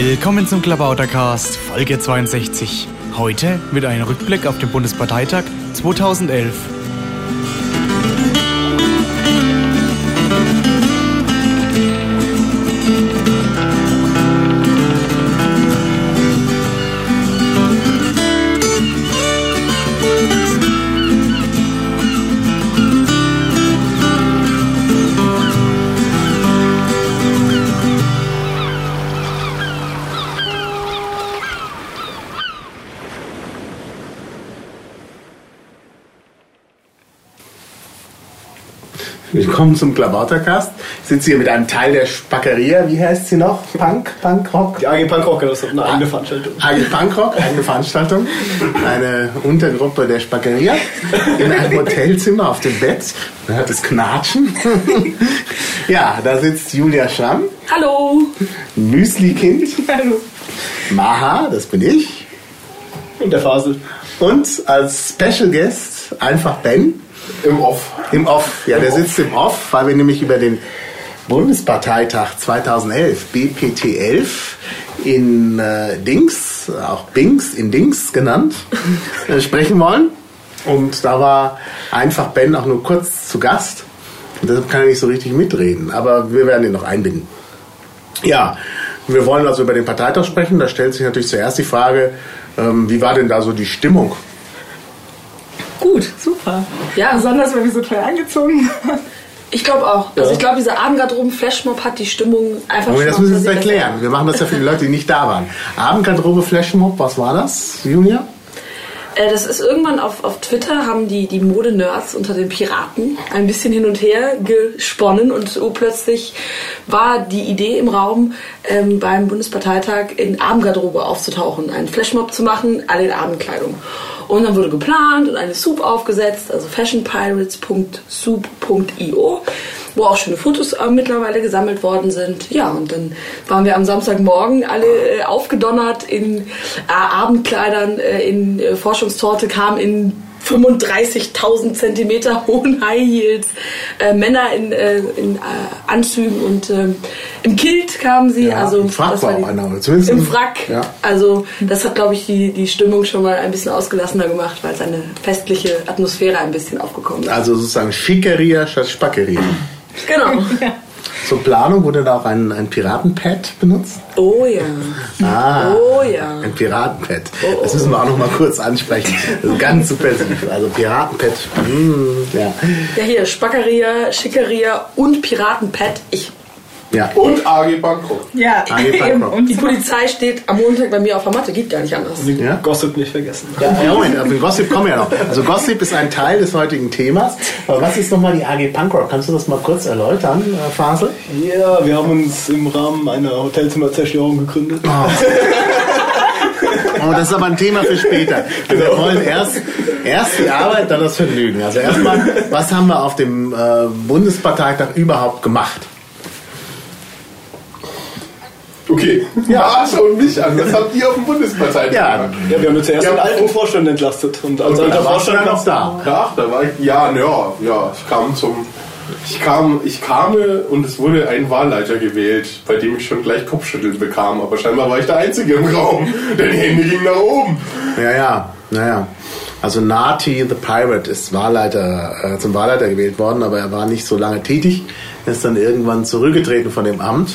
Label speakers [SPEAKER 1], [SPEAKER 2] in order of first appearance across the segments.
[SPEAKER 1] Willkommen zum Klabautercast, Folge 62. Heute mit einem Rückblick auf den Bundesparteitag 2011.
[SPEAKER 2] Willkommen zum Klabautercast. Ich sitze hier mit einem Teil der Spackeria. Wie heißt sie noch? Punk? Punkrock?
[SPEAKER 3] Die AG Punkrock, das ist eine eigene Veranstaltung.
[SPEAKER 2] AG Punkrock, eigene Veranstaltung. Eine Untergruppe der Spackeria. In einem Hotelzimmer auf dem Bett. Man hört es knatschen. Ja, da sitzt Julia Schramm.
[SPEAKER 4] Hallo.
[SPEAKER 2] Müsli-Kind.
[SPEAKER 4] Hallo.
[SPEAKER 2] Maha, das bin ich.
[SPEAKER 3] Und der Fasel.
[SPEAKER 2] Und als Special Guest einfach Ben.
[SPEAKER 5] Im Off.
[SPEAKER 2] Im Off. Ja, der sitzt im Off, weil wir nämlich über den Bundesparteitag 2011, BPT 11, in äh, Dings, auch Bings, in Dings genannt, äh, sprechen wollen. Und da war einfach Ben auch nur kurz zu Gast. Und deshalb kann er nicht so richtig mitreden. Aber wir werden ihn noch einbinden. Ja, wir wollen also über den Parteitag sprechen. Da stellt sich natürlich zuerst die Frage, ähm, wie war denn da so die Stimmung?
[SPEAKER 4] Gut, super.
[SPEAKER 6] Ja, besonders, weil wir so toll angezogen waren.
[SPEAKER 4] Ich glaube auch. Also ich glaube, dieser Abendgarderoben-Flashmob hat die Stimmung einfach
[SPEAKER 2] Aber
[SPEAKER 4] schon
[SPEAKER 2] das müssen wir jetzt erklären. Wir machen das ja für die Leute, die nicht da waren. Abendgarderobe Flashmob, was war das, Julia?
[SPEAKER 4] Äh, das ist irgendwann auf, auf Twitter haben die, die Mode-Nerds unter den Piraten ein bisschen hin und her gesponnen und so plötzlich war die Idee im Raum, ähm, beim Bundesparteitag in Abendgarderobe aufzutauchen, einen Flashmob zu machen, alle in Abendkleidung. Und dann wurde geplant und eine Soup aufgesetzt, also fashionpirates.soup.io, wo auch schöne Fotos äh, mittlerweile gesammelt worden sind. Ja, und dann waren wir am Samstagmorgen alle äh, aufgedonnert in äh, Abendkleidern, äh, in äh, Forschungstorte, kamen in 35.000 Zentimeter hohen High Heels, äh, Männer in, äh, in äh, Anzügen und ähm, im Kilt kamen sie.
[SPEAKER 2] Ja,
[SPEAKER 4] also
[SPEAKER 2] im Frack
[SPEAKER 4] das
[SPEAKER 2] war
[SPEAKER 4] die-
[SPEAKER 2] auch einer, zumindest
[SPEAKER 4] im Frack.
[SPEAKER 2] ja.
[SPEAKER 4] Also das hat, glaube ich, die, die Stimmung schon mal ein bisschen ausgelassener gemacht, weil es eine festliche Atmosphäre ein bisschen aufgekommen ist.
[SPEAKER 2] Also sozusagen Schickeria statt Spackeria.
[SPEAKER 4] Genau.
[SPEAKER 2] Zur Planung wurde da auch ein, ein Piratenpad benutzt.
[SPEAKER 4] Oh ja.
[SPEAKER 2] Ah,
[SPEAKER 4] Oh ja.
[SPEAKER 2] ein Piratenpad.
[SPEAKER 4] Oh,
[SPEAKER 2] Das müssen wir auch noch mal kurz ansprechen. Ganz subversiv. Also Piratenpad, mm, ja.
[SPEAKER 4] Ja, hier, Spackeria, Schickeria und Piratenpad. Ich.
[SPEAKER 2] Ja.
[SPEAKER 5] Und AG Bangkok.
[SPEAKER 6] Ja,
[SPEAKER 2] AG. Punkrock.
[SPEAKER 6] Und
[SPEAKER 4] Die Polizei steht am Montag bei mir auf der Matte, geht gar nicht anders.
[SPEAKER 2] Ja?
[SPEAKER 3] Gossip nicht vergessen.
[SPEAKER 2] Ja, ja, Moment, auf den Gossip kommen wir ja noch. Also Gossip ist ein Teil des heutigen Themas. Aber was ist nochmal die AG Punkrock? Kannst du das mal kurz erläutern, äh, Fasel?
[SPEAKER 3] Ja, wir haben uns im Rahmen einer Hotelzimmerzerstörung gegründet.
[SPEAKER 2] Oh, das ist aber ein Thema für später. Also Wir wollen erst, erst die Arbeit, dann das Vergnügen. Also erstmal, was haben wir auf dem äh, Bundesparteitag überhaupt gemacht?
[SPEAKER 5] Okay. Ja, schau mich an. Was habt ihr auf dem Bundesparteitag
[SPEAKER 2] Ja,
[SPEAKER 5] gemacht?
[SPEAKER 3] Ja, wir haben jetzt erst
[SPEAKER 5] Ja,
[SPEAKER 3] den alten. Vorstand entlastet. Und als
[SPEAKER 5] Und
[SPEAKER 3] alter Vorstand
[SPEAKER 2] noch da.
[SPEAKER 5] Ach, da war ich, ja, ja, ja, ich kam zum, ich kam, ich kam und es wurde ein Wahlleiter gewählt, bei dem ich schon gleich Kopfschütteln bekam, aber scheinbar war ich der Einzige im Raum, denn die Hände gingen nach oben.
[SPEAKER 2] Ja, ja, naja. Also Nati the Pirate ist Wahlleiter, äh, zum Wahlleiter gewählt worden, aber er war nicht so lange tätig. Er ist dann irgendwann zurückgetreten von dem Amt.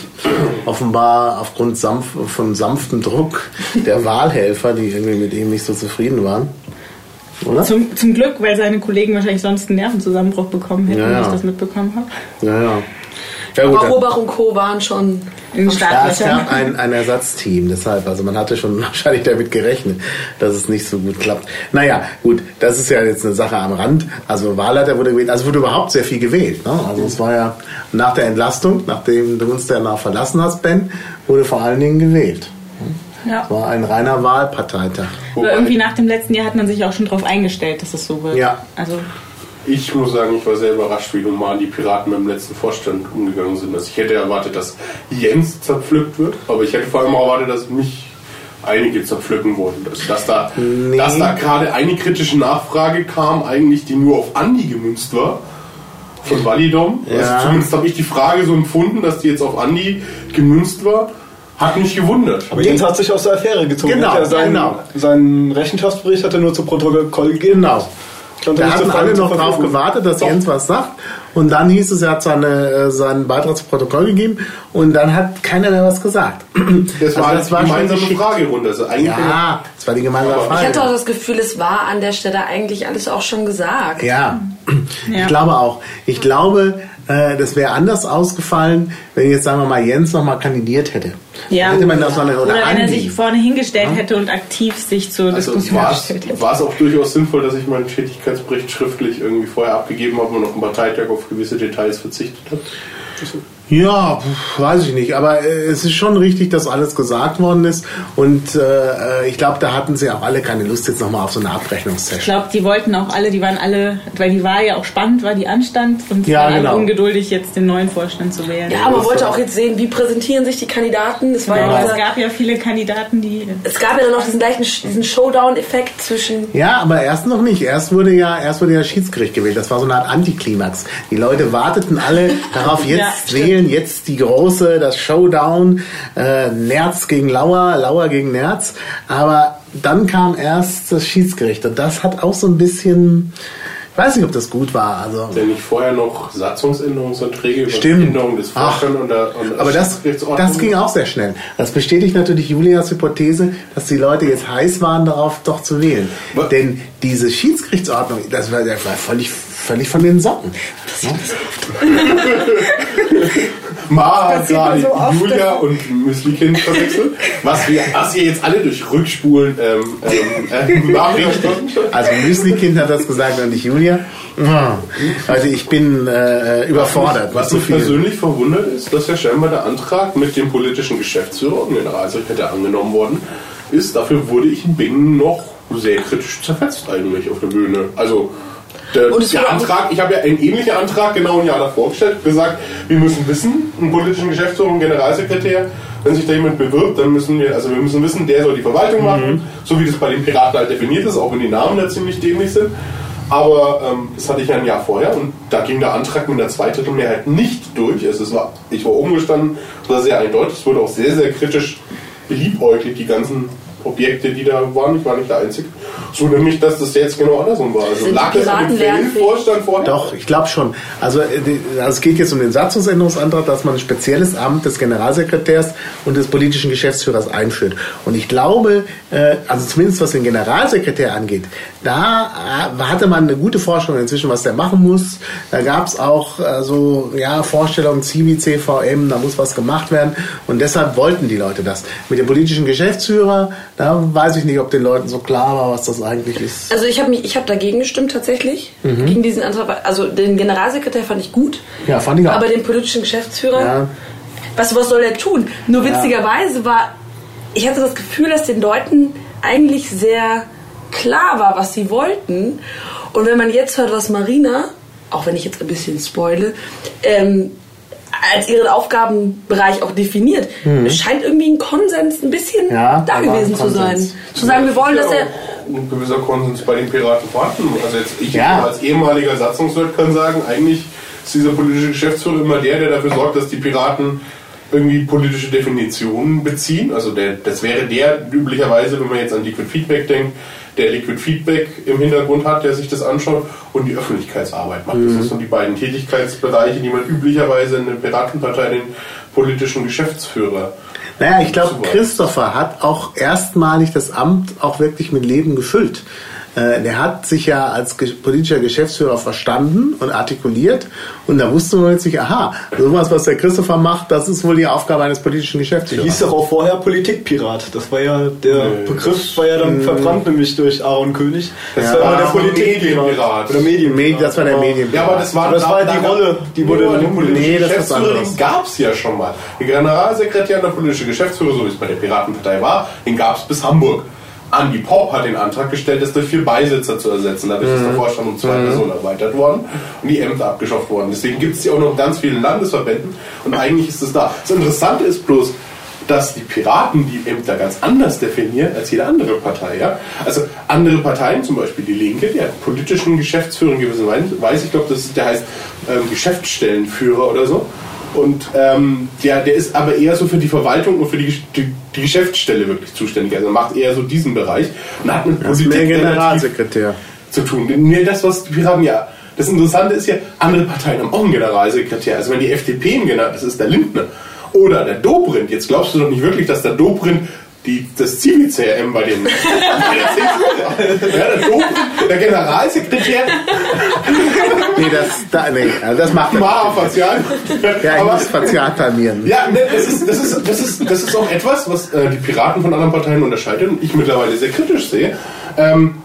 [SPEAKER 2] Offenbar aufgrund sanf von sanftem Druck der Wahlhelfer, die irgendwie mit ihm nicht so zufrieden waren. Oder?
[SPEAKER 6] zum, zum Glück, weil seine Kollegen wahrscheinlich sonst einen Nervenzusammenbruch bekommen hätten,
[SPEAKER 2] Ja,
[SPEAKER 6] wenn
[SPEAKER 2] ja.
[SPEAKER 6] ich das mitbekommen habe.
[SPEAKER 2] Ja, ja. Ja, gut,
[SPEAKER 4] Aber Robach und Co. waren schon.
[SPEAKER 6] In den
[SPEAKER 2] Ja, es gab ein, ein Ersatzteam, deshalb. Also man hatte schon wahrscheinlich damit gerechnet, dass es nicht so gut klappt. Naja, gut, das ist ja jetzt eine Sache am Rand. Also Wahlleiter wurde gewählt, also wurde überhaupt sehr viel gewählt. Ne? Also es war ja nach der Entlastung, nachdem du uns danach verlassen hast, Ben, wurde vor allen Dingen gewählt.
[SPEAKER 6] Ja.
[SPEAKER 2] Es war ein reiner Wahlparteitag.
[SPEAKER 6] Aber irgendwie nach dem letzten Jahr hat man sich auch schon darauf eingestellt, dass es so wird.
[SPEAKER 2] Ja.
[SPEAKER 6] Also,
[SPEAKER 5] Ich muss sagen, ich war sehr überrascht, wie human die Piraten mit dem letzten Vorstand umgegangen sind. Also ich hätte erwartet, dass Jens zerpflückt wird, aber ich hätte vor allem auch erwartet, dass mich einige zerpflücken wurden. Also dass da,
[SPEAKER 2] Nee.
[SPEAKER 5] dass da gerade eine kritische Nachfrage kam, eigentlich die nur auf Andi gemünzt war. Von Validom.
[SPEAKER 2] Ja.
[SPEAKER 5] Also zumindest habe ich die Frage so empfunden, dass die jetzt auf Andi gemünzt war. Hat mich gewundert.
[SPEAKER 3] Aber Jens hat sich aus der Affäre gezogen.
[SPEAKER 2] Genau,
[SPEAKER 3] seinen,
[SPEAKER 2] genau.
[SPEAKER 3] seinen Rechenschaftsbericht hat er nur zu Protokoll gegeben.
[SPEAKER 2] Genau.
[SPEAKER 3] Er
[SPEAKER 2] Da hatten alle
[SPEAKER 3] Frage
[SPEAKER 2] noch drauf gewartet, dass Jens was sagt. Und dann hieß es, er hat seine, äh, seinen Beitrag zu Protokoll gegeben. Und dann hat keiner mehr was gesagt.
[SPEAKER 5] Das war,
[SPEAKER 2] Also
[SPEAKER 5] eine gemeinsame
[SPEAKER 2] schon geschickt.
[SPEAKER 5] Fragerunde. Also eigentlich
[SPEAKER 2] Ja, das war die gemeinsame
[SPEAKER 5] Aber-
[SPEAKER 4] Ich
[SPEAKER 2] Frage.
[SPEAKER 4] hatte auch das Gefühl, es war an der Stelle eigentlich alles auch schon gesagt.
[SPEAKER 2] Ja,
[SPEAKER 6] Ja.
[SPEAKER 2] ich glaube auch. Ich glaube, das wäre anders ausgefallen, wenn jetzt, sagen wir mal, Jens nochmal kandidiert hätte.
[SPEAKER 6] Ja.
[SPEAKER 2] Hätte man das
[SPEAKER 6] Oder
[SPEAKER 2] oder
[SPEAKER 6] wenn er sich vorne hingestellt hätte und aktiv sich zur
[SPEAKER 5] Also
[SPEAKER 6] Diskussion
[SPEAKER 5] war
[SPEAKER 6] gestellt hätte.
[SPEAKER 5] es, war es auch durchaus sinnvoll, dass ich meinen Tätigkeitsbericht schriftlich irgendwie vorher abgegeben habe und auf dem Parteitag auf gewisse Details verzichtet habe.
[SPEAKER 2] Ja, weiß ich nicht. Aber äh, es ist schon richtig, dass alles gesagt worden ist. Und äh, ich glaube, da hatten sie auch alle keine Lust jetzt nochmal auf so eine
[SPEAKER 6] Ich
[SPEAKER 2] Abrechnungssession.
[SPEAKER 6] glaube, die wollten auch alle, die waren alle, weil die war ja auch spannend, war die anstand und
[SPEAKER 2] Ja,
[SPEAKER 6] waren
[SPEAKER 2] genau.
[SPEAKER 6] ungeduldig, jetzt den neuen Vorstand zu wählen.
[SPEAKER 4] Ja, man wollte auch jetzt sehen, wie präsentieren sich die Kandidaten. Es, war
[SPEAKER 6] Weil
[SPEAKER 4] ja
[SPEAKER 6] es
[SPEAKER 4] dieser,
[SPEAKER 6] gab ja viele Kandidaten, die
[SPEAKER 4] es gab ja dann noch diesen gleichen diesen Showdown-Effekt zwischen
[SPEAKER 2] Ja, aber erst noch nicht. Erst wurde ja, erst wurde ja Schiedsgericht gewählt. Das war so eine Art Antiklimax. Die Leute warteten alle darauf, jetzt
[SPEAKER 6] Ja, stimmt.
[SPEAKER 2] Wählen, jetzt die große, das Showdown, äh, Nerz gegen Lauer, Lauer gegen Nerz. Aber dann kam erst das Schiedsgericht und das hat auch so ein bisschen, ich weiß nicht, ob das gut war. Also
[SPEAKER 5] Denn nicht vorher noch Satzungsänderungsanträge über Änderung des Vorstands und der, und
[SPEAKER 2] Aber das, das ging auch sehr schnell. Das bestätigt natürlich Julias Hypothese, dass die Leute jetzt heiß waren, darauf doch zu wählen.
[SPEAKER 5] Was?
[SPEAKER 2] Denn diese Schiedsgerichtsordnung, das war, das war völlig, völlig von den Socken.
[SPEAKER 5] Ma hat gerade
[SPEAKER 6] so oft,
[SPEAKER 5] Julia und Müslikind verwechselt. Was, wir, was ihr jetzt alle durch Rückspulen ähm, ähm, äh, nachrichten.
[SPEAKER 2] Also Müsli-Kind hat das gesagt und nicht Julia. Also ich bin äh, überfordert.
[SPEAKER 5] Was mich
[SPEAKER 2] so viel.
[SPEAKER 5] persönlich verwundert ist, dass ja scheinbar der Antrag mit dem politischen Geschäftsführer und Generalsekretär angenommen worden ist. Dafür wurde ich in Bingen noch sehr kritisch zerfetzt eigentlich auf der Bühne. Also der,
[SPEAKER 4] Und es
[SPEAKER 5] der
[SPEAKER 4] auch-
[SPEAKER 5] Antrag, ich habe ja einen ähnlichen Antrag genau ein Jahr davor gestellt, gesagt, wir müssen wissen, einen politischen Geschäftsführer und Generalsekretär, wenn sich da jemand bewirbt, dann müssen wir, also wir müssen wissen, der soll die Verwaltung machen, so wie das bei den Piraten halt definiert ist, auch wenn die Namen da ziemlich dämlich sind. Aber ähm, das hatte ich ja ein Jahr vorher und da ging der Antrag mit einer Zweidrittelmehrheit nicht durch. Also es war, ich war umgestanden, es war sehr eindeutig, es wurde auch sehr, sehr kritisch beliebäugelt, die ganzen Objekte, die da waren. Ich war nicht der Einzige. So nämlich, dass das jetzt genau andersrum war. Also
[SPEAKER 4] Sind
[SPEAKER 5] lag
[SPEAKER 4] die
[SPEAKER 5] das an dem
[SPEAKER 4] Piraten lernfähig?
[SPEAKER 5] Vorstand vorher?
[SPEAKER 2] Doch, ich glaube schon. Also, äh, also es geht jetzt um den Satzungsänderungsantrag, dass man ein spezielles Amt des Generalsekretärs und des politischen Geschäftsführers einführt. Und ich glaube, äh, also zumindest was den Generalsekretär angeht, da äh, hatte man eine gute Vorstellung inzwischen, was der machen muss. Da gab es auch so ja, Vorstellungen, Zivi, CVM, da muss was gemacht werden. Und deshalb wollten die Leute das. Mit dem politischen Geschäftsführer, da weiß ich nicht, ob den Leuten so klar war, was das eigentlich ist.
[SPEAKER 4] Also ich habe mich, ich habe dagegen gestimmt tatsächlich
[SPEAKER 2] Mhm.
[SPEAKER 4] gegen diesen Antrag. Also den Generalsekretär fand ich gut,
[SPEAKER 2] Ja, fand ich auch.
[SPEAKER 4] aber den politischen Geschäftsführer,
[SPEAKER 2] Ja.
[SPEAKER 4] was was soll er tun? Nur witzigerweise war, ich hatte das Gefühl, dass den Leuten eigentlich sehr klar war, was sie wollten. Und wenn man jetzt hört, was Marina, auch wenn ich jetzt ein bisschen spoile, ähm, als ihren Aufgabenbereich auch definiert, scheint irgendwie ein Konsens ein bisschen
[SPEAKER 2] Mhm. Ja,
[SPEAKER 4] da gewesen zu sein. Zu sagen, wir wollen, dass er
[SPEAKER 5] ein gewisser Konsens bei den Piraten vorhanden. Also jetzt ich
[SPEAKER 2] Ja.
[SPEAKER 5] als ehemaliger Satzungswirt kann sagen, eigentlich ist dieser politische Geschäftsführer immer der, der dafür sorgt, dass die Piraten irgendwie politische Definitionen beziehen. Also der, das wäre der üblicherweise, wenn man jetzt an Liquid Feedback denkt, der Liquid Feedback im Hintergrund hat, der sich das anschaut und die Öffentlichkeitsarbeit macht. Das sind die beiden Tätigkeitsbereiche, die man üblicherweise in der Piratenpartei den politischen Geschäftsführer
[SPEAKER 2] Naja, ich glaube. Christopher hat auch erstmalig das Amt auch wirklich mit Leben gefüllt. Äh, Der hat sich ja als ge- politischer Geschäftsführer verstanden und artikuliert und da wusste man jetzt nicht, aha, sowas, was der Christopher macht, das ist wohl die Aufgabe eines politischen
[SPEAKER 3] Der hieß
[SPEAKER 2] Geschäftsführers.
[SPEAKER 3] doch auch vorher Politikpirat. Das war ja, der
[SPEAKER 5] Nee,
[SPEAKER 3] Begriff war ja dann verbrannt, nämlich durch Aaron König. Das
[SPEAKER 5] Ja,
[SPEAKER 3] war immer der Politikpirat.
[SPEAKER 5] Medienpirat.
[SPEAKER 3] Oder Medienpirat.
[SPEAKER 2] Medi- das war der
[SPEAKER 3] Genau.
[SPEAKER 2] Medien.
[SPEAKER 5] Ja, aber das war,
[SPEAKER 3] Aber das war ja die Rolle, die wurde dann
[SPEAKER 2] Nee, das ist was
[SPEAKER 5] Geschäftsführer,
[SPEAKER 2] anderes.
[SPEAKER 5] den gab es ja schon mal. Der Generalsekretär und der politische Geschäftsführer, so wie es bei der Piratenpartei war, den gab es bis Hamburg. Andi Popp hat den Antrag gestellt, das durch vier Beisitzer zu ersetzen. Dadurch ist der Vorstand um zwei Personen erweitert worden und die Ämter abgeschafft worden. Deswegen gibt es die auch noch in ganz vielen Landesverbänden und eigentlich ist es da. Das Interessante ist bloß, dass die Piraten die Ämter ganz anders definieren als jede andere Partei. Ja? Also andere Parteien, zum Beispiel die Linke, die hat politischen Geschäftsführer in gewisser Weise. Ich glaube, das ist, der heißt ähm, Geschäftsstellenführer oder so. Und ähm, der, der ist aber eher so für die Verwaltung und für die, die, die Geschäftsstelle wirklich zuständig. Also macht eher so diesen Bereich und hat mit
[SPEAKER 2] Das ist mehr Generalsekretär.
[SPEAKER 5] zu tun. Nee, das, was die Piraten ja. Das Interessante ist ja, andere Parteien haben auch einen Generalsekretär. Also wenn die FDP einen General, das ist der Lindner. Oder der Dobrindt. Jetzt glaubst du doch nicht wirklich, dass der Dobrindt die, das Zivi-CRM bei den ja, der Dobrindt, der Generalsekretär,
[SPEAKER 2] Nee, das, da, nee, also das macht er.
[SPEAKER 5] Mara Facial.
[SPEAKER 2] Ja, ich
[SPEAKER 5] Aber-
[SPEAKER 2] muss Fazialplanieren.
[SPEAKER 5] Ja, ne, das, ist, das, ist, das, ist, das ist auch etwas, was äh, die Piraten von anderen Parteien unterscheidet und ich mittlerweile sehr kritisch sehe. Ähm,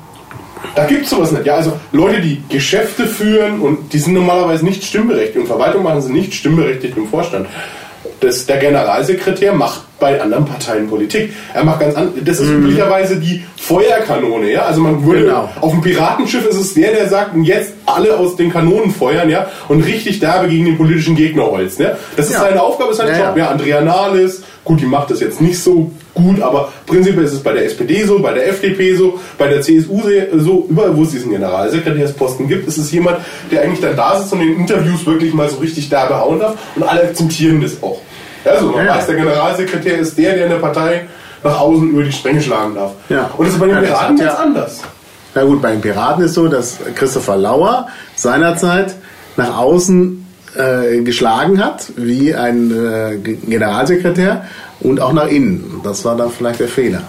[SPEAKER 5] da gibt es sowas nicht. Ja, also Leute, die Geschäfte führen und die sind normalerweise nicht stimmberechtigt und Verwaltung machen sie nicht stimmberechtigt im Vorstand. Das, der Generalsekretär macht bei anderen Parteien Politik. Er macht ganz an, das ist üblicherweise die Feuerkanone, ja. Also man würde
[SPEAKER 2] Genau.
[SPEAKER 5] auf dem Piratenschiff ist es der, der sagt, jetzt alle aus den Kanonen feuern, ja, und richtig derbe gegen den politischen Gegner holzen, ja. Das ist
[SPEAKER 2] Ja.
[SPEAKER 5] seine Aufgabe, ist sein
[SPEAKER 2] Ja,
[SPEAKER 5] Job.
[SPEAKER 2] ja.
[SPEAKER 5] Ja, Andrea Nahles, gut, die macht das jetzt nicht so gut, aber prinzipiell ist es bei der SPD so, bei der FDP so, bei der CSU so, überall wo es diesen Generalsekretärsposten gibt, ist es jemand, der eigentlich dann da sitzt und in Interviews wirklich mal so richtig derbe hauen darf und alle akzeptieren das auch. Also man
[SPEAKER 2] Ja.
[SPEAKER 5] weiß, der Generalsekretär ist der, der in der Partei nach außen über die Stränge schlagen darf.
[SPEAKER 2] Ja.
[SPEAKER 5] Und das ist bei den
[SPEAKER 2] Ja, das
[SPEAKER 5] Piraten ganz anders.
[SPEAKER 2] Na gut, bei den Piraten ist so, dass Christopher Lauer seinerzeit nach außen äh, geschlagen hat, wie ein äh, Generalsekretär und auch nach innen. Das war dann vielleicht der Fehler.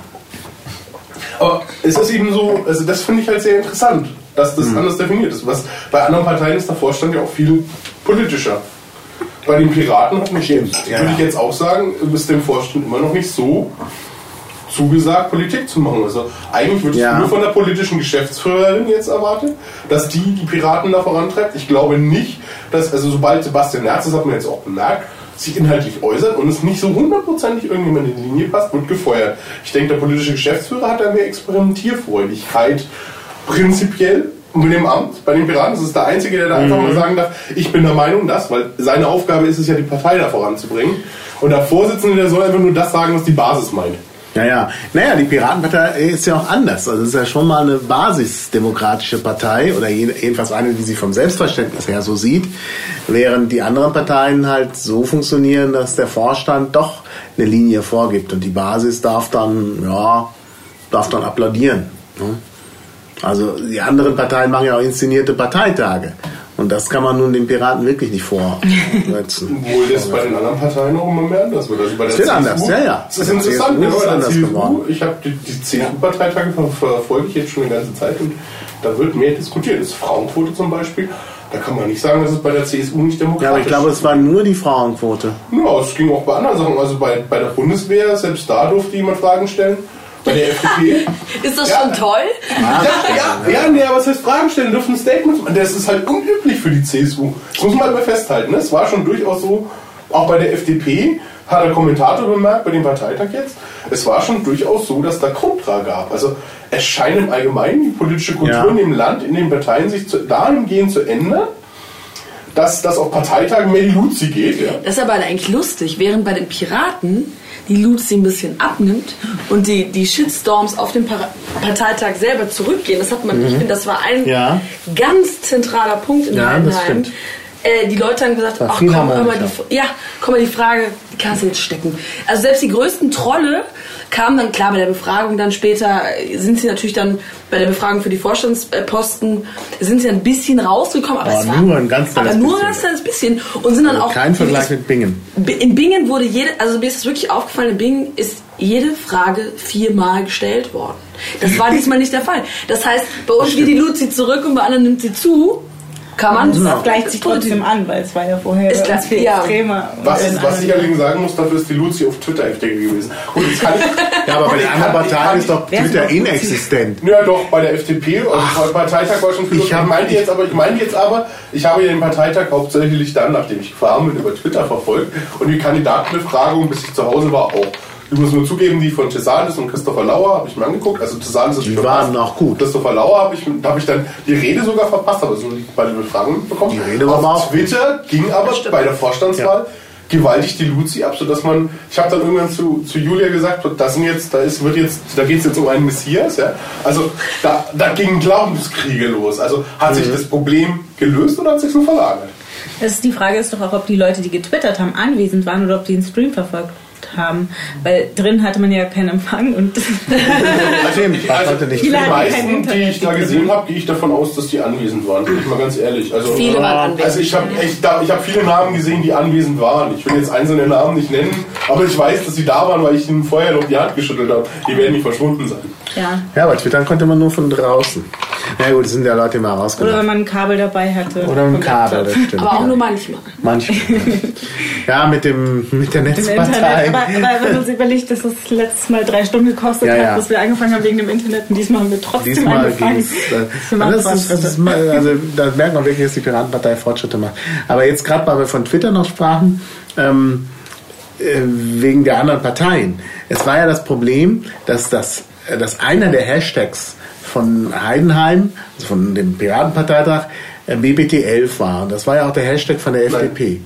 [SPEAKER 5] Aber es ist eben so, also das finde ich halt sehr interessant, dass das anders definiert ist. Was bei anderen Parteien ist der Vorstand ja auch viel politischer. Bei den Piraten hat mich
[SPEAKER 2] ja,
[SPEAKER 5] würde ich jetzt auch sagen, ist dem Vorstand immer noch nicht so zugesagt, Politik zu machen. Also eigentlich wird es
[SPEAKER 2] Ja.
[SPEAKER 5] nur von der politischen Geschäftsführerin jetzt erwartet, dass die die Piraten da vorantreibt. Ich glaube nicht, dass, also sobald Sebastian Merz, das hat man jetzt auch bemerkt, sich inhaltlich äußert und es nicht so hundertprozentig irgendjemand in die Linie passt, wird gefeuert. Ich denke, der politische Geschäftsführer hat da mehr Experimentierfreudigkeit prinzipiell mit dem Amt. Bei den Piraten ist es der Einzige, der da einfach mal sagen darf, ich bin der Meinung, dass, weil seine Aufgabe ist es ja, die Partei da voranzubringen. Und der Vorsitzende, der soll einfach nur das sagen, was die Basis meint.
[SPEAKER 2] Ja, ja. Naja, die Piratenpartei ist ja auch anders. Also es ist ja schon mal eine basisdemokratische Partei oder je- jedenfalls eine, die sich vom Selbstverständnis her so sieht, während die anderen Parteien halt so funktionieren, dass der Vorstand doch eine Linie vorgibt und die Basis darf dann, ja, darf dann applaudieren. Ne? Also die anderen Parteien machen ja auch inszenierte Parteitage. Und das kann man nun den Piraten wirklich nicht vorsetzen.
[SPEAKER 5] Obwohl das bei den anderen Parteien auch immer mehr anders wird. Also bei der
[SPEAKER 2] wird anders, ja, ja.
[SPEAKER 5] Das ist interessant,
[SPEAKER 2] CSU
[SPEAKER 5] ja,
[SPEAKER 2] ist
[SPEAKER 5] der
[SPEAKER 2] anders
[SPEAKER 5] CSU,
[SPEAKER 2] geworden.
[SPEAKER 5] ich habe die, die CSU-Parteitage ver verfolge ich jetzt schon eine ganze Zeit und da wird mehr diskutiert. Das ist Frauenquote zum Beispiel. Da kann man nicht sagen, dass es bei der CSU nicht demokratisch
[SPEAKER 2] Ja, aber ich glaube, es war nur die Frauenquote.
[SPEAKER 5] Ja, es ging auch bei anderen Sachen. Also bei, bei der Bundeswehr, selbst da durfte jemand Fragen stellen. Bei der FDP.
[SPEAKER 4] Ist das
[SPEAKER 5] Ja.
[SPEAKER 4] schon toll?
[SPEAKER 5] Ja, ja, ja, nee, aber was heißt Fragen stellen, dürfen Statements machen. Das ist halt unüblich für die CSU. Das muss man mal festhalten. Ne? Es war schon durchaus so, auch bei der FDP, hat der Kommentator bemerkt, bei dem Parteitag jetzt, es war schon durchaus so, dass da Kontra gab. Also es scheint im Allgemeinen die politische Kultur
[SPEAKER 2] Ja.
[SPEAKER 5] in dem Land, in den Parteien sich zu, dahingehend zu ändern, dass, dass auf Parteitagen mehr die Luzi geht. Ja?
[SPEAKER 4] Das ist aber eigentlich lustig, während bei den Piraten die Luzi ein bisschen abnimmt und die, die Shitstorms auf dem Para Parteitag selber zurückgehen. Das hat man, ich finde, das war ein
[SPEAKER 2] Ja.
[SPEAKER 4] ganz zentraler Punkt in
[SPEAKER 2] Ja, das
[SPEAKER 4] Heidenheim.
[SPEAKER 2] stimmt.
[SPEAKER 4] Äh, die Leute haben gesagt, ach komm, hör mal die, ja, komm mal die Frage, die kannst du jetzt stecken. Also selbst die größten Trolle kamen dann, klar, bei der Befragung dann später, äh, sind sie natürlich dann bei der Befragung für die Vorstandsposten, sind sie ein bisschen rausgekommen, aber,
[SPEAKER 2] Aber
[SPEAKER 4] es war,
[SPEAKER 2] nur ein ganz
[SPEAKER 4] aber
[SPEAKER 2] kleines
[SPEAKER 4] nur ein
[SPEAKER 2] bisschen.
[SPEAKER 4] ganz kleines bisschen und sind dann auch
[SPEAKER 2] Kein Vergleich mit Bingen.
[SPEAKER 4] in Bingen wurde jede, also mir ist es wirklich aufgefallen, in Bingen ist jede Frage viermal gestellt worden. Das war diesmal nicht der Fall. Das heißt, bei uns geht die Luzi zurück und bei anderen nimmt sie zu. Kann man
[SPEAKER 6] Das
[SPEAKER 4] das
[SPEAKER 6] gleicht sich trotzdem an, weil es war ja vorher
[SPEAKER 4] Ist
[SPEAKER 6] uns viel
[SPEAKER 4] ja.
[SPEAKER 6] extremer.
[SPEAKER 5] Was,
[SPEAKER 6] Und
[SPEAKER 5] ist, was ich allerdings sagen muss, dafür ist die Luzi auf Twitter heftiger gewesen. Und jetzt kann ich,
[SPEAKER 2] Ja, aber bei
[SPEAKER 5] ich
[SPEAKER 2] den anderen
[SPEAKER 5] ich
[SPEAKER 2] Parteien ist doch Twitter inexistent.
[SPEAKER 5] Ja, doch, bei der FDP, also beim Parteitag war schon viel.
[SPEAKER 2] ich
[SPEAKER 5] Ich, meinte jetzt aber, ich meinte jetzt aber, ich habe ja den Parteitag hauptsächlich dann, nachdem ich gefahren bin, über Twitter verfolgt und die Kandidatenbefragung, bis ich zu Hause war, auch. Ich muss nur zugeben, die von Tesalis und Christopher Lauer habe ich mir angeguckt. Also Tesalis ist
[SPEAKER 2] Die waren auch gut.
[SPEAKER 5] Christopher Lauer habe ich, da habe ich dann die Rede sogar verpasst, aber so bei der Befragung bekommen.
[SPEAKER 2] Die Rede war
[SPEAKER 5] Auf
[SPEAKER 2] aber auch
[SPEAKER 5] Twitter ging aber bei der Vorstandswahl gewaltig die Luzi ab, sodass man, ich habe dann irgendwann zu, zu Julia gesagt, das sind jetzt, da ist, wird jetzt, da geht es jetzt um einen Messias, ja. Also da, da gingen Glaubenskriege los. Also hat
[SPEAKER 2] Mhm.
[SPEAKER 5] sich das Problem gelöst oder hat sich nur verlagert?
[SPEAKER 6] Das ist die Frage ist doch auch, ob die Leute, die getwittert haben, anwesend waren oder ob die den Stream verfolgt haben. Weil drin hatte man ja keinen Empfang und
[SPEAKER 5] Also,
[SPEAKER 2] Stimmt,
[SPEAKER 5] ich, also
[SPEAKER 2] nicht
[SPEAKER 5] die meisten, die ich da gesehen habe, gehe ich davon aus, dass die anwesend waren. Bin ich mal ganz ehrlich. Also,
[SPEAKER 4] Viele waren anwesend.
[SPEAKER 5] Also ich habe echt, da- ich habe viele Namen gesehen, die anwesend waren. Ich will jetzt einzelne Namen nicht nennen, aber ich weiß, dass sie da waren, weil ich ihnen vorher noch die Hand geschüttelt habe. Die werden nicht verschwunden sein.
[SPEAKER 6] ja.
[SPEAKER 2] Ja, aber twittern konnte man nur von draußen. Na ja, gut, das sind ja Leute immer
[SPEAKER 6] Oder wenn man ein Kabel dabei hatte.
[SPEAKER 2] Oder ein Kabel, das stimmt.
[SPEAKER 4] Aber auch
[SPEAKER 2] ja.
[SPEAKER 4] nur manchmal.
[SPEAKER 2] Manchmal. ja, mit dem mit der
[SPEAKER 6] Im Internet.
[SPEAKER 2] Netzpartei.
[SPEAKER 6] Aber, aber wenn man uns überlegt, dass das letztes Mal drei Stunden gekostet
[SPEAKER 2] Ja,
[SPEAKER 6] hat,
[SPEAKER 2] ja.
[SPEAKER 6] bis wir angefangen haben wegen dem Internet und diesmal haben wir trotzdem
[SPEAKER 2] Diesmal
[SPEAKER 6] angefangen.
[SPEAKER 2] Äh,
[SPEAKER 6] machen
[SPEAKER 2] das ist, das ist, also, da merkt man wirklich, dass die Piratenpartei Fortschritte macht. Aber jetzt gerade, weil wir von Twitter noch sprachen, ähm, äh, wegen der anderen Parteien. Es war ja das Problem, dass, das, äh, dass einer der Hashtags von Heidenheim, also von dem Piratenparteitag, äh, BBT11 war. Und das war ja auch der Hashtag von der FDP.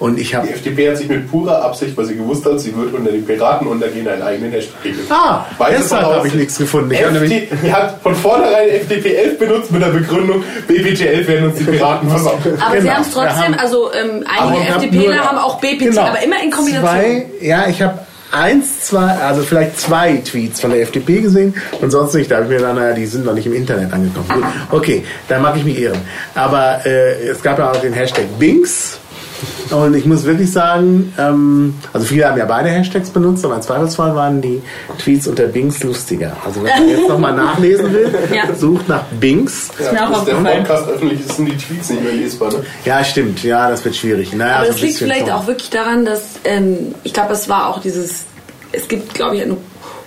[SPEAKER 2] Und ich habe
[SPEAKER 5] Die FDP hat sich mit purer Absicht, weil sie gewusst hat, sie wird unter den Piraten untergehen, einen eigenen Hashtag gegeben.
[SPEAKER 2] Ah, deshalb habe ich nichts gefunden. Ich
[SPEAKER 5] FD, die hat von vornherein FDP 11 benutzt mit der Begründung, BBT 11 werden uns die Piraten versauen.
[SPEAKER 4] Aber sie
[SPEAKER 2] Genau.
[SPEAKER 4] haben es trotzdem,
[SPEAKER 2] haben-
[SPEAKER 4] also ähm, einige FDPler haben auch BPT,
[SPEAKER 2] Genau.
[SPEAKER 4] aber immer in Kombination.
[SPEAKER 2] Zwei, ja, ich habe eins, zwei, also vielleicht zwei Tweets von der FDP gesehen und sonst nicht. Da habe ich mir dann, naja, die sind noch nicht im Internet angekommen. Gut, okay, dann mag ich mich irren. Aber äh, es gab ja auch den Hashtag Bings. Und ich muss wirklich sagen, ähm, also viele haben ja beide Hashtags benutzt, aber im Zweifelsfall waren die Tweets unter Bings lustiger. Also wenn man jetzt nochmal nachlesen will,
[SPEAKER 6] Ja.
[SPEAKER 2] sucht nach Bings.
[SPEAKER 6] Ist mir auch
[SPEAKER 5] der. Podcast öffentlich ist, sind die Tweets nicht mehr lesbar. Ne?
[SPEAKER 2] Ja, stimmt. Ja, das wird schwierig. Naja,
[SPEAKER 4] Aber
[SPEAKER 2] so
[SPEAKER 4] das liegt vielleicht
[SPEAKER 2] schon.
[SPEAKER 4] auch wirklich daran, dass ähm, ich glaube, es war auch dieses, es gibt, glaube ich, eine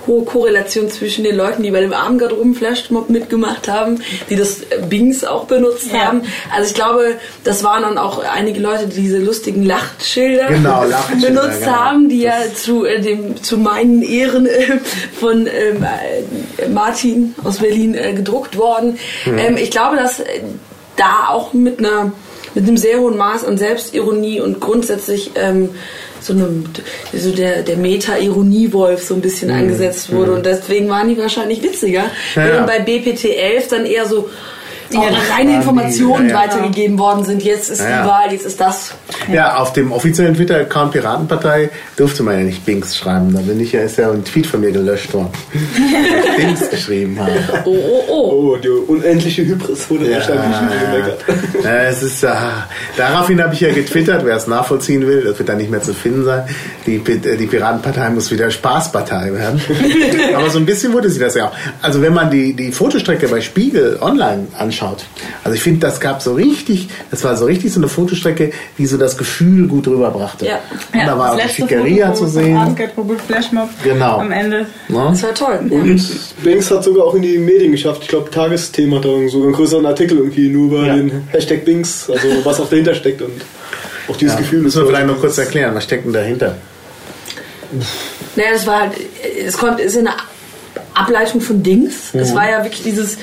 [SPEAKER 4] hohe Korrelation zwischen den Leuten, die bei dem Abendgarderoben-Flashmob mitgemacht haben, die das äh, Bings auch benutzt
[SPEAKER 6] Ja.
[SPEAKER 4] haben. Also ich glaube, das waren dann auch einige Leute, die diese lustigen Lachtschilder
[SPEAKER 2] Genau,
[SPEAKER 4] benutzt
[SPEAKER 2] genau.
[SPEAKER 4] haben, die ja zu, äh, dem, zu meinen Ehren äh, von ähm, äh, Martin aus Berlin äh, gedruckt worden. Ähm, ich glaube, dass äh, da auch mit einer mit einem sehr hohen Maß an Selbstironie und grundsätzlich ähm, so einem so der der Meta-Ironie-Wolf so ein bisschen angesetzt wurde. Und deswegen waren die wahrscheinlich witziger,
[SPEAKER 2] Ja, ja.
[SPEAKER 4] während bei BPT 11 dann eher so
[SPEAKER 6] Ja,
[SPEAKER 4] auch
[SPEAKER 6] das
[SPEAKER 4] reine Informationen
[SPEAKER 2] die, ja, ja.
[SPEAKER 4] weitergegeben worden sind. Jetzt ist
[SPEAKER 2] Ja,
[SPEAKER 4] die
[SPEAKER 2] ja.
[SPEAKER 4] Wahl, jetzt ist das.
[SPEAKER 2] Ja, auf dem offiziellen Twitter-Account Piratenpartei durfte man ja nicht Bings schreiben. Da bin ich ja, ist ja ein Tweet von mir gelöscht worden. Ich Bings geschrieben habe.
[SPEAKER 4] Oh, oh, oh.
[SPEAKER 3] Oh, die unendliche Hybris wurde wahrscheinlich nicht gemeckert.
[SPEAKER 2] ja, es ist, äh, daraufhin habe ich ja getwittert, wer es nachvollziehen will, das wird dann nicht mehr zu finden sein. Die, äh, die Piratenpartei muss wieder Spaßpartei werden. Aber so ein bisschen wurde sie das ja auch. Also wenn man die, die Fotostrecke bei Spiegel online anschaut, also ich finde, das gab so richtig, das war so richtig so eine Fotostrecke, die so das Gefühl gut rüberbrachte.
[SPEAKER 4] Ja.
[SPEAKER 2] Und da war auch die Schickeria
[SPEAKER 6] Foto
[SPEAKER 2] zu sehen.
[SPEAKER 6] Flashmob
[SPEAKER 2] Genau.
[SPEAKER 6] am Ende.
[SPEAKER 2] Ne?
[SPEAKER 4] Das war toll. Ja.
[SPEAKER 3] Und Banks hat sogar auch in die Medien geschafft. Ich glaube, Tagesthema hat da sogar einen größeren Artikel irgendwie nur über
[SPEAKER 2] Ja.
[SPEAKER 3] den Hashtag Bings, also was auch dahinter steckt und auch dieses
[SPEAKER 2] Ja.
[SPEAKER 3] Gefühl.
[SPEAKER 2] Müssen wir vielleicht noch kurz erklären, was steckt denn dahinter?
[SPEAKER 4] Naja, das war halt, es kommt, ist eine Ableitung von Dings. Es war ja wirklich dieses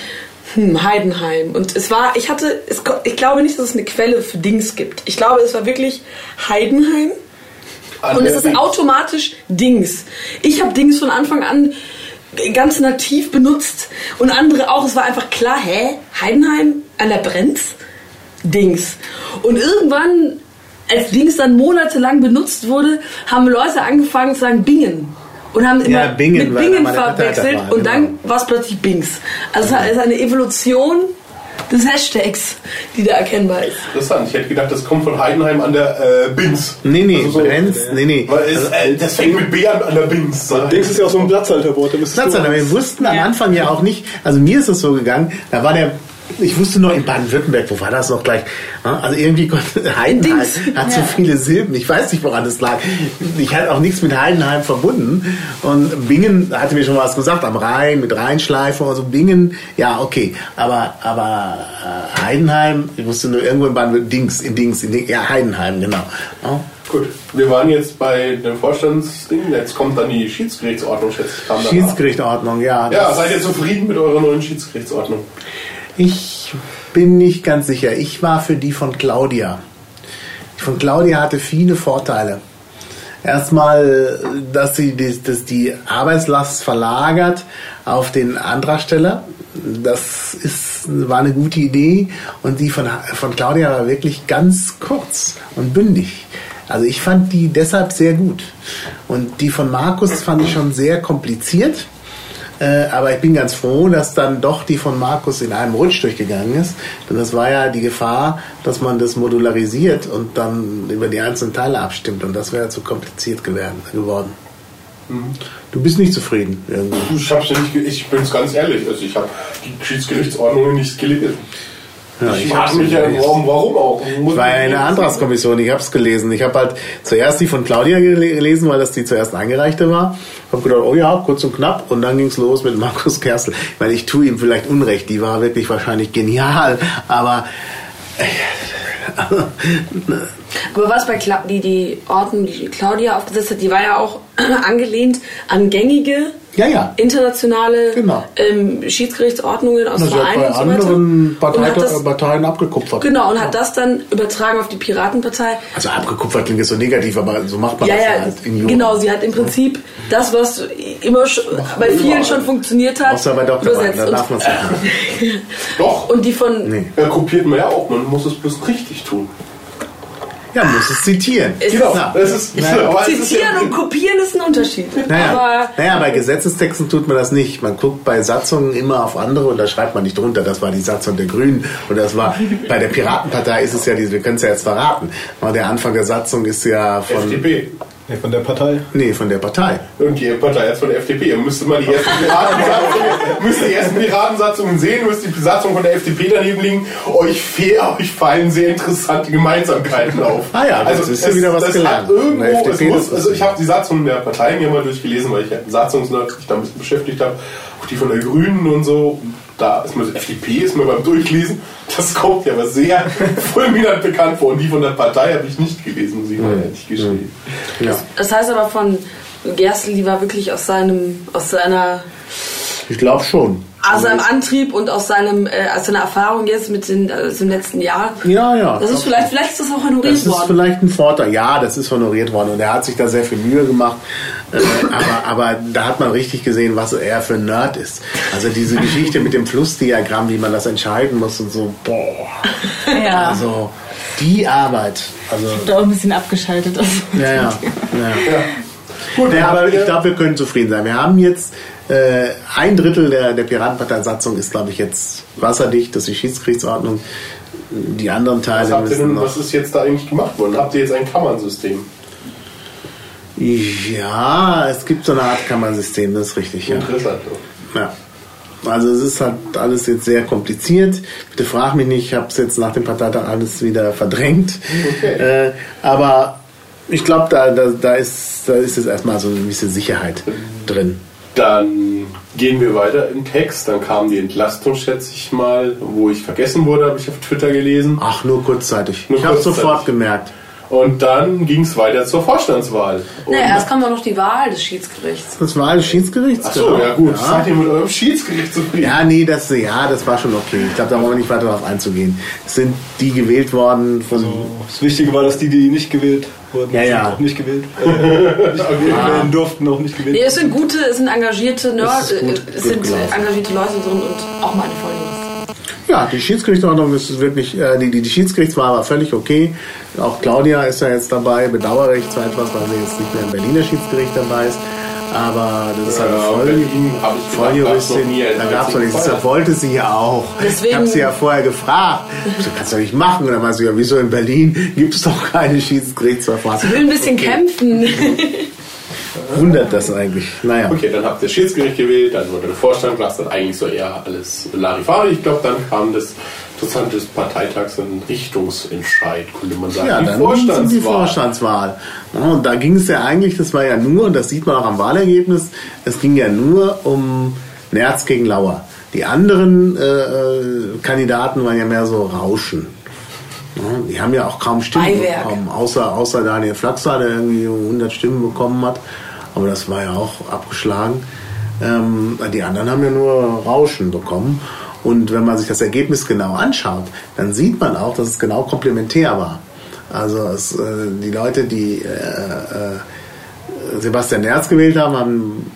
[SPEAKER 4] hm, Heidenheim. Und es war, ich hatte, es, ich glaube nicht, dass es eine Quelle für Dings gibt. Ich glaube, es war wirklich Heidenheim. Und es ist automatisch Dings. Ich habe Dings von Anfang an ganz nativ benutzt und andere auch. Es war einfach klar, hä? Heidenheim an der Brenz? Dings. Und irgendwann, als Dings dann monatelang benutzt wurde, haben Leute angefangen zu sagen Bingen. Und haben immer
[SPEAKER 2] Ja, Bingen,
[SPEAKER 4] mit Bingen verwechselt
[SPEAKER 2] war,
[SPEAKER 4] und
[SPEAKER 2] genau.
[SPEAKER 4] dann war es plötzlich Bings. Also es ist eine Evolution des Hashtags, die da erkennbar ist.
[SPEAKER 5] Interessant. Ich hätte gedacht, das kommt von Heidenheim an der äh, Bings.
[SPEAKER 2] Nee, nee,
[SPEAKER 5] Also so-
[SPEAKER 2] Brenz, nee, nee.
[SPEAKER 5] Weil es, äh, das fängt mit B an, an der Bings.
[SPEAKER 3] Dings ist ja auch so ein Platzhalterwort. Da müsstest
[SPEAKER 2] Platz
[SPEAKER 3] du-
[SPEAKER 2] aber wir wussten am
[SPEAKER 6] Ja.
[SPEAKER 2] Anfang ja auch nicht, also mir ist es so gegangen, da war der, ich wusste noch in Baden-Württemberg, wo war das noch gleich? Also irgendwie konnte Heidenheim
[SPEAKER 4] Dings.
[SPEAKER 2] hat so viele Silben, ich weiß nicht, woran das lag. Ich hatte auch nichts mit Heidenheim verbunden und Bingen hatte mir schon was gesagt, am Rhein, mit Rheinschleife und so, Bingen, ja, okay, aber, aber äh, Heidenheim, ich wusste nur irgendwo in Baden-Württemberg, Dings, in Dings, in Dings, ja, Heidenheim, genau.
[SPEAKER 5] Gut, wir waren jetzt bei dem Vorstandsding. Jetzt kommt dann die Schiedsgerichtsordnung, schätze ich.
[SPEAKER 2] Schiedsgerichtordnung, ja.
[SPEAKER 5] Ja, seid ihr zufrieden mit eurer neuen Schiedsgerichtsordnung?
[SPEAKER 2] Ich bin nicht ganz sicher. Ich war für die von Claudia. Die von Claudia hatte viele Vorteile. Erstmal, dass sie die, dass die Arbeitslast verlagert auf den Antragsteller. Das ist, war eine gute Idee und die von, von Claudia war wirklich ganz kurz und bündig. Also ich fand die deshalb sehr gut. Und die von Markus fand ich schon sehr kompliziert. Äh, aber ich bin ganz froh, dass dann doch die von Markus in einem Rutsch durchgegangen ist. Denn das war ja die Gefahr, dass man das modularisiert und dann über die einzelnen Teile abstimmt. Und das wäre zu kompliziert geworden. geworden. Du bist nicht zufrieden. Irgendwie.
[SPEAKER 5] Ich, hab's ja nicht, ich bin's ganz ehrlich, also ich habe die Schiedsgerichtsordnung nicht gelesen.
[SPEAKER 2] Ja,
[SPEAKER 5] ich
[SPEAKER 2] ich
[SPEAKER 5] frage mich ja,
[SPEAKER 2] gelesen.
[SPEAKER 5] warum, warum auch? Muss
[SPEAKER 2] Ich war ja in der Antragskommission, ich habe es gelesen. Ich habe halt zuerst die von Claudia gele- gelesen, weil das die zuerst eingereichte war. Habe gedacht, oh ja, kurz und knapp. Und dann ging es los mit Markus Kerstel. Ich meine, ich tue ihm vielleicht Unrecht. Die war wirklich wahrscheinlich genial. Aber
[SPEAKER 4] Aber was bei Cla die, die Ordnung, die Claudia aufgesetzt hat, die war ja auch angelehnt an gängige
[SPEAKER 2] ja, ja.
[SPEAKER 4] internationale
[SPEAKER 2] Genau.
[SPEAKER 4] ähm, Schiedsgerichtsordnungen aus
[SPEAKER 2] Sie hat
[SPEAKER 4] Vereinen
[SPEAKER 2] bei
[SPEAKER 4] und so
[SPEAKER 2] anderen
[SPEAKER 4] Und
[SPEAKER 2] Parteien,
[SPEAKER 4] hat das,
[SPEAKER 2] Parteien abgekupfert.
[SPEAKER 4] genau, und hat das dann übertragen auf die Piratenpartei.
[SPEAKER 2] Also abgekupfert klingt jetzt so negativ, aber so macht man
[SPEAKER 4] Ja,
[SPEAKER 2] das
[SPEAKER 4] ja,
[SPEAKER 2] halt in Jura.
[SPEAKER 4] genau, sie hat im Prinzip das, was immer schon, bei vielen schon funktioniert hat,
[SPEAKER 2] Außer bei Dr.
[SPEAKER 4] Übersetzt.
[SPEAKER 2] da darf man es
[SPEAKER 4] Und,
[SPEAKER 2] nicht.
[SPEAKER 5] Doch,
[SPEAKER 4] und die von,
[SPEAKER 2] Nee.
[SPEAKER 5] kopiert man ja auch, man muss es bloß richtig tun.
[SPEAKER 2] Ja, muss es zitieren.
[SPEAKER 4] Es
[SPEAKER 5] Genau, das ist,
[SPEAKER 2] Naja.
[SPEAKER 5] ist
[SPEAKER 4] Zitieren
[SPEAKER 5] ja,
[SPEAKER 4] und Kopieren ist ein Unterschied.
[SPEAKER 2] Naja,
[SPEAKER 4] Aber
[SPEAKER 2] naja, bei Gesetzestexten tut man das nicht. Man guckt bei Satzungen immer auf andere und da schreibt man nicht drunter, das war die Satzung der Grünen und das war bei der Piratenpartei ist es ja, diese- wir können es ja jetzt verraten. Aber der Anfang der Satzung ist ja von
[SPEAKER 5] FDP.
[SPEAKER 3] Nee, von der Partei.
[SPEAKER 2] nee von der Partei.
[SPEAKER 5] Und die Partei jetzt von der FDP. Ihr müsst mal die ersten Piratensatzungen, müsst die ersten Piratensatzungen sehen, müsst die Satzung von der FDP daneben liegen. Euch, fehl, euch fallen sehr interessante Gemeinsamkeiten auf.
[SPEAKER 2] Ah ja, das ist ja
[SPEAKER 5] es-
[SPEAKER 2] wieder was
[SPEAKER 5] das
[SPEAKER 2] gelernt.
[SPEAKER 5] Hat irgendwo,
[SPEAKER 2] FDP
[SPEAKER 5] muss, also ich habe die Satzungen der Parteien hier mal durchgelesen, weil ich ja Satzungsnerd mich da ein bisschen beschäftigt habe. Auch die von der Grünen und so. Da ist mir FDP ist mir beim Durchlesen, das kommt ja aber sehr fulminant bekannt vor. Und die von der Partei habe ich nicht gelesen, muss ich mal ehrlich gestehen.
[SPEAKER 2] Ja.
[SPEAKER 4] das heißt aber von Gerstl, die war wirklich aus seinem, aus seiner
[SPEAKER 2] Ich glaube schon.
[SPEAKER 4] Aus seinem Antrieb und aus seinem, äh, aus seiner Erfahrung jetzt mit den, also im letzten Jahr.
[SPEAKER 2] Ja, ja.
[SPEAKER 4] Das ist vielleicht, vielleicht ist das auch honoriert
[SPEAKER 2] Das ist
[SPEAKER 4] worden.
[SPEAKER 2] vielleicht ein Vorteil. Ja, das ist honoriert worden und er hat sich da sehr viel Mühe gemacht. Äh, aber, aber da hat man richtig gesehen, was er für ein Nerd ist. Also diese Geschichte mit dem Flussdiagramm, wie man das entscheiden muss und so, boah.
[SPEAKER 6] Ja.
[SPEAKER 2] Also die Arbeit. Also,
[SPEAKER 6] Da auch ein bisschen abgeschaltet. Also.
[SPEAKER 2] ja, ja. ja.
[SPEAKER 5] Gut,
[SPEAKER 2] Ja, aber ich glaube, wir können zufrieden sein. Wir haben jetzt äh, ein Drittel der, der Piratenpartei-Satzung ist, glaube ich, jetzt wasserdicht. Das ist die Schiedsgerichtsordnung. Die anderen Teile
[SPEAKER 5] Was, habt ihr
[SPEAKER 2] müssen
[SPEAKER 5] denn, was ist jetzt da eigentlich gemacht worden? Habt ihr jetzt ein Kammernsystem?
[SPEAKER 2] Ja, es gibt so eine Art Kammersystem, das ist richtig, ja.
[SPEAKER 5] Interessant.
[SPEAKER 2] ja. Also es ist halt alles jetzt sehr kompliziert. Bitte frag mich nicht, ich habe es jetzt nach dem Parteitag alles wieder verdrängt.
[SPEAKER 5] Okay.
[SPEAKER 2] Äh, aber ich glaube, da, da, da, ist, da ist jetzt erstmal so eine gewisse Sicherheit drin.
[SPEAKER 5] Dann gehen wir weiter im Text. Dann kam die Entlastung, schätze ich mal, wo ich vergessen wurde, habe ich auf Twitter gelesen.
[SPEAKER 2] Ach, nur kurzzeitig.
[SPEAKER 5] Nur
[SPEAKER 2] ich habe sofort gemerkt.
[SPEAKER 5] Und dann ging es weiter zur Vorstandswahl. Und
[SPEAKER 4] Naja, erst kommt doch noch die Wahl des Schiedsgerichts.
[SPEAKER 2] Das war alles Schiedsgerichts.
[SPEAKER 5] Ach so, ja gut. Seid ihr mit eurem Schiedsgericht zufrieden?
[SPEAKER 2] Ja, nee, das, ja, das war schon okay. Ich glaube, da wollen wir nicht weiter darauf einzugehen. Es sind die gewählt worden von.
[SPEAKER 3] Das Wichtige war, dass die, die nicht gewählt wurden,
[SPEAKER 2] Ja, ja.
[SPEAKER 3] auch nicht gewählt. Äh, nicht gewählt werden durften, auch nicht gewählt
[SPEAKER 4] Nee, es sind gute, es sind engagierte Nerds,
[SPEAKER 2] gut-
[SPEAKER 4] äh,
[SPEAKER 2] gut
[SPEAKER 4] es sind
[SPEAKER 2] gelaufen.
[SPEAKER 4] engagierte Leute drin und auch meine Volljuristen.
[SPEAKER 2] Ja, die Schiedsgerichtsordnung ist wirklich, äh, die, die, die Schiedsgerichtswahl war völlig okay. Auch Claudia ist ja jetzt dabei, bedauere ich zwar etwas, weil sie jetzt nicht mehr im Berliner Schiedsgericht dabei ist. Aber das ist halt Volljuristin. Da gab es doch nichts. Das wollte sie ja auch.
[SPEAKER 4] Deswegen-
[SPEAKER 2] ich habe sie ja vorher gefragt. So kannst du doch nicht machen. Und dann war sie ja, wieso in Berlin gibt es doch keine Schiedsgerichtsverfahren.
[SPEAKER 4] Ich will ein bisschen kämpfen.
[SPEAKER 2] Wundert das eigentlich. Naja.
[SPEAKER 5] Okay, dann habt ihr Schiedsgericht gewählt, dann wurde der Vorstand, was dann eigentlich so eher alles Larifari. Ich glaube, dann kam das Interessante des Parteitags ein Richtungsentscheid, könnte man sagen.
[SPEAKER 2] Ja,
[SPEAKER 5] die
[SPEAKER 2] dann die
[SPEAKER 5] Vorstandswahl.
[SPEAKER 2] Vorstandswahl. Ja, und da ging es ja eigentlich, das war ja nur, und das sieht man auch am Wahlergebnis, es ging ja nur um Nerz gegen Lauer. Die anderen äh, äh, Kandidaten waren ja mehr so Rauschen. Die haben ja auch kaum Stimmen
[SPEAKER 4] Beiwerk.
[SPEAKER 2] bekommen, außer, außer Daniel Flaxer, der irgendwie 100 Stimmen bekommen hat. Aber das war ja auch abgeschlagen. Ähm, die anderen haben ja nur Rauschen bekommen. Und wenn man sich das Ergebnis genau anschaut, dann sieht man auch, dass es genau komplementär war. Also es, äh, die Leute, die äh, äh, Sebastian Nerz gewählt haben, haben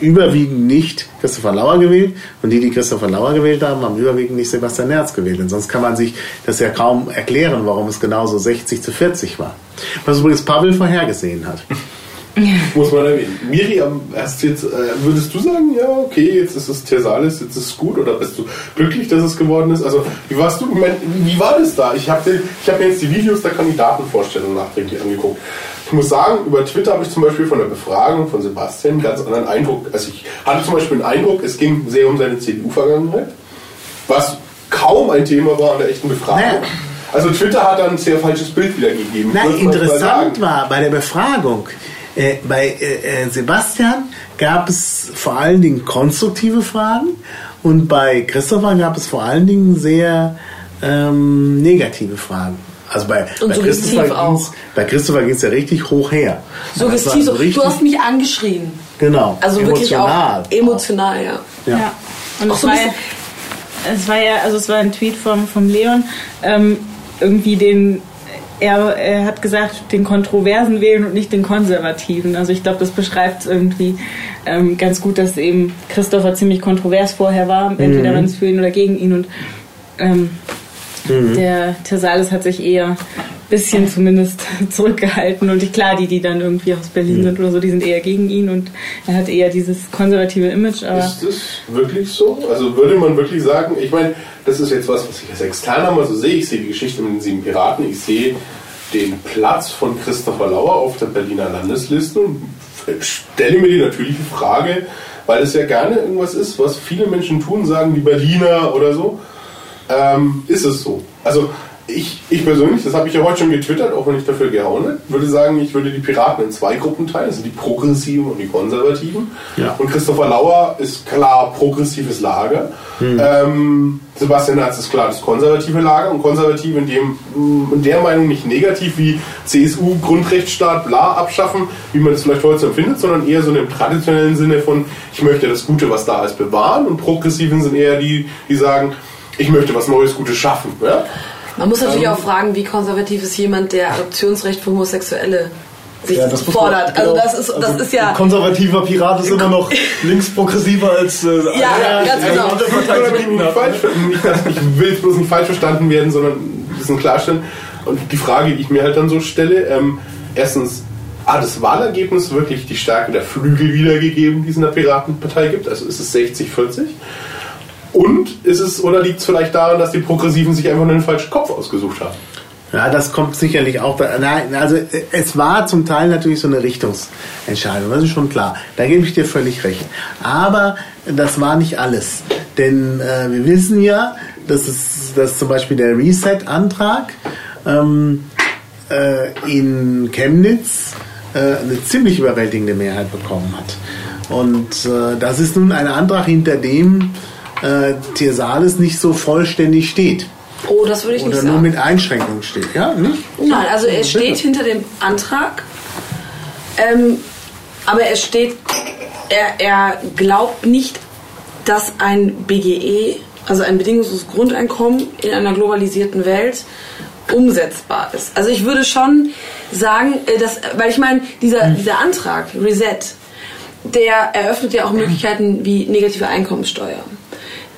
[SPEAKER 2] überwiegend nicht Christopher Lauer gewählt und die, die Christopher Lauer gewählt haben, haben überwiegend nicht Sebastian Nerz gewählt. Denn sonst kann man sich das ja kaum erklären, warum es genauso 60 zu 40 war. Was übrigens Pavel vorhergesehen hat.
[SPEAKER 5] Muss man erwähnen. Miriam, hast jetzt, äh, würdest du sagen, ja, okay, jetzt ist es Tersalis, jetzt ist es gut oder bist du glücklich, dass es geworden ist? Also, wie warst du, mein, wie war das da? Ich habe hab mir jetzt die Videos der Kandidatenvorstellung nachträglich angeguckt. Ich muss sagen, über Twitter habe ich zum Beispiel von der Befragung von Sebastian einen ganz anderen Eindruck. Also, ich hatte zum Beispiel den Eindruck, es ging sehr um seine CDU-Vergangenheit, was kaum ein Thema war an der echten Befragung.
[SPEAKER 2] Naja.
[SPEAKER 5] Also, Twitter hat dann ein sehr falsches Bild wiedergegeben.
[SPEAKER 2] Nein, interessant war bei der Befragung, äh, bei äh, äh, Sebastian gab es vor allen Dingen konstruktive Fragen und bei Christopher gab es vor allen Dingen sehr ähm, negative Fragen. Also bei,
[SPEAKER 4] Und
[SPEAKER 2] bei
[SPEAKER 4] suggestiv
[SPEAKER 2] Christopher
[SPEAKER 4] auch.
[SPEAKER 2] ging's- bei Christopher ging es ja richtig hoch her.
[SPEAKER 4] Suggestiv,
[SPEAKER 2] Das war
[SPEAKER 4] so,
[SPEAKER 2] richtig-
[SPEAKER 4] du hast mich angeschrien.
[SPEAKER 2] genau,
[SPEAKER 4] Also wirklich
[SPEAKER 2] emotional.
[SPEAKER 4] auch emotional, ja.
[SPEAKER 2] Ja.
[SPEAKER 6] Ja. Und
[SPEAKER 4] Auch
[SPEAKER 6] es
[SPEAKER 4] so ein
[SPEAKER 6] war, ja, es war ja, also es war ein Tweet vom, vom Leon, ähm, irgendwie den, er, er hat gesagt, den Kontroversen wählen und nicht den Konservativen. Also ich glaube, das beschreibt es irgendwie ähm, ganz gut, dass eben Christopher ziemlich kontrovers vorher war, entweder wenn es für ihn oder gegen ihn. Und ähm, der Tersalis hat sich eher bisschen zumindest zurückgehalten und klar, die, die dann irgendwie aus Berlin sind oder so, die sind eher gegen ihn und er hat eher dieses konservative Image, aber
[SPEAKER 5] Ist das wirklich so? Also würde man wirklich sagen, ich meine, das ist jetzt was, was ich als Externer mal so sehe. Ich sehe die Geschichte mit den sieben Piraten, ich sehe den Platz von Christopher Lauer auf der Berliner Landesliste und stelle mir die natürliche Frage, weil es ja gerne irgendwas ist, was viele Menschen tun, sagen die Berliner oder so. Ähm, ist es so? Also ich, ich persönlich, das habe ich ja heute schon getwittert, auch wenn ich dafür gehauen würde sagen, ich würde die Piraten in zwei Gruppen teilen. Das sind die Progressiven und die Konservativen.
[SPEAKER 2] Ja.
[SPEAKER 5] Und Christopher Lauer ist klar progressives Lager. Ähm, Sebastian Herz ist klar das konservative Lager und konservativ in, dem, in der Meinung nicht negativ wie CSU, Grundrechtsstaat, bla abschaffen, wie man es vielleicht heute so empfindet, sondern eher so in dem traditionellen Sinne von, ich möchte das Gute, was da ist, bewahren und Progressiven sind eher die, die sagen, ich möchte was Neues, Gutes schaffen. Ja?
[SPEAKER 4] Man muss natürlich
[SPEAKER 5] Ähm,
[SPEAKER 4] auch fragen, wie konservativ ist jemand, der Adoptionsrecht für Homosexuelle sich
[SPEAKER 3] Ja, das muss man-
[SPEAKER 4] fordert. Also
[SPEAKER 3] genau.
[SPEAKER 4] das ist, das
[SPEAKER 3] Also
[SPEAKER 4] ist ja...
[SPEAKER 3] Ein konservativer Pirat ist immer noch linksprogressiver als äh,
[SPEAKER 4] Ja, ganz
[SPEAKER 3] eine
[SPEAKER 4] genau.
[SPEAKER 5] Ich nicht
[SPEAKER 3] hat.
[SPEAKER 5] falsch, nicht, dass- ich will es bloß nicht falsch verstanden werden, sondern ein bisschen klarstellen. Und die Frage, die ich mir halt dann so stelle, ähm, erstens, hat das Wahlergebnis wirklich die Stärke der Flügel wiedergegeben, die es in der Piratenpartei gibt? Also ist es 60-40? Und ist es, oder liegt es vielleicht daran, dass die Progressiven sich einfach nur den falschen Kopf ausgesucht haben?
[SPEAKER 2] Ja, das kommt sicherlich auch. Nein, also es war zum Teil natürlich so eine Richtungsentscheidung, das ist schon klar. Da gebe ich dir völlig recht. Aber das war nicht alles. Denn äh, wir wissen ja, dass, es, dass zum Beispiel der Reset-Antrag ähm, äh, in Chemnitz äh, eine ziemlich überwältigende Mehrheit bekommen hat. Und äh, das ist nun ein Antrag, hinter dem äh, Tirsales nicht so vollständig steht.
[SPEAKER 4] Oh, das würde ich nicht
[SPEAKER 2] Oder nur
[SPEAKER 4] sagen.
[SPEAKER 2] mit Einschränkungen steht. Ja, nicht?
[SPEAKER 4] Nein, also er steht hinter dem Antrag, ähm, aber er steht, er, er glaubt nicht, dass ein BGE, also ein bedingungsloses Grundeinkommen in einer globalisierten Welt umsetzbar ist. Also ich würde schon sagen, äh, dass, weil ich meine, dieser, dieser Antrag, Reset, der eröffnet ja auch Möglichkeiten wie negative Einkommenssteuer.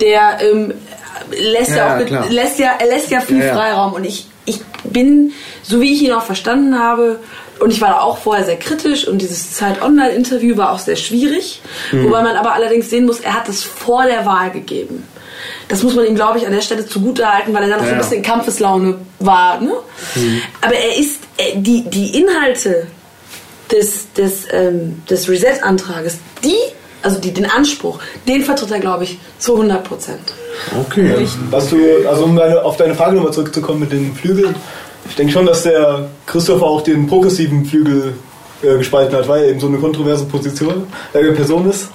[SPEAKER 4] Der ähm, lässt ja,
[SPEAKER 2] Ja,
[SPEAKER 4] auch
[SPEAKER 2] klar.
[SPEAKER 4] lässt ja, er lässt ja viel
[SPEAKER 2] Ja, ja.
[SPEAKER 4] Freiraum und ich, ich bin, so wie ich ihn auch verstanden habe, und ich war da auch vorher sehr kritisch und dieses Zeit Online Interview war auch sehr schwierig,
[SPEAKER 2] Mhm.
[SPEAKER 4] wobei man aber allerdings sehen muss, er hat es vor der Wahl gegeben. Das muss man ihm, glaube ich, an der Stelle zugutehalten, weil er dann noch so ein
[SPEAKER 2] Ja.
[SPEAKER 4] bisschen in Kampfeslaune war. Ne? Aber er ist, äh, die, die Inhalte des, des, ähm, des Reset-Antrages, die, also die, den Anspruch, den vertritt er, glaube ich, zu 100 Prozent.
[SPEAKER 2] Okay.
[SPEAKER 3] Was du, also um deine, auf deine Frage nochmal zurückzukommen mit den Flügeln, ich denke schon, dass der Christopher auch den progressiven Flügel äh, gespalten hat, weil er eben so eine kontroverse Position, äh, Person ist.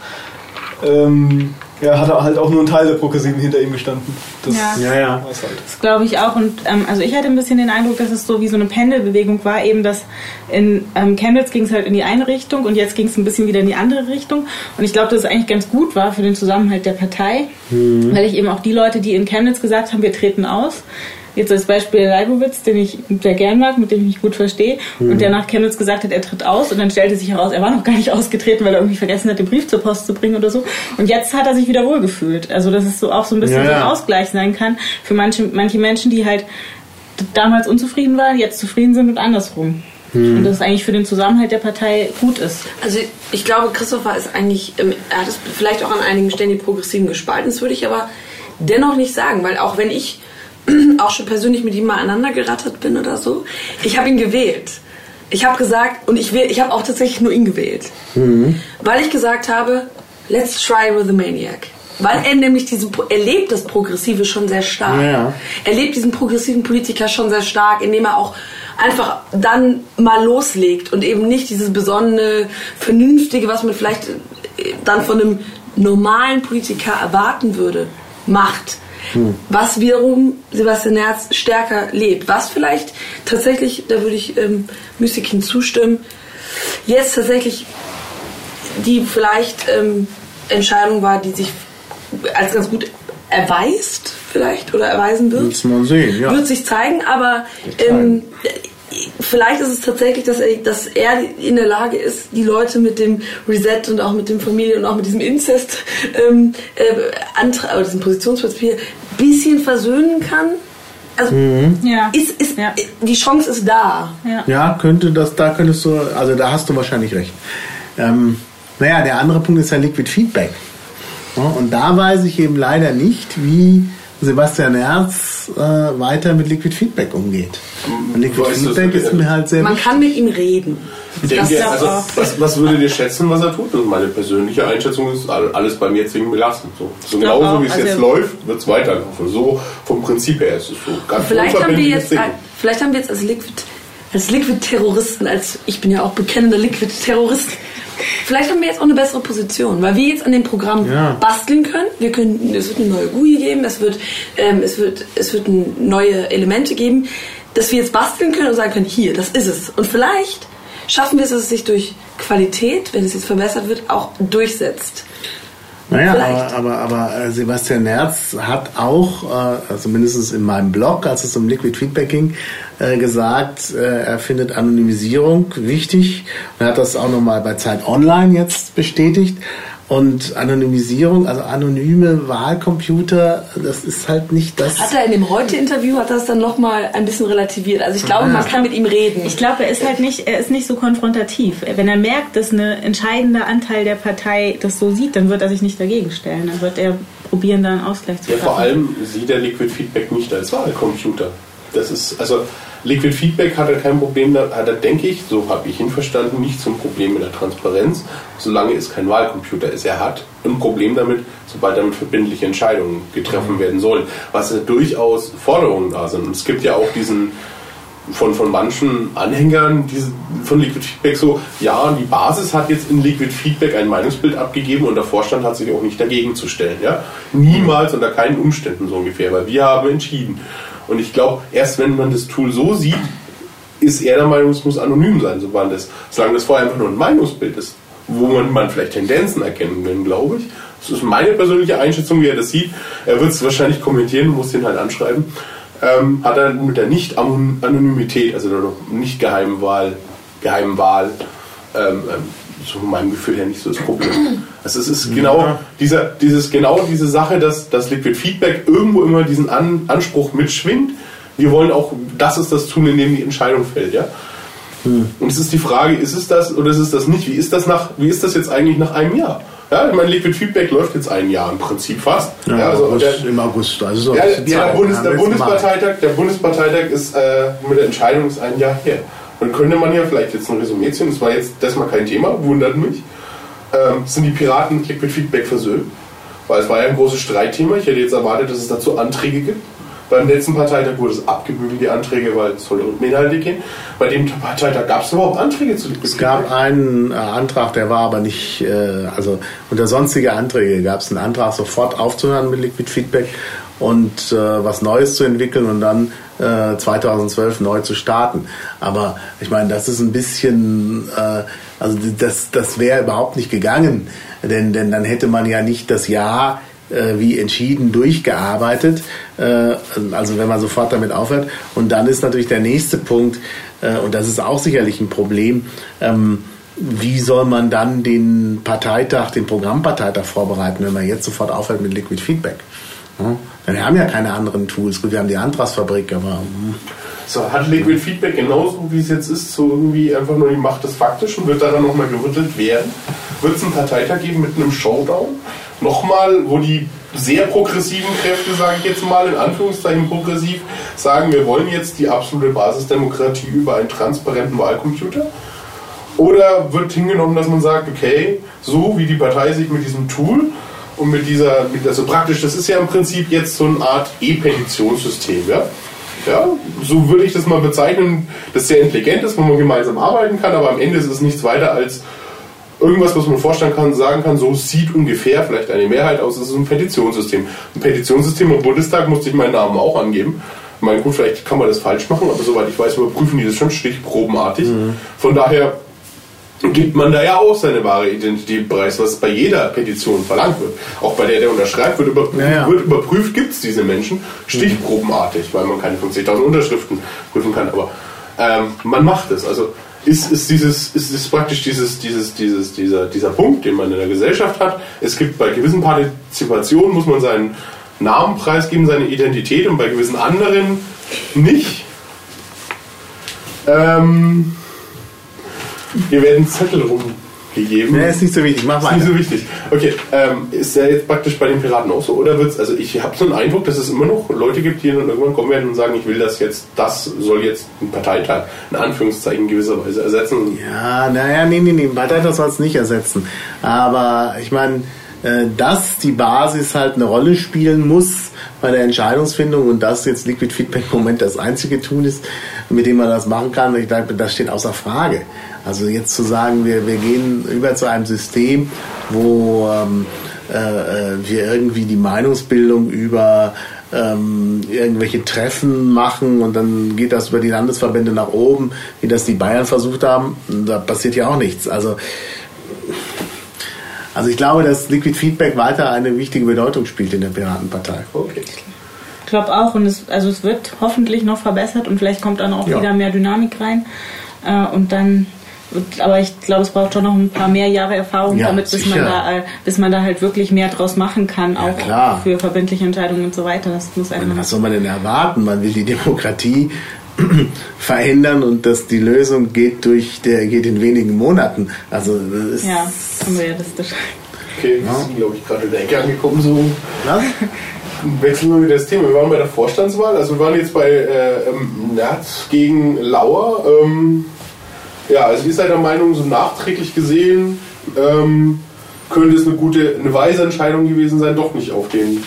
[SPEAKER 3] Ähm, ja, hat er halt auch nur ein Teil der Progressiven hinter ihm gestanden. Das
[SPEAKER 6] Ja.
[SPEAKER 2] Ja, ja.
[SPEAKER 3] halt.
[SPEAKER 6] Das glaube ich auch. Und ähm, also ich hatte ein bisschen den Eindruck, dass es so wie so eine Pendelbewegung war, eben dass in ähm, Chemnitz ging es halt in die eine Richtung und jetzt ging es ein bisschen wieder in die andere Richtung. Und ich glaube, dass es eigentlich ganz gut war für den Zusammenhalt der Partei, weil ich eben auch die Leute, die in Chemnitz gesagt haben, wir treten aus, jetzt als Beispiel Leibowitz, den ich sehr gern mag, mit dem ich mich gut verstehe,
[SPEAKER 2] Mhm.
[SPEAKER 6] und der nach Chemnitz gesagt hat, er tritt aus und dann stellte sich heraus, er war noch gar nicht ausgetreten, weil er irgendwie vergessen hat, den Brief zur Post zu bringen oder so. Und jetzt hat er sich wieder wohlgefühlt. Also dass es so auch so ein bisschen
[SPEAKER 2] Ja,
[SPEAKER 6] so ein
[SPEAKER 2] ja.
[SPEAKER 6] Ausgleich sein kann für manche, manche Menschen, die halt damals unzufrieden waren, jetzt zufrieden sind und andersrum.
[SPEAKER 2] Mhm.
[SPEAKER 6] Und das eigentlich für den Zusammenhalt der Partei gut ist.
[SPEAKER 4] Also ich glaube, Christopher ist eigentlich, ähm, er hat es vielleicht auch an einigen Stellen die Progressiven gespalten, das würde ich aber dennoch nicht sagen, weil auch wenn ich auch schon persönlich mit ihm mal aneinander gerattert bin oder so, ich habe ihn gewählt. Ich habe gesagt, und ich, ich habe auch tatsächlich nur ihn gewählt, weil ich gesagt habe, let's try with the maniac. Weil er nämlich diesen, er lebt das Progressive schon sehr stark.
[SPEAKER 2] Ja.
[SPEAKER 4] Er lebt diesen progressiven Politiker schon sehr stark, indem er auch einfach dann mal loslegt und eben nicht dieses besonnene, vernünftige, was man vielleicht dann von einem normalen Politiker erwarten würde, macht. Was wiederum Sebastian Nerz stärker lebt. Was vielleicht tatsächlich, da würde ich ähm, Mystikin zustimmen, jetzt tatsächlich die vielleicht ähm, Entscheidung war, die sich als ganz gut erweist, vielleicht, oder erweisen wird.
[SPEAKER 2] Muss man sehen, ja.
[SPEAKER 4] Wird sich zeigen, aber ähm, vielleicht ist es tatsächlich, dass er, dass er in der Lage ist, die Leute mit dem Reset und auch mit dem Familie und auch mit diesem Inzest ähm, äh, Antrag, oder diesem Positionspapier ein bisschen versöhnen kann. Also
[SPEAKER 6] Ja.
[SPEAKER 4] ist, ist,
[SPEAKER 6] Ja.
[SPEAKER 4] die Chance ist da.
[SPEAKER 6] Ja.
[SPEAKER 2] Ja, könnte das, da könntest du, also da hast du wahrscheinlich recht. Ähm, naja, der andere Punkt ist ja Liquid Feedback. Und da weiß ich eben leider nicht, wie Sebastian Erz äh, weiter mit Liquid Feedback umgeht. Und Liquid
[SPEAKER 5] Weißt
[SPEAKER 2] Feedback ist mir halt sehr
[SPEAKER 4] Man
[SPEAKER 2] wichtig.
[SPEAKER 4] kann mit ihm reden.
[SPEAKER 5] Denke, also, was, was würdet ihr schätzen, was er tut? Und meine persönliche Einschätzung ist all- alles beim jetzigen belassen. So, so genauso
[SPEAKER 6] auch,
[SPEAKER 5] wie es
[SPEAKER 6] also-
[SPEAKER 5] jetzt läuft, wird es weiterlaufen. So vom Prinzip her ist es so. Ganz
[SPEAKER 4] Vielleicht haben wir jetzt,
[SPEAKER 5] Ding.
[SPEAKER 4] vielleicht haben wir jetzt als Liquid, als Liquid-Terroristen, als ich bin ja auch bekennender Liquid-Terrorist, vielleicht haben wir jetzt auch eine bessere Position, weil wir jetzt an dem Programm
[SPEAKER 2] Ja.
[SPEAKER 4] basteln können. Wir können, es wird eine neue GUI geben, es wird, ähm, es wird, es wird neue Elemente geben, dass wir jetzt basteln können und sagen können, hier, das ist es. Und vielleicht schaffen wir es, dass es sich durch Qualität, wenn es jetzt verbessert wird, auch durchsetzt.
[SPEAKER 2] Naja,
[SPEAKER 4] Vielleicht.
[SPEAKER 2] aber, aber, aber äh, Sebastian Nerz hat auch, äh, also mindestens in meinem Blog, als es um Liquid Feedback ging, äh, gesagt, äh, er findet Anonymisierung wichtig und hat das auch nochmal bei Zeit Online jetzt bestätigt. Und Anonymisierung, also anonyme Wahlcomputer, das ist halt nicht das.
[SPEAKER 4] Hat er in dem Heute-Interview, hat er es dann nochmal ein bisschen relativiert. Also ich glaube, man kann mit ihm reden.
[SPEAKER 6] Ich glaube, er ist halt nicht, er ist nicht so konfrontativ. Wenn er merkt, dass ein entscheidender Anteil der Partei das so sieht, dann wird er sich nicht dagegen stellen. Dann wird er probieren, da einen Ausgleich zu
[SPEAKER 5] Ja,
[SPEAKER 6] schaffen.
[SPEAKER 5] vor allem sieht er Liquid Feedback nicht als Wahlcomputer. Das ist, also Liquid Feedback hat er kein Problem, da hat er, denke ich, so habe ich ihn verstanden, nicht ein Problem mit der Transparenz, solange es kein Wahlcomputer ist. Er hat ein Problem damit, sobald damit verbindliche Entscheidungen getroffen werden sollen, was ja durchaus Forderungen da sind. Und es gibt ja auch diesen von, von manchen Anhängern diese, von Liquid Feedback so, ja, die Basis hat jetzt in Liquid Feedback ein Meinungsbild abgegeben und der Vorstand hat sich auch nicht dagegen zu stellen. Ja? Niemals unter keinen Umständen so ungefähr, weil wir haben entschieden. Und ich glaube, erst wenn man das Tool so sieht, ist er der Meinung, es muss anonym sein, sobald das, solange das vorher einfach nur ein Meinungsbild ist, wo man, man vielleicht Tendenzen erkennen will, glaube ich. Das ist meine persönliche Einschätzung, wie er das sieht. Er wird es wahrscheinlich kommentieren, muss ihn halt anschreiben. Ähm, hat er mit der Nicht-Anonymität, also der Nicht-Geheimwahl, Geheimwahl, ähm, ähm, so meinem Gefühl her nicht so das Problem. Also es ist genau dieser, dieses, genau diese Sache, dass das Liquid Feedback irgendwo immer diesen An Anspruch mitschwingt. Wir wollen auch, das ist das tun, in dem die Entscheidung fällt, ja. Und es ist die Frage, ist es das oder ist es das nicht? Wie ist das nach, wie ist das jetzt eigentlich nach einem Jahr? Ja, ich meine, Liquid Feedback läuft jetzt ein Jahr im Prinzip fast.
[SPEAKER 2] Ja,
[SPEAKER 5] Ja, also,
[SPEAKER 2] August,
[SPEAKER 5] der,
[SPEAKER 2] Im August. Also so
[SPEAKER 5] ja, der. Bundes,
[SPEAKER 2] Ja,
[SPEAKER 5] der. Bundesparteitag, der Bundesparteitag ist äh, mit der Entscheidung ist ein Jahr her. Dann könnte man ja vielleicht jetzt ein Resümee ziehen, das war jetzt das mal kein Thema, wundert mich. Ähm, sind die Piraten mit Liquid Feedback versöhnt? Weil es war ja ein großes Streitthema. Ich hätte jetzt erwartet, dass es dazu Anträge gibt. Beim letzten Parteitag wurde es abgebügelt, die Anträge, weil es sollte um Inhalte gehen. Bei dem Parteitag gab es überhaupt Anträge zu Liquid
[SPEAKER 2] Es gab einen äh, Antrag, der war aber nicht, äh, also unter sonstige Anträge gab es einen Antrag, sofort aufzuhören mit Liquid Feedback und äh, was Neues zu entwickeln und dann äh, 2012 neu zu starten. Aber ich meine, das ist ein bisschen, äh, also das, das wäre überhaupt nicht gegangen, denn, denn dann hätte man ja nicht das Jahr äh, wie entschieden durchgearbeitet. Äh, also wenn man sofort damit aufhört. Und dann ist natürlich der nächste Punkt, äh, und das ist auch sicherlich ein Problem, ähm, wie soll man dann den Parteitag, den Programmparteitag vorbereiten, wenn man jetzt sofort aufhört mit Liquid Feedback? Wir haben ja keine anderen Tools. Gut, wir haben die Antragsfabrik, aber. Hm.
[SPEAKER 5] So, hat Liquid Feedback genauso wie es jetzt ist, so irgendwie einfach nur die Macht des Faktischen? Wird da dann nochmal gerüttelt werden? Wird es einen Parteitag geben mit einem Showdown? Nochmal, wo die sehr progressiven Kräfte, sage ich jetzt mal, in Anführungszeichen progressiv, sagen, wir wollen jetzt die absolute Basisdemokratie über einen transparenten Wahlcomputer? Oder wird hingenommen, dass man sagt, okay, so wie die Partei sich mit diesem Tool und mit dieser, mit, also praktisch, das ist ja im Prinzip jetzt so eine Art E-Petitionssystem, ja? Ja, so würde ich das mal bezeichnen, das sehr intelligent ist, wo man gemeinsam arbeiten kann, aber am Ende ist es nichts weiter als irgendwas, was man vorstellen kann, sagen kann, so sieht ungefähr vielleicht eine Mehrheit aus. Das ist ein Petitionssystem. Ein Petitionssystem im Bundestag musste ich meinen Namen auch angeben. Ich meine, gut, vielleicht kann man das falsch machen, aber soweit ich weiß, überprüfen die das schon stichprobenartig. Mhm. Von daher gibt man da ja auch seine wahre Identität preis, was bei jeder Petition verlangt wird. Auch bei der, der unterschreibt, wird überprüft, ja, ja. Wird überprüft gibt es diese Menschen, stichprobenartig, weil man keine 50.000 Unterschriften prüfen kann. Aber ähm, man macht es. Also ist, ist, dieses, ist, ist praktisch dieses, dieses, dieses, dieser, dieser Punkt, den man in der Gesellschaft hat. Es gibt bei gewissen Partizipationen, muss man seinen Namen preisgeben, seine Identität und bei gewissen anderen nicht. Ähm, hier werden Zettel rumgegeben.
[SPEAKER 2] Nee, ist nicht so wichtig, mach
[SPEAKER 5] mal. Ist nicht so wichtig. Okay, ähm, ist der jetzt praktisch bei den Piraten auch so? Oder wird's, also ich habe so einen Eindruck, dass es immer noch Leute gibt, die dann irgendwann kommen werden und sagen, ich will das jetzt, das soll jetzt ein Parteitag in Anführungszeichen gewisserweise ersetzen.
[SPEAKER 2] Ja, naja, nee, nee, nee, ein Parteitag soll es nicht ersetzen. Aber ich meine, äh, dass die Basis halt eine Rolle spielen muss bei der Entscheidungsfindung und dass jetzt Liquid Feedback im Moment das einzige Tool ist, mit dem man das machen kann, ich glaube, das steht außer Frage. Also jetzt zu sagen, wir, wir gehen über zu einem System, wo ähm, äh, äh, wir irgendwie die Meinungsbildung über ähm, irgendwelche Treffen machen und dann geht das über die Landesverbände nach oben, wie das die Bayern versucht haben. Da passiert ja auch nichts. Also also ich glaube, dass Liquid Feedback weiter eine wichtige Bedeutung spielt in der Piratenpartei.
[SPEAKER 6] Okay. Ich glaube auch und es, also es wird hoffentlich noch verbessert und vielleicht kommt dann auch ja. wieder mehr Dynamik rein äh, und dann aber ich glaube, es braucht schon noch ein paar mehr Jahre Erfahrung ja, damit, bis man, da, äh, bis man da halt wirklich mehr draus machen kann, auch ja, für verbindliche Entscheidungen und so weiter. Das muss
[SPEAKER 2] einfach was soll man denn erwarten? Man will die Demokratie verändern und dass die Lösung geht durch der geht in wenigen Monaten. Also
[SPEAKER 6] das ist ja, unrealistisch.
[SPEAKER 5] Okay, wir sind glaube ich gerade in der Ecke angekommen so. Wechseln wir wieder das Thema. Wir waren bei der Vorstandswahl, also wir waren jetzt bei äh, ähm, Nerz gegen Lauer. Ähm, ja, also ihr seid der Meinung, so nachträglich gesehen ähm, könnte es eine gute, eine weise Entscheidung gewesen sein, doch nicht auf den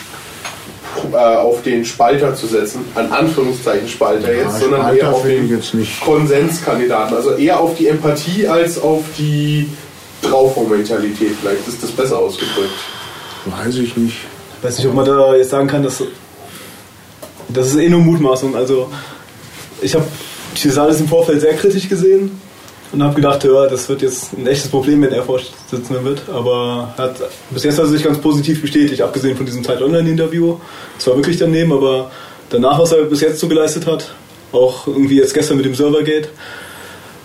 [SPEAKER 5] äh, auf den Spalter zu setzen, an Anführungszeichen Spalter ja, jetzt, sondern Spalter eher auf den Konsenskandidaten. Also eher auf die Empathie als auf die Draufbau-Mentalität. Vielleicht ist das besser ausgedrückt.
[SPEAKER 2] Weiß ich nicht.
[SPEAKER 3] Ich weiß nicht, ob man da jetzt sagen kann, dass das ist eh nur Mutmaßung. Also ich habe das alles im Vorfeld sehr kritisch gesehen und habe gedacht, ja, das wird jetzt ein echtes Problem, wenn er Vorsitzender wird. Aber hat, bis jetzt hat er sich ganz positiv bestätigt, abgesehen von diesem Zeit Online-Interview. Es war wirklich daneben, aber danach, was er bis jetzt so geleistet hat, auch irgendwie jetzt gestern mit dem Servergate,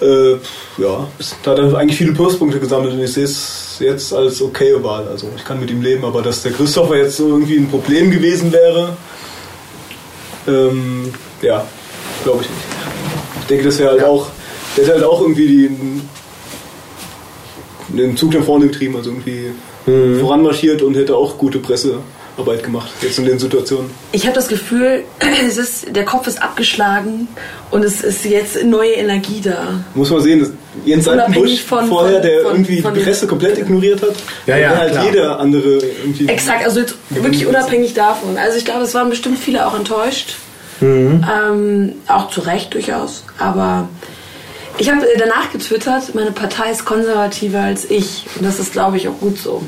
[SPEAKER 3] äh, ja, da hat er eigentlich viele Pluspunkte gesammelt und ich sehe es jetzt als okaye Wahl. Also ich kann mit ihm leben, aber dass der Christopher jetzt so irgendwie ein Problem gewesen wäre, ähm, ja, glaube ich nicht. Ich denke, das wäre halt ja. auch der hat halt auch irgendwie den, den Zug nach vorne getrieben, also irgendwie mhm. voranmarschiert und hätte auch gute Pressearbeit gemacht, jetzt in den Situationen.
[SPEAKER 4] Ich habe das Gefühl, es ist, der Kopf ist abgeschlagen und es ist jetzt neue Energie da.
[SPEAKER 3] Muss man sehen, dass Jens Altenbusch von, vorher, der von, irgendwie von, die Presse komplett ignoriert hat,
[SPEAKER 2] ja, ja,
[SPEAKER 3] halt klar. jeder andere irgendwie.
[SPEAKER 4] Exakt, also jetzt wirklich unabhängig davon. Also ich glaube, es waren bestimmt viele auch enttäuscht. Mhm. Ähm, auch zu Recht durchaus, aber ich habe äh, danach getwittert, meine Partei ist konservativer als ich. Und das ist, glaube ich, auch gut so.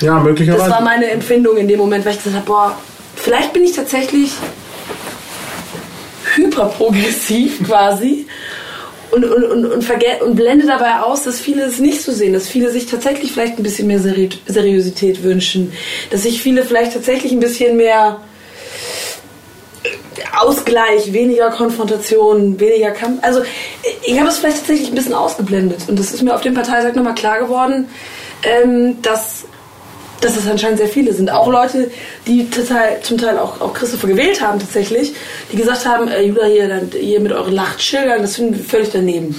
[SPEAKER 2] Ja, möglicherweise.
[SPEAKER 4] Das war meine Empfindung in dem Moment, weil ich gesagt habe, boah, vielleicht bin ich tatsächlich hyperprogressiv quasi und, und, und, und, und blende dabei aus, dass viele es nicht so sehen, dass viele sich tatsächlich vielleicht ein bisschen mehr Seri Seriosität wünschen, dass sich viele vielleicht tatsächlich ein bisschen mehr Ausgleich, weniger Konfrontation, weniger Kampf. Also ich habe es vielleicht tatsächlich ein bisschen ausgeblendet und das ist mir auf dem Parteitag nochmal klar geworden, ähm, dass dass es anscheinend sehr viele sind. Auch Leute, die total, zum Teil auch, auch Christopher gewählt haben tatsächlich, die gesagt haben, äh, Julia, hier, hier mit euren Lachtschildern, das finden wir völlig daneben.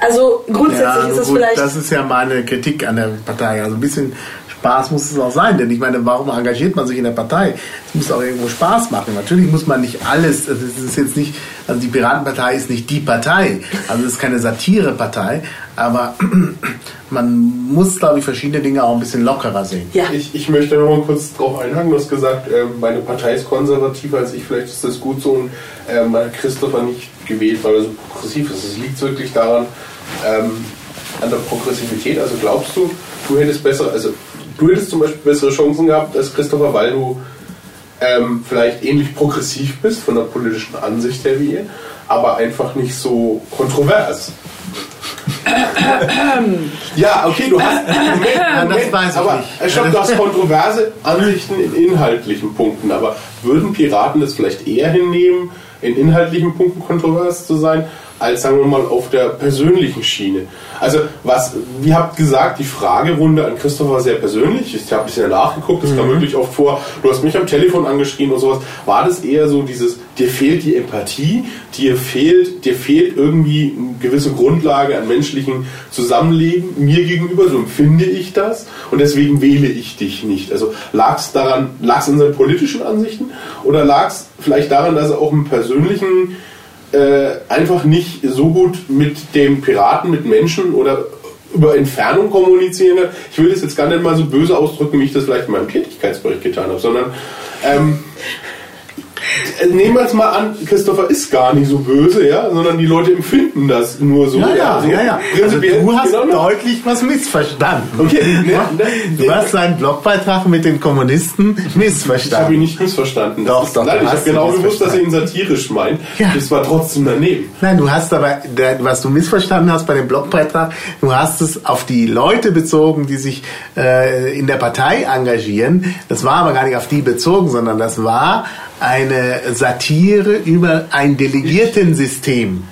[SPEAKER 4] Also grundsätzlich
[SPEAKER 2] Ja,
[SPEAKER 4] ist
[SPEAKER 2] nun
[SPEAKER 4] das
[SPEAKER 2] gut,
[SPEAKER 4] vielleicht...
[SPEAKER 2] das ist ja meine Kritik an der Partei. Also ein bisschen Spaß muss es auch sein, denn ich meine, warum engagiert man sich in der Partei? Es muss auch irgendwo Spaß machen. Natürlich muss man nicht alles, also es ist jetzt nicht, also die Piratenpartei ist nicht die Partei, also es ist keine Satirepartei, aber man muss, glaube ich, verschiedene Dinge auch ein bisschen lockerer sehen.
[SPEAKER 4] ja.
[SPEAKER 5] Ich, ich möchte noch mal kurz drauf einhaken. Du hast gesagt, äh, meine Partei ist konservativer als ich. Vielleicht ist das gut so. Und äh, hat Christopher nicht gewählt, weil er so progressiv ist. Es liegt wirklich daran, ähm, an der Progressivität. Also glaubst du, du hättest bessere, also du hättest zum Beispiel bessere Chancen gehabt als Christopher, weil du ähm, vielleicht ähnlich progressiv bist von der politischen Ansicht her wie ihr, aber einfach nicht so kontrovers. ja, okay, du hast. Moment,
[SPEAKER 2] das weiß ich
[SPEAKER 5] aber,
[SPEAKER 2] nicht.
[SPEAKER 5] Stopp, du hast kontroverse Ansichten in inhaltlichen Punkten, aber würden Piraten das vielleicht eher hinnehmen, in inhaltlichen Punkten kontrovers zu sein, als sagen wir mal auf der persönlichen Schiene? Also, was, wie habt gesagt, die Fragerunde an Christopher war sehr persönlich. Ich habe ein bisschen nachgeguckt, das kam wirklich oft vor. Du hast mich am Telefon angeschrien und sowas. War das eher so dieses, dir fehlt die Empathie, dir fehlt, dir fehlt irgendwie eine gewisse Grundlage an menschlichen Zusammenleben mir gegenüber, so empfinde ich das und deswegen wähle ich dich nicht. Also lag es daran, lag es an seinen politischen Ansichten oder lag es vielleicht daran, dass er auch im persönlichen äh, einfach nicht so gut mit dem Piraten, mit Menschen oder über Entfernung kommunizieren. Ich will das jetzt gar nicht mal so böse ausdrücken, wie ich das vielleicht in meinem Tätigkeitsbericht getan habe, sondern ähm, äh, nehmen wir jetzt mal an, Christopher ist gar nicht so böse, ja, sondern die Leute empfinden das nur so.
[SPEAKER 2] Ja, ja, ja, ja. Also du hast
[SPEAKER 5] genau, ne?
[SPEAKER 2] deutlich was missverstanden.
[SPEAKER 5] Okay, ne, ne,
[SPEAKER 2] Du
[SPEAKER 5] ne.
[SPEAKER 2] hast seinen Blogbeitrag mit den Kommunisten
[SPEAKER 5] Ich habe ihn
[SPEAKER 2] missverstanden.
[SPEAKER 5] nicht missverstanden. Das
[SPEAKER 2] Doch,
[SPEAKER 5] ist,
[SPEAKER 2] doch,
[SPEAKER 5] nein, ich habe genau gewusst, dass er ihn
[SPEAKER 2] missverstanden.
[SPEAKER 5] satirisch meint.
[SPEAKER 2] Ja.
[SPEAKER 5] Das war trotzdem daneben.
[SPEAKER 2] Nein, du hast aber, was du missverstanden hast bei dem Blogbeitrag, du hast es auf die Leute bezogen, die sich äh, in der Partei engagieren. Das war aber gar nicht auf die bezogen, sondern das war eine Satire über ein Delegiertensystem.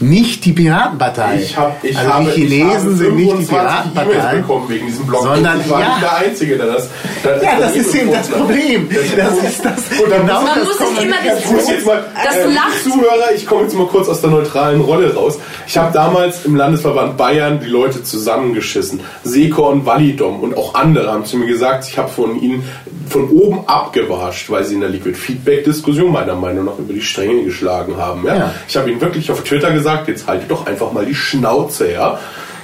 [SPEAKER 2] Nicht die Piratenpartei.
[SPEAKER 5] Ich, hab, ich
[SPEAKER 2] also
[SPEAKER 5] habe,
[SPEAKER 2] die Chinesen
[SPEAKER 5] ich habe
[SPEAKER 2] sind nicht die
[SPEAKER 5] 25 E-Mails
[SPEAKER 2] Piratenpartei.
[SPEAKER 5] bekommen wegen diesem Blog.
[SPEAKER 2] Sondern-
[SPEAKER 5] ich war
[SPEAKER 2] ja.
[SPEAKER 5] nicht der Einzige, der das. der
[SPEAKER 2] Ja, das
[SPEAKER 5] daneben
[SPEAKER 2] ist eben das. Problem. Das ist das
[SPEAKER 5] Und dann
[SPEAKER 2] genau
[SPEAKER 4] Man
[SPEAKER 2] das
[SPEAKER 4] muss sich immer das,
[SPEAKER 5] jetzt mal,
[SPEAKER 4] das
[SPEAKER 5] äh,
[SPEAKER 4] Lacht.
[SPEAKER 5] Zuhörer, ich komme jetzt mal kurz aus der neutralen Rolle raus. Ich habe damals im Landesverband Bayern die Leute zusammengeschissen. Sekon, Validom und auch andere haben zu mir gesagt, ich habe von ihnen von oben abgewascht, weil sie in der Liquid Feedback Diskussion meiner Meinung nach über die Stränge geschlagen haben. Ja?
[SPEAKER 2] Ja.
[SPEAKER 5] Ich habe ihnen wirklich auf Twitter gesagt, jetzt haltet doch einfach mal die Schnauze, ja.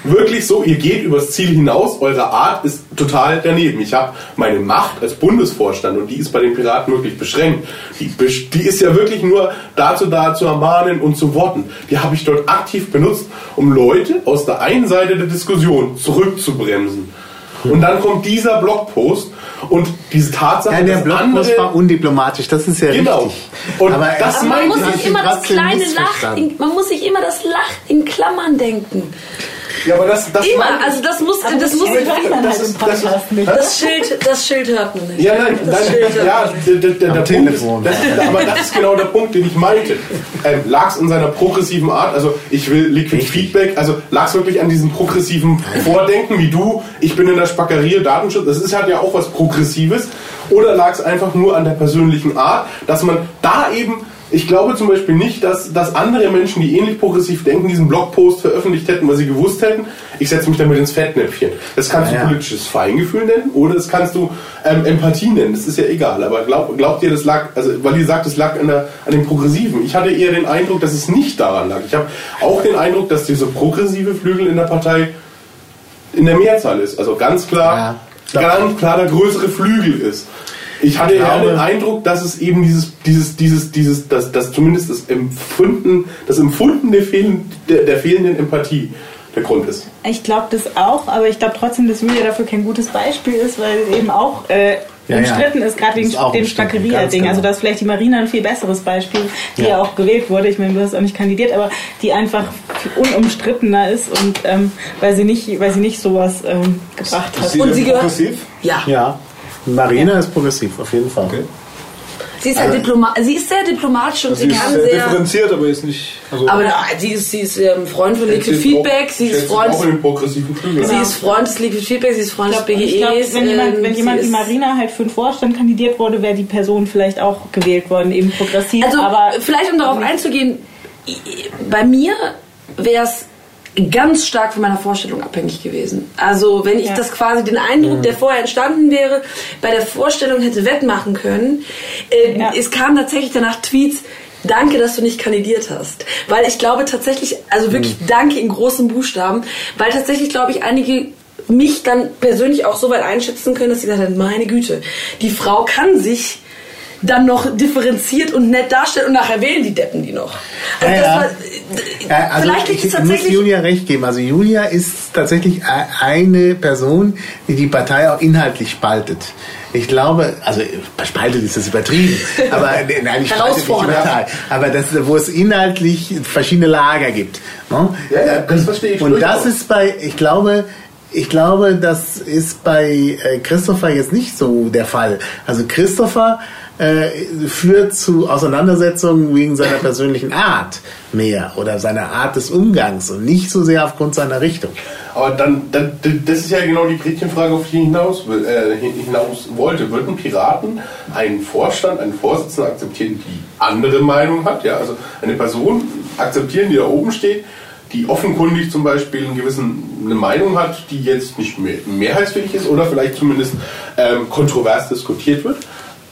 [SPEAKER 5] Wirklich so, ihr geht übers Ziel hinaus, eure Art ist total daneben. Ich habe meine Macht als Bundesvorstand und die ist bei den Piraten wirklich beschränkt. Die, die ist ja wirklich nur dazu da zu ermahnen und zu worten. Die habe ich dort aktiv benutzt, um Leute aus der einen Seite der Diskussion zurückzubremsen. Und dann kommt dieser Blogpost und diese Tatsache,
[SPEAKER 2] Ja, der
[SPEAKER 5] dass
[SPEAKER 2] Blogpost
[SPEAKER 5] andere
[SPEAKER 2] war undiplomatisch, das ist ja
[SPEAKER 5] Genau.
[SPEAKER 2] richtig.
[SPEAKER 5] Und
[SPEAKER 2] aber
[SPEAKER 5] das
[SPEAKER 2] er-
[SPEAKER 4] man muss sich immer das kleine Lach, in, man muss sich immer das Lach in Klammern denken.
[SPEAKER 5] Ja, aber das, das
[SPEAKER 4] Immer, also das muss, das muss,
[SPEAKER 6] hört man
[SPEAKER 5] das
[SPEAKER 6] halt
[SPEAKER 5] ist- das ist-
[SPEAKER 6] nicht.
[SPEAKER 4] das Schild, das Schild hört man nicht.
[SPEAKER 5] Ja, nein,
[SPEAKER 4] das
[SPEAKER 5] nein,
[SPEAKER 4] Schild
[SPEAKER 5] ja, der, der, der,
[SPEAKER 2] Am
[SPEAKER 5] der Punkt
[SPEAKER 2] Telefon.
[SPEAKER 5] ist, das ist, aber das ist genau der Punkt, den ich meinte. Ähm, lag es in seiner progressiven Art, also ich will Liquid Feedback, also lag es wirklich an diesem progressiven Vordenken wie du, ich bin in der Spackerie, Datenschutz, das ist halt ja auch was Progressives, oder lag es einfach nur an der persönlichen Art, dass man da eben ich glaube zum Beispiel nicht, dass, dass andere Menschen, die ähnlich progressiv denken, diesen Blogpost veröffentlicht hätten, weil sie gewusst hätten, ich setze mich damit ins Fettnäpfchen. Das kannst
[SPEAKER 2] Ja,
[SPEAKER 5] du politisches Feingefühl nennen oder das kannst du ähm, Empathie nennen. Das ist ja egal. Aber glaub, glaubt ihr, das lag, also weil ihr sagt, es lag an, der, an dem Progressiven. Ich hatte eher den Eindruck, dass es nicht daran lag. Ich habe auch den Eindruck, dass dieser progressive Flügel in der Partei in der Mehrzahl ist. Also ganz klar,
[SPEAKER 2] Ja.
[SPEAKER 5] ganz klar der größere Flügel ist. Ich hatte eher den Eindruck, dass es eben dieses, dieses, dieses, dieses, das, das zumindest das Empfunden, das Empfunden der, fehlen, der, der fehlenden Empathie der Grund ist.
[SPEAKER 6] Ich glaube das auch, aber ich glaube trotzdem, dass Julia dafür kein gutes Beispiel ist, weil eben auch äh,
[SPEAKER 2] Ja,
[SPEAKER 6] umstritten
[SPEAKER 2] ja.
[SPEAKER 6] ist, gerade wegen dem
[SPEAKER 2] ganz
[SPEAKER 6] Also
[SPEAKER 2] genau.
[SPEAKER 6] da ist vielleicht die Marina ein viel besseres Beispiel, die ja,
[SPEAKER 2] Ja.
[SPEAKER 6] auch gewählt wurde. Ich meine, du hast auch nicht kandidiert, aber die einfach unumstrittener ist und ähm, weil sie nicht, weil sie nicht sowas ähm, gebracht
[SPEAKER 3] Ist
[SPEAKER 6] hat.
[SPEAKER 3] sie
[SPEAKER 4] Und sie gehört-? Ja.
[SPEAKER 2] Ja. Marina ist progressiv, auf jeden Fall.
[SPEAKER 3] Okay.
[SPEAKER 4] Sie ist halt Diploma sie ist sehr diplomatisch und
[SPEAKER 3] Also
[SPEAKER 4] sie
[SPEAKER 3] sie ist
[SPEAKER 4] kann
[SPEAKER 3] sehr
[SPEAKER 4] sehr.
[SPEAKER 3] differenziert, aber ist nicht. Also
[SPEAKER 4] Aber na, sie ist, sie ist ähm, Freund von Liquid Feedback, sie ist Freund,
[SPEAKER 5] auch in progressiven Flügel.
[SPEAKER 4] sie ist Freund des Liquid Feedback, sie ist Freund
[SPEAKER 6] Ich
[SPEAKER 4] des
[SPEAKER 6] glaub, ich glaub,
[SPEAKER 4] BGEs.
[SPEAKER 6] wenn jemand,
[SPEAKER 4] ähm,
[SPEAKER 6] wenn
[SPEAKER 4] sie
[SPEAKER 6] jemand wie Marina halt für den Vorstand kandidiert wurde, wäre die Person vielleicht auch gewählt worden, eben progressiv.
[SPEAKER 4] Also
[SPEAKER 6] aber
[SPEAKER 4] vielleicht um darauf einzugehen, bei mir wäre es ganz stark von meiner Vorstellung abhängig gewesen. Also wenn ich
[SPEAKER 6] Ja.
[SPEAKER 4] das quasi den Eindruck, der vorher entstanden wäre, bei der Vorstellung hätte wettmachen können, äh,
[SPEAKER 6] Ja.
[SPEAKER 4] es kamen tatsächlich danach Tweets, Danke, dass du nicht kandidiert hast. Weil ich glaube tatsächlich, also wirklich Danke in großen Buchstaben, weil tatsächlich, glaube ich, einige mich dann persönlich auch so weit einschätzen können, dass sie gesagt haben, meine Güte, die Frau kann sich dann noch differenziert und nett darstellen und nachher wählen die Deppen die noch. Also
[SPEAKER 2] Ja,
[SPEAKER 4] das war,
[SPEAKER 2] Ja, also
[SPEAKER 4] vielleicht liegt
[SPEAKER 2] ich
[SPEAKER 4] es
[SPEAKER 2] muss. Julia recht geben. Also Julia ist tatsächlich e- eine Person, die die Partei auch inhaltlich spaltet. Ich glaube, also spaltet ist das übertrieben, aber äh, nein, ich spalte nicht. Partei. Aber das, wo es inhaltlich verschiedene Lager gibt. Ne?
[SPEAKER 5] Ja, ja, das verstehe ich
[SPEAKER 2] Und das
[SPEAKER 5] durchaus.
[SPEAKER 2] ist bei, ich glaube, ich glaube, das ist bei äh, Christopher jetzt nicht so der Fall. Also Christopher äh, führt zu Auseinandersetzungen wegen seiner persönlichen Art mehr oder seiner Art des Umgangs und nicht so sehr aufgrund seiner Richtung.
[SPEAKER 5] Aber dann, dann, das ist ja genau die Gretchenfrage, auf die ich hinaus, äh, hinaus wollte. Würden Piraten einen Vorstand, einen Vorsitzenden akzeptieren, die andere Meinung hat? Ja, also eine Person akzeptieren, die da oben steht, die offenkundig zum Beispiel einen gewissen, eine Meinung hat, die jetzt nicht mehr, mehrheitsfähig ist oder vielleicht zumindest ähm, kontrovers diskutiert wird,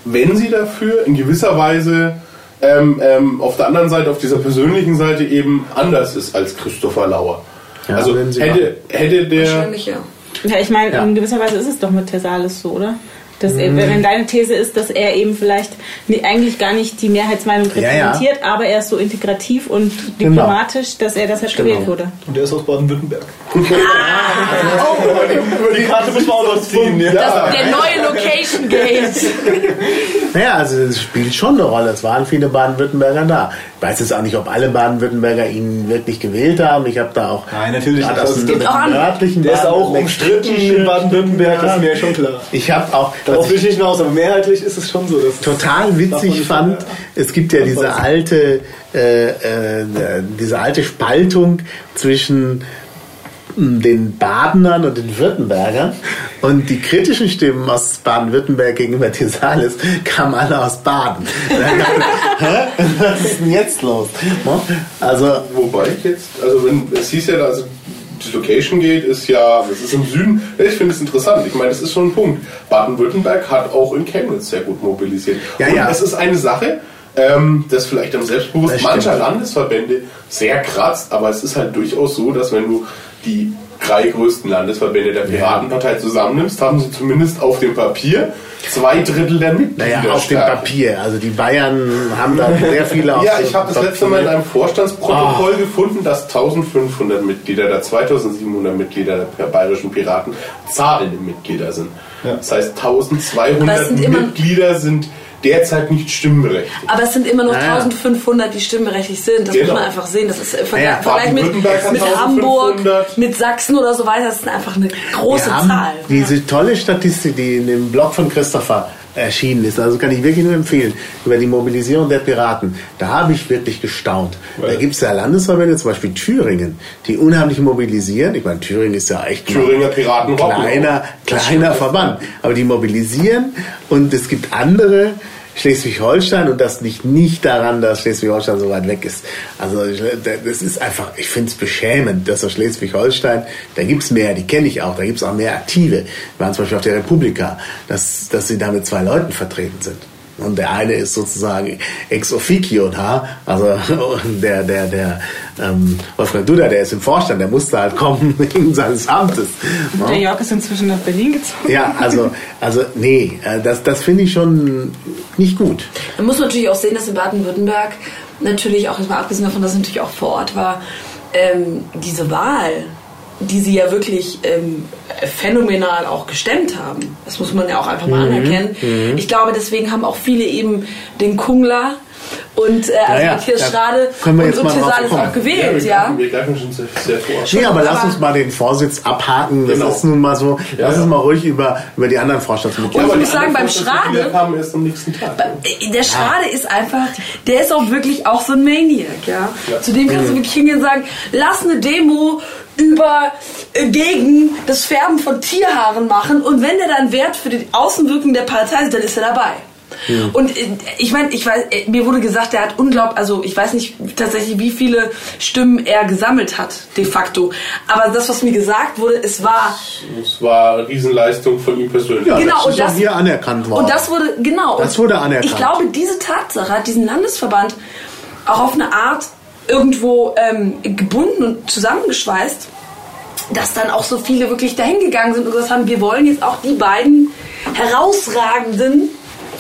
[SPEAKER 5] wenn sie dafür in gewisser Weise ähm, ähm, auf der anderen Seite, auf dieser persönlichen Seite eben anders ist als Christopher Lauer.
[SPEAKER 2] Ja,
[SPEAKER 5] also hätte, hätte der
[SPEAKER 4] Wahrscheinlich ja.
[SPEAKER 6] Ja, ich meine,
[SPEAKER 2] Ja.
[SPEAKER 6] in gewisser Weise ist es doch mit Thesalis so, oder? Dass
[SPEAKER 2] Mhm.
[SPEAKER 6] er, wenn deine These ist, dass er eben vielleicht eigentlich gar nicht die Mehrheitsmeinung
[SPEAKER 2] Ja, ja.
[SPEAKER 6] repräsentiert, aber er ist so integrativ und
[SPEAKER 2] Genau.
[SPEAKER 6] diplomatisch, dass er deshalb
[SPEAKER 2] Genau.
[SPEAKER 6] gewählt wurde.
[SPEAKER 3] Und der ist aus Baden-Württemberg.
[SPEAKER 5] über
[SPEAKER 3] Die Karte müssen wir auch noch ziehen. Ja.
[SPEAKER 4] Das, der neue Location Gate.
[SPEAKER 2] Naja, also das spielt schon eine Rolle. Es waren viele Baden-Württemberger da. Ich weiß jetzt auch nicht, ob alle Baden-Württemberger ihn wirklich gewählt haben. Ich habe da auch
[SPEAKER 3] Nein, natürlich es
[SPEAKER 2] nördlichen
[SPEAKER 3] Der ist auch umstritten in Baden-Württemberg, das ist mir ja schon klar.
[SPEAKER 2] Ich habe auch
[SPEAKER 3] Darauf will
[SPEAKER 2] ich
[SPEAKER 3] ich nicht hinaus, aber mehrheitlich ist es schon so. Dass
[SPEAKER 2] total witzig fand,
[SPEAKER 3] mehr-
[SPEAKER 2] es gibt ja diese alte, äh, äh, diese alte Spaltung zwischen mm, den Badenern und den Württembergern und die kritischen Stimmen aus Baden-Württemberg gegenüber Thesalis kamen alle aus Baden. Dachte? Was ist denn jetzt los? Also
[SPEAKER 5] Wobei ich jetzt, also wenn es hieß ja, also die Location geht, ist ja, das ist im Süden. Ich finde es interessant. Ich meine, das ist schon ein Punkt. Baden-Württemberg hat auch in Chemnitz sehr gut mobilisiert.
[SPEAKER 2] Ja,
[SPEAKER 5] Und
[SPEAKER 2] ja.
[SPEAKER 5] es ist eine Sache, ähm, das vielleicht am
[SPEAKER 2] stimmt.
[SPEAKER 5] mancher Landesverbände sehr kratzt, aber es ist halt durchaus so, dass wenn du die drei größten Landesverbände der Piratenpartei zusammennimmst, haben sie zumindest auf dem Papier zwei Drittel der Mitglieder.
[SPEAKER 2] naja, auf dem. Papier. Also die Bayern haben da sehr viele auf
[SPEAKER 5] Ja, ich habe das
[SPEAKER 2] Papier.
[SPEAKER 5] letzte Mal in einem. Vorstandsprotokoll gefunden, dass 1500 Mitglieder der 2700 Mitglieder der bayerischen Piraten zahlende Mitglieder sind.
[SPEAKER 3] Ja.
[SPEAKER 5] Das heißt,
[SPEAKER 4] Aber
[SPEAKER 5] 1200
[SPEAKER 4] es sind immer-
[SPEAKER 5] Mitglieder sind derzeit nicht stimmberechtigt.
[SPEAKER 4] Aber es sind immer noch
[SPEAKER 2] Naja.
[SPEAKER 4] 1500, die stimmberechtigt sind. Das
[SPEAKER 5] Genau.
[SPEAKER 4] muss man einfach sehen. Das ist äh, Vergleich,
[SPEAKER 2] Naja,
[SPEAKER 4] Vergleich mit, mit
[SPEAKER 5] 1500.
[SPEAKER 4] Hamburg, mit Sachsen oder so weiter. Das ist einfach eine große
[SPEAKER 2] Wir haben
[SPEAKER 4] Zahl.
[SPEAKER 2] diese tolle Statistik, die in dem Blog von Christopher erschienen ist, also kann ich wirklich nur empfehlen, über die Mobilisierung der Piraten. Da habe ich wirklich gestaunt. Da gibt es ja Landesverbände, zum Beispiel Thüringen, die unheimlich mobilisieren. Ich meine, Thüringen ist ja echt
[SPEAKER 5] Thüringer Piraten
[SPEAKER 2] ein kleiner, kleiner Verband. Aber die mobilisieren und es gibt andere, Schleswig-Holstein und das liegt nicht daran, dass Schleswig-Holstein so weit weg ist. Also das ist einfach, ich finde es beschämend, dass aus Schleswig-Holstein, da gibt es mehr, die kenne ich auch, da gibt es auch mehr Aktive. Wir waren zum Beispiel auf der Republika, dass, dass sie da mit zwei Leuten vertreten sind. Und der eine ist sozusagen ex officio da, also der, der, der ähm, Wolfgang Duda, der ist im Vorstand, der musste halt kommen wegen seines Amtes.
[SPEAKER 6] Und der Jörg ist inzwischen nach Berlin gezogen.
[SPEAKER 2] Ja, also, also nee, äh, das, das finde ich schon nicht gut.
[SPEAKER 4] Man muss natürlich auch sehen, dass in Baden-Württemberg natürlich auch, jetzt mal abgesehen davon, dass es natürlich auch vor Ort war, ähm, diese Wahl die sie ja wirklich ähm, phänomenal auch gestemmt haben. Das muss man ja auch einfach mal
[SPEAKER 2] Mhm.
[SPEAKER 4] anerkennen. Ich glaube, deswegen haben auch viele eben den Kungler und äh, also
[SPEAKER 2] ja,
[SPEAKER 4] Matthias
[SPEAKER 2] da
[SPEAKER 4] Schrade
[SPEAKER 2] können wir
[SPEAKER 4] und
[SPEAKER 2] jetzt mal drauf
[SPEAKER 4] auch gewählt,
[SPEAKER 5] wir,
[SPEAKER 4] ja.
[SPEAKER 5] greifen, wir greifen schon sehr, sehr vor.
[SPEAKER 2] Nee, aber lass uns mal den Vorsitz abhaken. Das
[SPEAKER 5] Genau.
[SPEAKER 2] ist nun mal so.
[SPEAKER 5] Ja,
[SPEAKER 2] lass
[SPEAKER 5] ja.
[SPEAKER 2] uns mal ruhig über, über die anderen Vorstandsmitglieder.
[SPEAKER 4] Und ich muss sagen, beim Schrade-
[SPEAKER 5] kamen erst am nächsten Tag.
[SPEAKER 4] Äh, Der Schrade ist einfach, der ist auch wirklich auch so ein Maniac, ja.
[SPEAKER 5] Ja.
[SPEAKER 4] Zu dem kannst du wirklich hingehen und sagen, lass eine Demo über äh, gegen das Färben von Tierhaaren machen und wenn der dann Wert für die Außenwirkung der Partei ist, dann ist er dabei. Und äh, ich meine, ich weiß, äh, mir wurde gesagt, er hat unglaublich, also ich weiß nicht tatsächlich, wie viele Stimmen er gesammelt hat, de facto. Aber das, was mir gesagt wurde, es war
[SPEAKER 5] Es war eine Riesenleistung von ihm persönlich.
[SPEAKER 2] Ja,
[SPEAKER 4] genau,
[SPEAKER 2] das
[SPEAKER 4] und das-
[SPEAKER 2] hier anerkannt worden.
[SPEAKER 4] Und das wurde, genau.
[SPEAKER 2] Das
[SPEAKER 4] und
[SPEAKER 2] wurde anerkannt.
[SPEAKER 4] Ich glaube, diese Tatsache hat diesen Landesverband auch auf eine Art irgendwo ähm, gebunden und zusammengeschweißt, dass dann auch so viele wirklich dahin gegangen sind und gesagt haben, wir wollen jetzt auch die beiden herausragenden,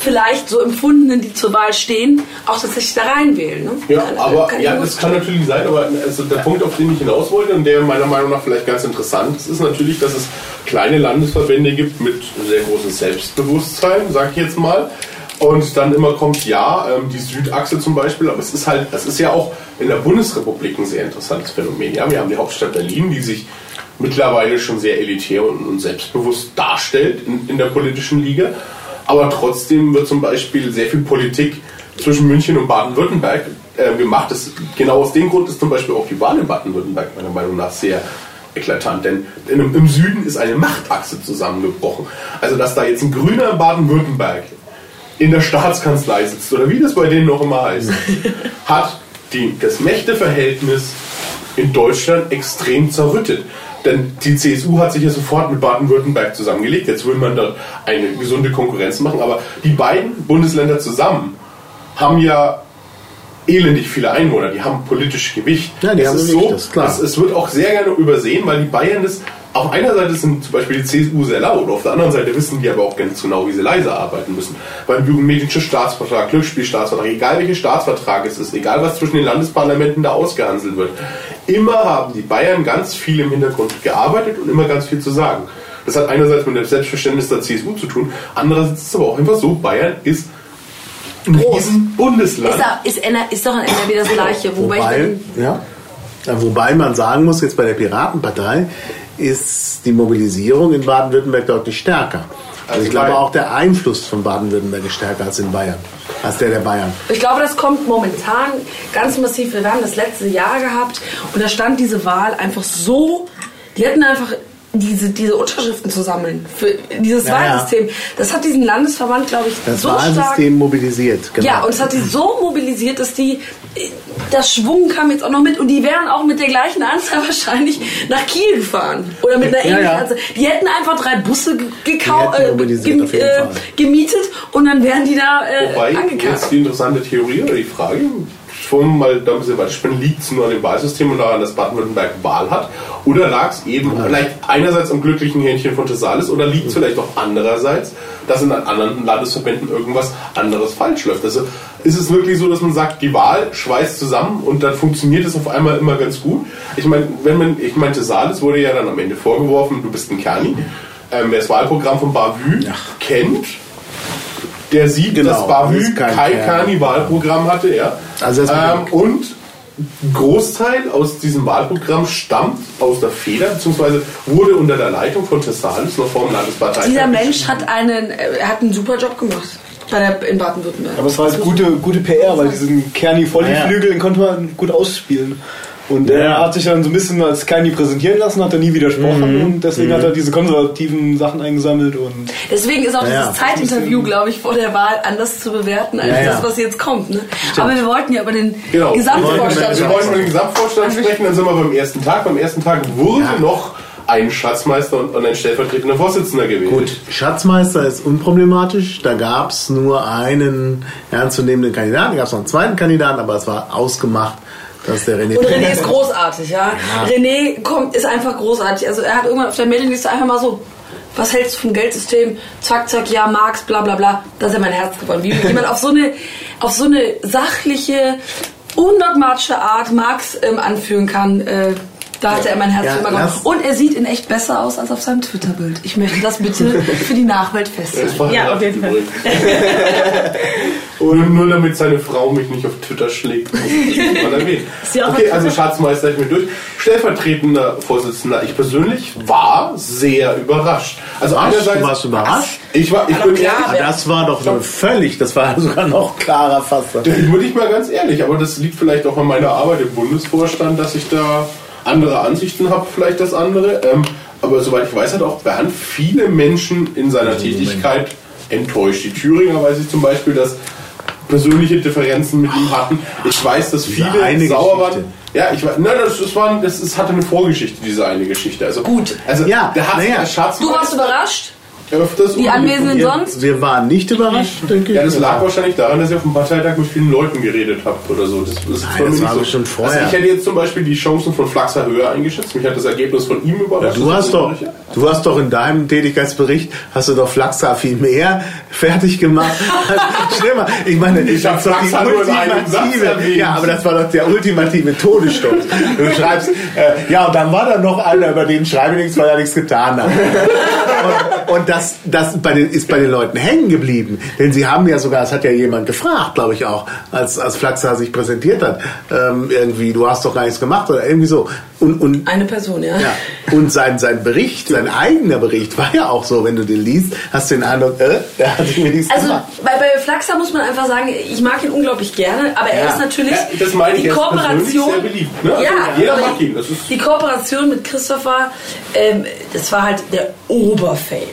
[SPEAKER 4] vielleicht so empfundenen, die zur Wahl stehen, auch tatsächlich da reinwählen. Ne?
[SPEAKER 5] Ja,
[SPEAKER 4] Kann-
[SPEAKER 5] aber
[SPEAKER 4] kann
[SPEAKER 5] ja, das kann natürlich sein, aber also der Punkt, auf den ich hinaus wollte und der meiner Meinung nach vielleicht ganz interessant ist, ist natürlich, dass es kleine Landesverbände gibt mit sehr großem Selbstbewusstsein, sag ich jetzt mal. Und dann immer kommt, ja, ähm, die Südachse zum Beispiel, aber es ist halt, es ist ja auch in der Bundesrepublik ein sehr interessantes Phänomen. Ja, wir haben die Hauptstadt Berlin, die sich mittlerweile schon sehr elitär und, und selbstbewusst darstellt in, in der politischen Liga. Aber trotzdem wird zum Beispiel sehr viel Politik zwischen München und Baden-Württemberg äh, gemacht. Das, genau aus dem Grund ist zum Beispiel auch die Wahl in Baden-Württemberg meiner Meinung nach sehr eklatant. Denn in, im Süden ist eine Machtachse zusammengebrochen. Also dass da jetzt ein Grüner in Baden-Württemberg in der Staatskanzlei sitzt, oder wie das bei denen noch immer heißt, hat die, das Mächteverhältnis in Deutschland extrem zerrüttet. Denn die CSU hat sich ja sofort mit Baden-Württemberg zusammengelegt. Jetzt will man dort eine gesunde Konkurrenz machen. Aber die beiden Bundesländer zusammen haben ja elendig viele Einwohner. Die haben politisch Gewicht.
[SPEAKER 2] Ja, die
[SPEAKER 5] Es
[SPEAKER 2] haben
[SPEAKER 5] ist
[SPEAKER 2] Gewicht,
[SPEAKER 5] so,
[SPEAKER 2] das klar.
[SPEAKER 5] Es, es wird auch sehr gerne übersehen, weil die Bayern das auf einer Seite sind zum Beispiel die CSU sehr laut, auf der anderen Seite wissen die aber auch ganz genau, wie sie leise arbeiten müssen. Beim biometrischer Staatsvertrag, Glücksspielstaatsvertrag, egal welcher Staatsvertrag es ist, egal was zwischen den Landesparlamenten da ausgehandelt wird, immer haben die Bayern ganz viel im Hintergrund gearbeitet und immer ganz viel zu sagen. Das hat einerseits mit dem Selbstverständnis der CSU zu tun, andererseits ist es aber auch einfach so, Bayern ist ein
[SPEAKER 4] Groß.
[SPEAKER 5] riesen Bundesland.
[SPEAKER 4] Ist, da- ist, ist doch in NRW das Gleiche. Wobei,
[SPEAKER 2] Wobei, Ja, wobei man sagen muss, jetzt bei der Piratenpartei ist die Mobilisierung in Baden-Württemberg deutlich stärker. Also
[SPEAKER 5] Also
[SPEAKER 2] ich glaube auch der Einfluss von Baden-Württemberg ist stärker als in Bayern, als der der Bayern.
[SPEAKER 4] Ich glaube, das kommt momentan ganz massiv. Wir haben das letzte Jahr gehabt und da stand diese Wahl einfach so. Die hätten einfach diese, diese Unterschriften zu sammeln für dieses
[SPEAKER 2] Ja.
[SPEAKER 4] Wahlsystem. Das hat diesen Landesverband, glaube ich,
[SPEAKER 2] Das
[SPEAKER 4] so stark.
[SPEAKER 2] Wahlsystem mobilisiert. Genau.
[SPEAKER 4] Ja, und es hat die so mobilisiert, dass die. Das Schwung kam jetzt auch noch mit und die wären auch mit der gleichen Anzahl wahrscheinlich nach Kiel gefahren. Oder mit einer
[SPEAKER 2] Ja,
[SPEAKER 4] ähnlichen
[SPEAKER 2] ja.
[SPEAKER 4] Anzahl. Die hätten einfach drei Busse ge-
[SPEAKER 2] Die
[SPEAKER 4] gekau-
[SPEAKER 2] hätten
[SPEAKER 4] äh, gem- äh, gemietet und dann wären die da äh,
[SPEAKER 5] Wobei,
[SPEAKER 4] angekarrt.
[SPEAKER 5] jetzt die interessante Theorie oder die Frage, schon mal da ein bisschen weiterspinnen, liegt es nur an dem Wahlsystem und daran, dass Baden-Württemberg Wahl hat? Oder lag es eben vielleicht einerseits am glücklichen Hähnchen von Thessalus oder liegt es vielleicht auch andererseits, dass in anderen Landesverbänden irgendwas anderes falsch läuft? Also ist es wirklich so, dass man sagt, die Wahl schweißt zusammen und dann funktioniert es auf einmal immer ganz gut? Ich meine, wenn man, ich meine, Thessalus wurde ja dann am Ende vorgeworfen, du bist ein Kerni. Ähm, wer das Wahlprogramm von Bavü kennt, der sieht,
[SPEAKER 2] Genau,
[SPEAKER 5] dass
[SPEAKER 2] das
[SPEAKER 5] Bavü
[SPEAKER 2] kein
[SPEAKER 5] kein
[SPEAKER 2] Kern.
[SPEAKER 5] Karnivalprogramm hatte, ja.
[SPEAKER 2] Also das
[SPEAKER 5] ähm, und ein Großteil aus diesem Wahlprogramm stammt aus der Feder, beziehungsweise wurde unter der Leitung von Thessalus noch vor dem Landesparteitag.
[SPEAKER 4] Dieser Mensch hat einen, äh, hat einen super Job gemacht bei der, in Baden-Württemberg.
[SPEAKER 3] Aber es war halt gute, gute PR, weil diesen Kerni Volleyflügel, den konnte man gut ausspielen. Und er hat sich dann so ein bisschen als Kerni präsentieren lassen, hat er nie widersprochen und deswegen hat er diese konservativen Sachen eingesammelt und
[SPEAKER 4] Deswegen ist auch
[SPEAKER 2] Ja,
[SPEAKER 4] dieses
[SPEAKER 2] ja.
[SPEAKER 4] Zeitinterview, glaube ich, vor der Wahl anders zu bewerten als
[SPEAKER 2] Ja, ja.
[SPEAKER 4] das, was jetzt kommt. Ne? Aber wir wollten ja über den
[SPEAKER 5] Genau.
[SPEAKER 4] Gesamtvorstand
[SPEAKER 5] Wir wollten über
[SPEAKER 4] sprechen.
[SPEAKER 5] den Gesamtvorstand sprechen, dann sind wir beim ersten Tag. Beim ersten Tag wurde noch ein Schatzmeister und und ein stellvertretender Vorsitzender gewählt.
[SPEAKER 2] Gut, Schatzmeister ist unproblematisch. Da gab es nur einen ernstzunehmenden Kandidaten. Da gab es noch einen zweiten Kandidaten, aber es war ausgemacht, dass der René
[SPEAKER 4] Und René ist großartig, ja. René kommt, ist einfach großartig. Also er hat irgendwann auf der Mailingliste einfach mal so, was hältst du vom Geldsystem? Zack, zack, ja, Marx, bla bla bla. Da ist er mein Herz gewonnen. Wie jemand auf so eine, auf so eine sachliche, undogmatische Art Marx ähm, anführen kann, äh, Da hatte er mein Herz
[SPEAKER 2] Ja,
[SPEAKER 4] immer gehabt. Und er sieht in echt besser aus als auf seinem Twitter-Bild. Ich möchte das bitte für die Nachwelt festhalten.
[SPEAKER 6] Ja, auf jeden Fall.
[SPEAKER 5] Und nur damit seine Frau mich nicht auf Twitter schlägt. muss ich mal erwähnen.
[SPEAKER 6] Ist ja auch
[SPEAKER 5] Okay,
[SPEAKER 6] was-
[SPEAKER 5] also Schatzmeister ich mir durch. Stellvertretender Vorsitzender. Ich persönlich war sehr überrascht. Also
[SPEAKER 2] Was?
[SPEAKER 5] einerseits.
[SPEAKER 2] Du warst überrascht?
[SPEAKER 5] Ich war, ich
[SPEAKER 4] Ja,
[SPEAKER 5] bin
[SPEAKER 4] klar,
[SPEAKER 5] ehrlich,
[SPEAKER 4] aber-
[SPEAKER 2] Das war doch nur völlig, das war sogar noch klarer fast.
[SPEAKER 5] Ich bin nicht mal ganz ehrlich, aber das liegt vielleicht auch an meiner Arbeit im Bundesvorstand, dass ich da andere Ansichten habe, vielleicht das andere. Ähm, aber soweit ich weiß, hat auch Bernd viele Menschen in seiner Tätigkeit enttäuscht. Die Thüringer weiß ich zum Beispiel, dass persönliche Differenzen mit ihm hatten. Ich weiß, dass
[SPEAKER 2] Diese
[SPEAKER 5] viele
[SPEAKER 2] eine
[SPEAKER 5] sauer
[SPEAKER 2] Geschichte.
[SPEAKER 5] waren. Ja, ich weiß, nein, das, das, war, das, das hatte eine Vorgeschichte, diese eine Geschichte. Also,
[SPEAKER 4] Gut.
[SPEAKER 5] Also,
[SPEAKER 2] Ja,
[SPEAKER 5] der hat
[SPEAKER 2] naja.
[SPEAKER 5] als
[SPEAKER 4] Du warst überrascht?
[SPEAKER 5] Öfters
[SPEAKER 4] Die Anwesenden
[SPEAKER 2] Wir,
[SPEAKER 4] sonst?
[SPEAKER 2] wir waren nicht überrascht, denke ich.
[SPEAKER 5] Ja, das lag wahrscheinlich daran, dass ihr auf dem Parteitag mit vielen Leuten geredet habt oder so. Das, das,
[SPEAKER 2] Nein, das war bestimmt vorher.
[SPEAKER 5] Also ich hätte jetzt zum Beispiel die Chancen von Flaxer höher eingeschätzt. Mich hat das Ergebnis von ihm überrascht.
[SPEAKER 2] Du hast doch, du hast doch in deinem Tätigkeitsbericht hast du doch Flaxa viel mehr fertig gemacht. Mal, ich meine,
[SPEAKER 5] Ich hab
[SPEAKER 2] das ist doch die
[SPEAKER 5] Flaxa nur in einem Satz
[SPEAKER 2] ultimative,
[SPEAKER 5] erwähnt.
[SPEAKER 2] ja, aber das war doch der ultimative Todesstoß. Du schreibst, äh, ja, und dann war da noch einer, über den schreibe ich nichts, weil er nichts getan hat. Und, und das, das bei den, ist bei den Leuten hängen geblieben. Denn sie haben ja sogar, es hat ja jemand gefragt, glaube ich auch, als, als Flaxa sich präsentiert hat, ähm, irgendwie, du hast doch gar nichts gemacht oder irgendwie so. Und, und
[SPEAKER 4] Eine Person, ja.
[SPEAKER 2] ja. Und sein, sein Bericht, sein eigener Bericht war ja auch so, wenn du den liest, hast du den Eindruck, äh, der hat sich mir nichts
[SPEAKER 4] Also
[SPEAKER 2] gemacht.
[SPEAKER 4] bei, bei Flaxer muss man einfach sagen, ich mag ihn unglaublich gerne, aber er
[SPEAKER 2] Ja.
[SPEAKER 4] ist natürlich
[SPEAKER 5] Ja, das
[SPEAKER 4] die
[SPEAKER 5] er
[SPEAKER 4] Kooperation.
[SPEAKER 5] sehr beliebt, ne? Also
[SPEAKER 4] Ja,
[SPEAKER 5] jeder
[SPEAKER 4] aber
[SPEAKER 5] mag ihn, das ist-
[SPEAKER 4] die Kooperation mit Christopher, ähm, das war halt der Oberfail.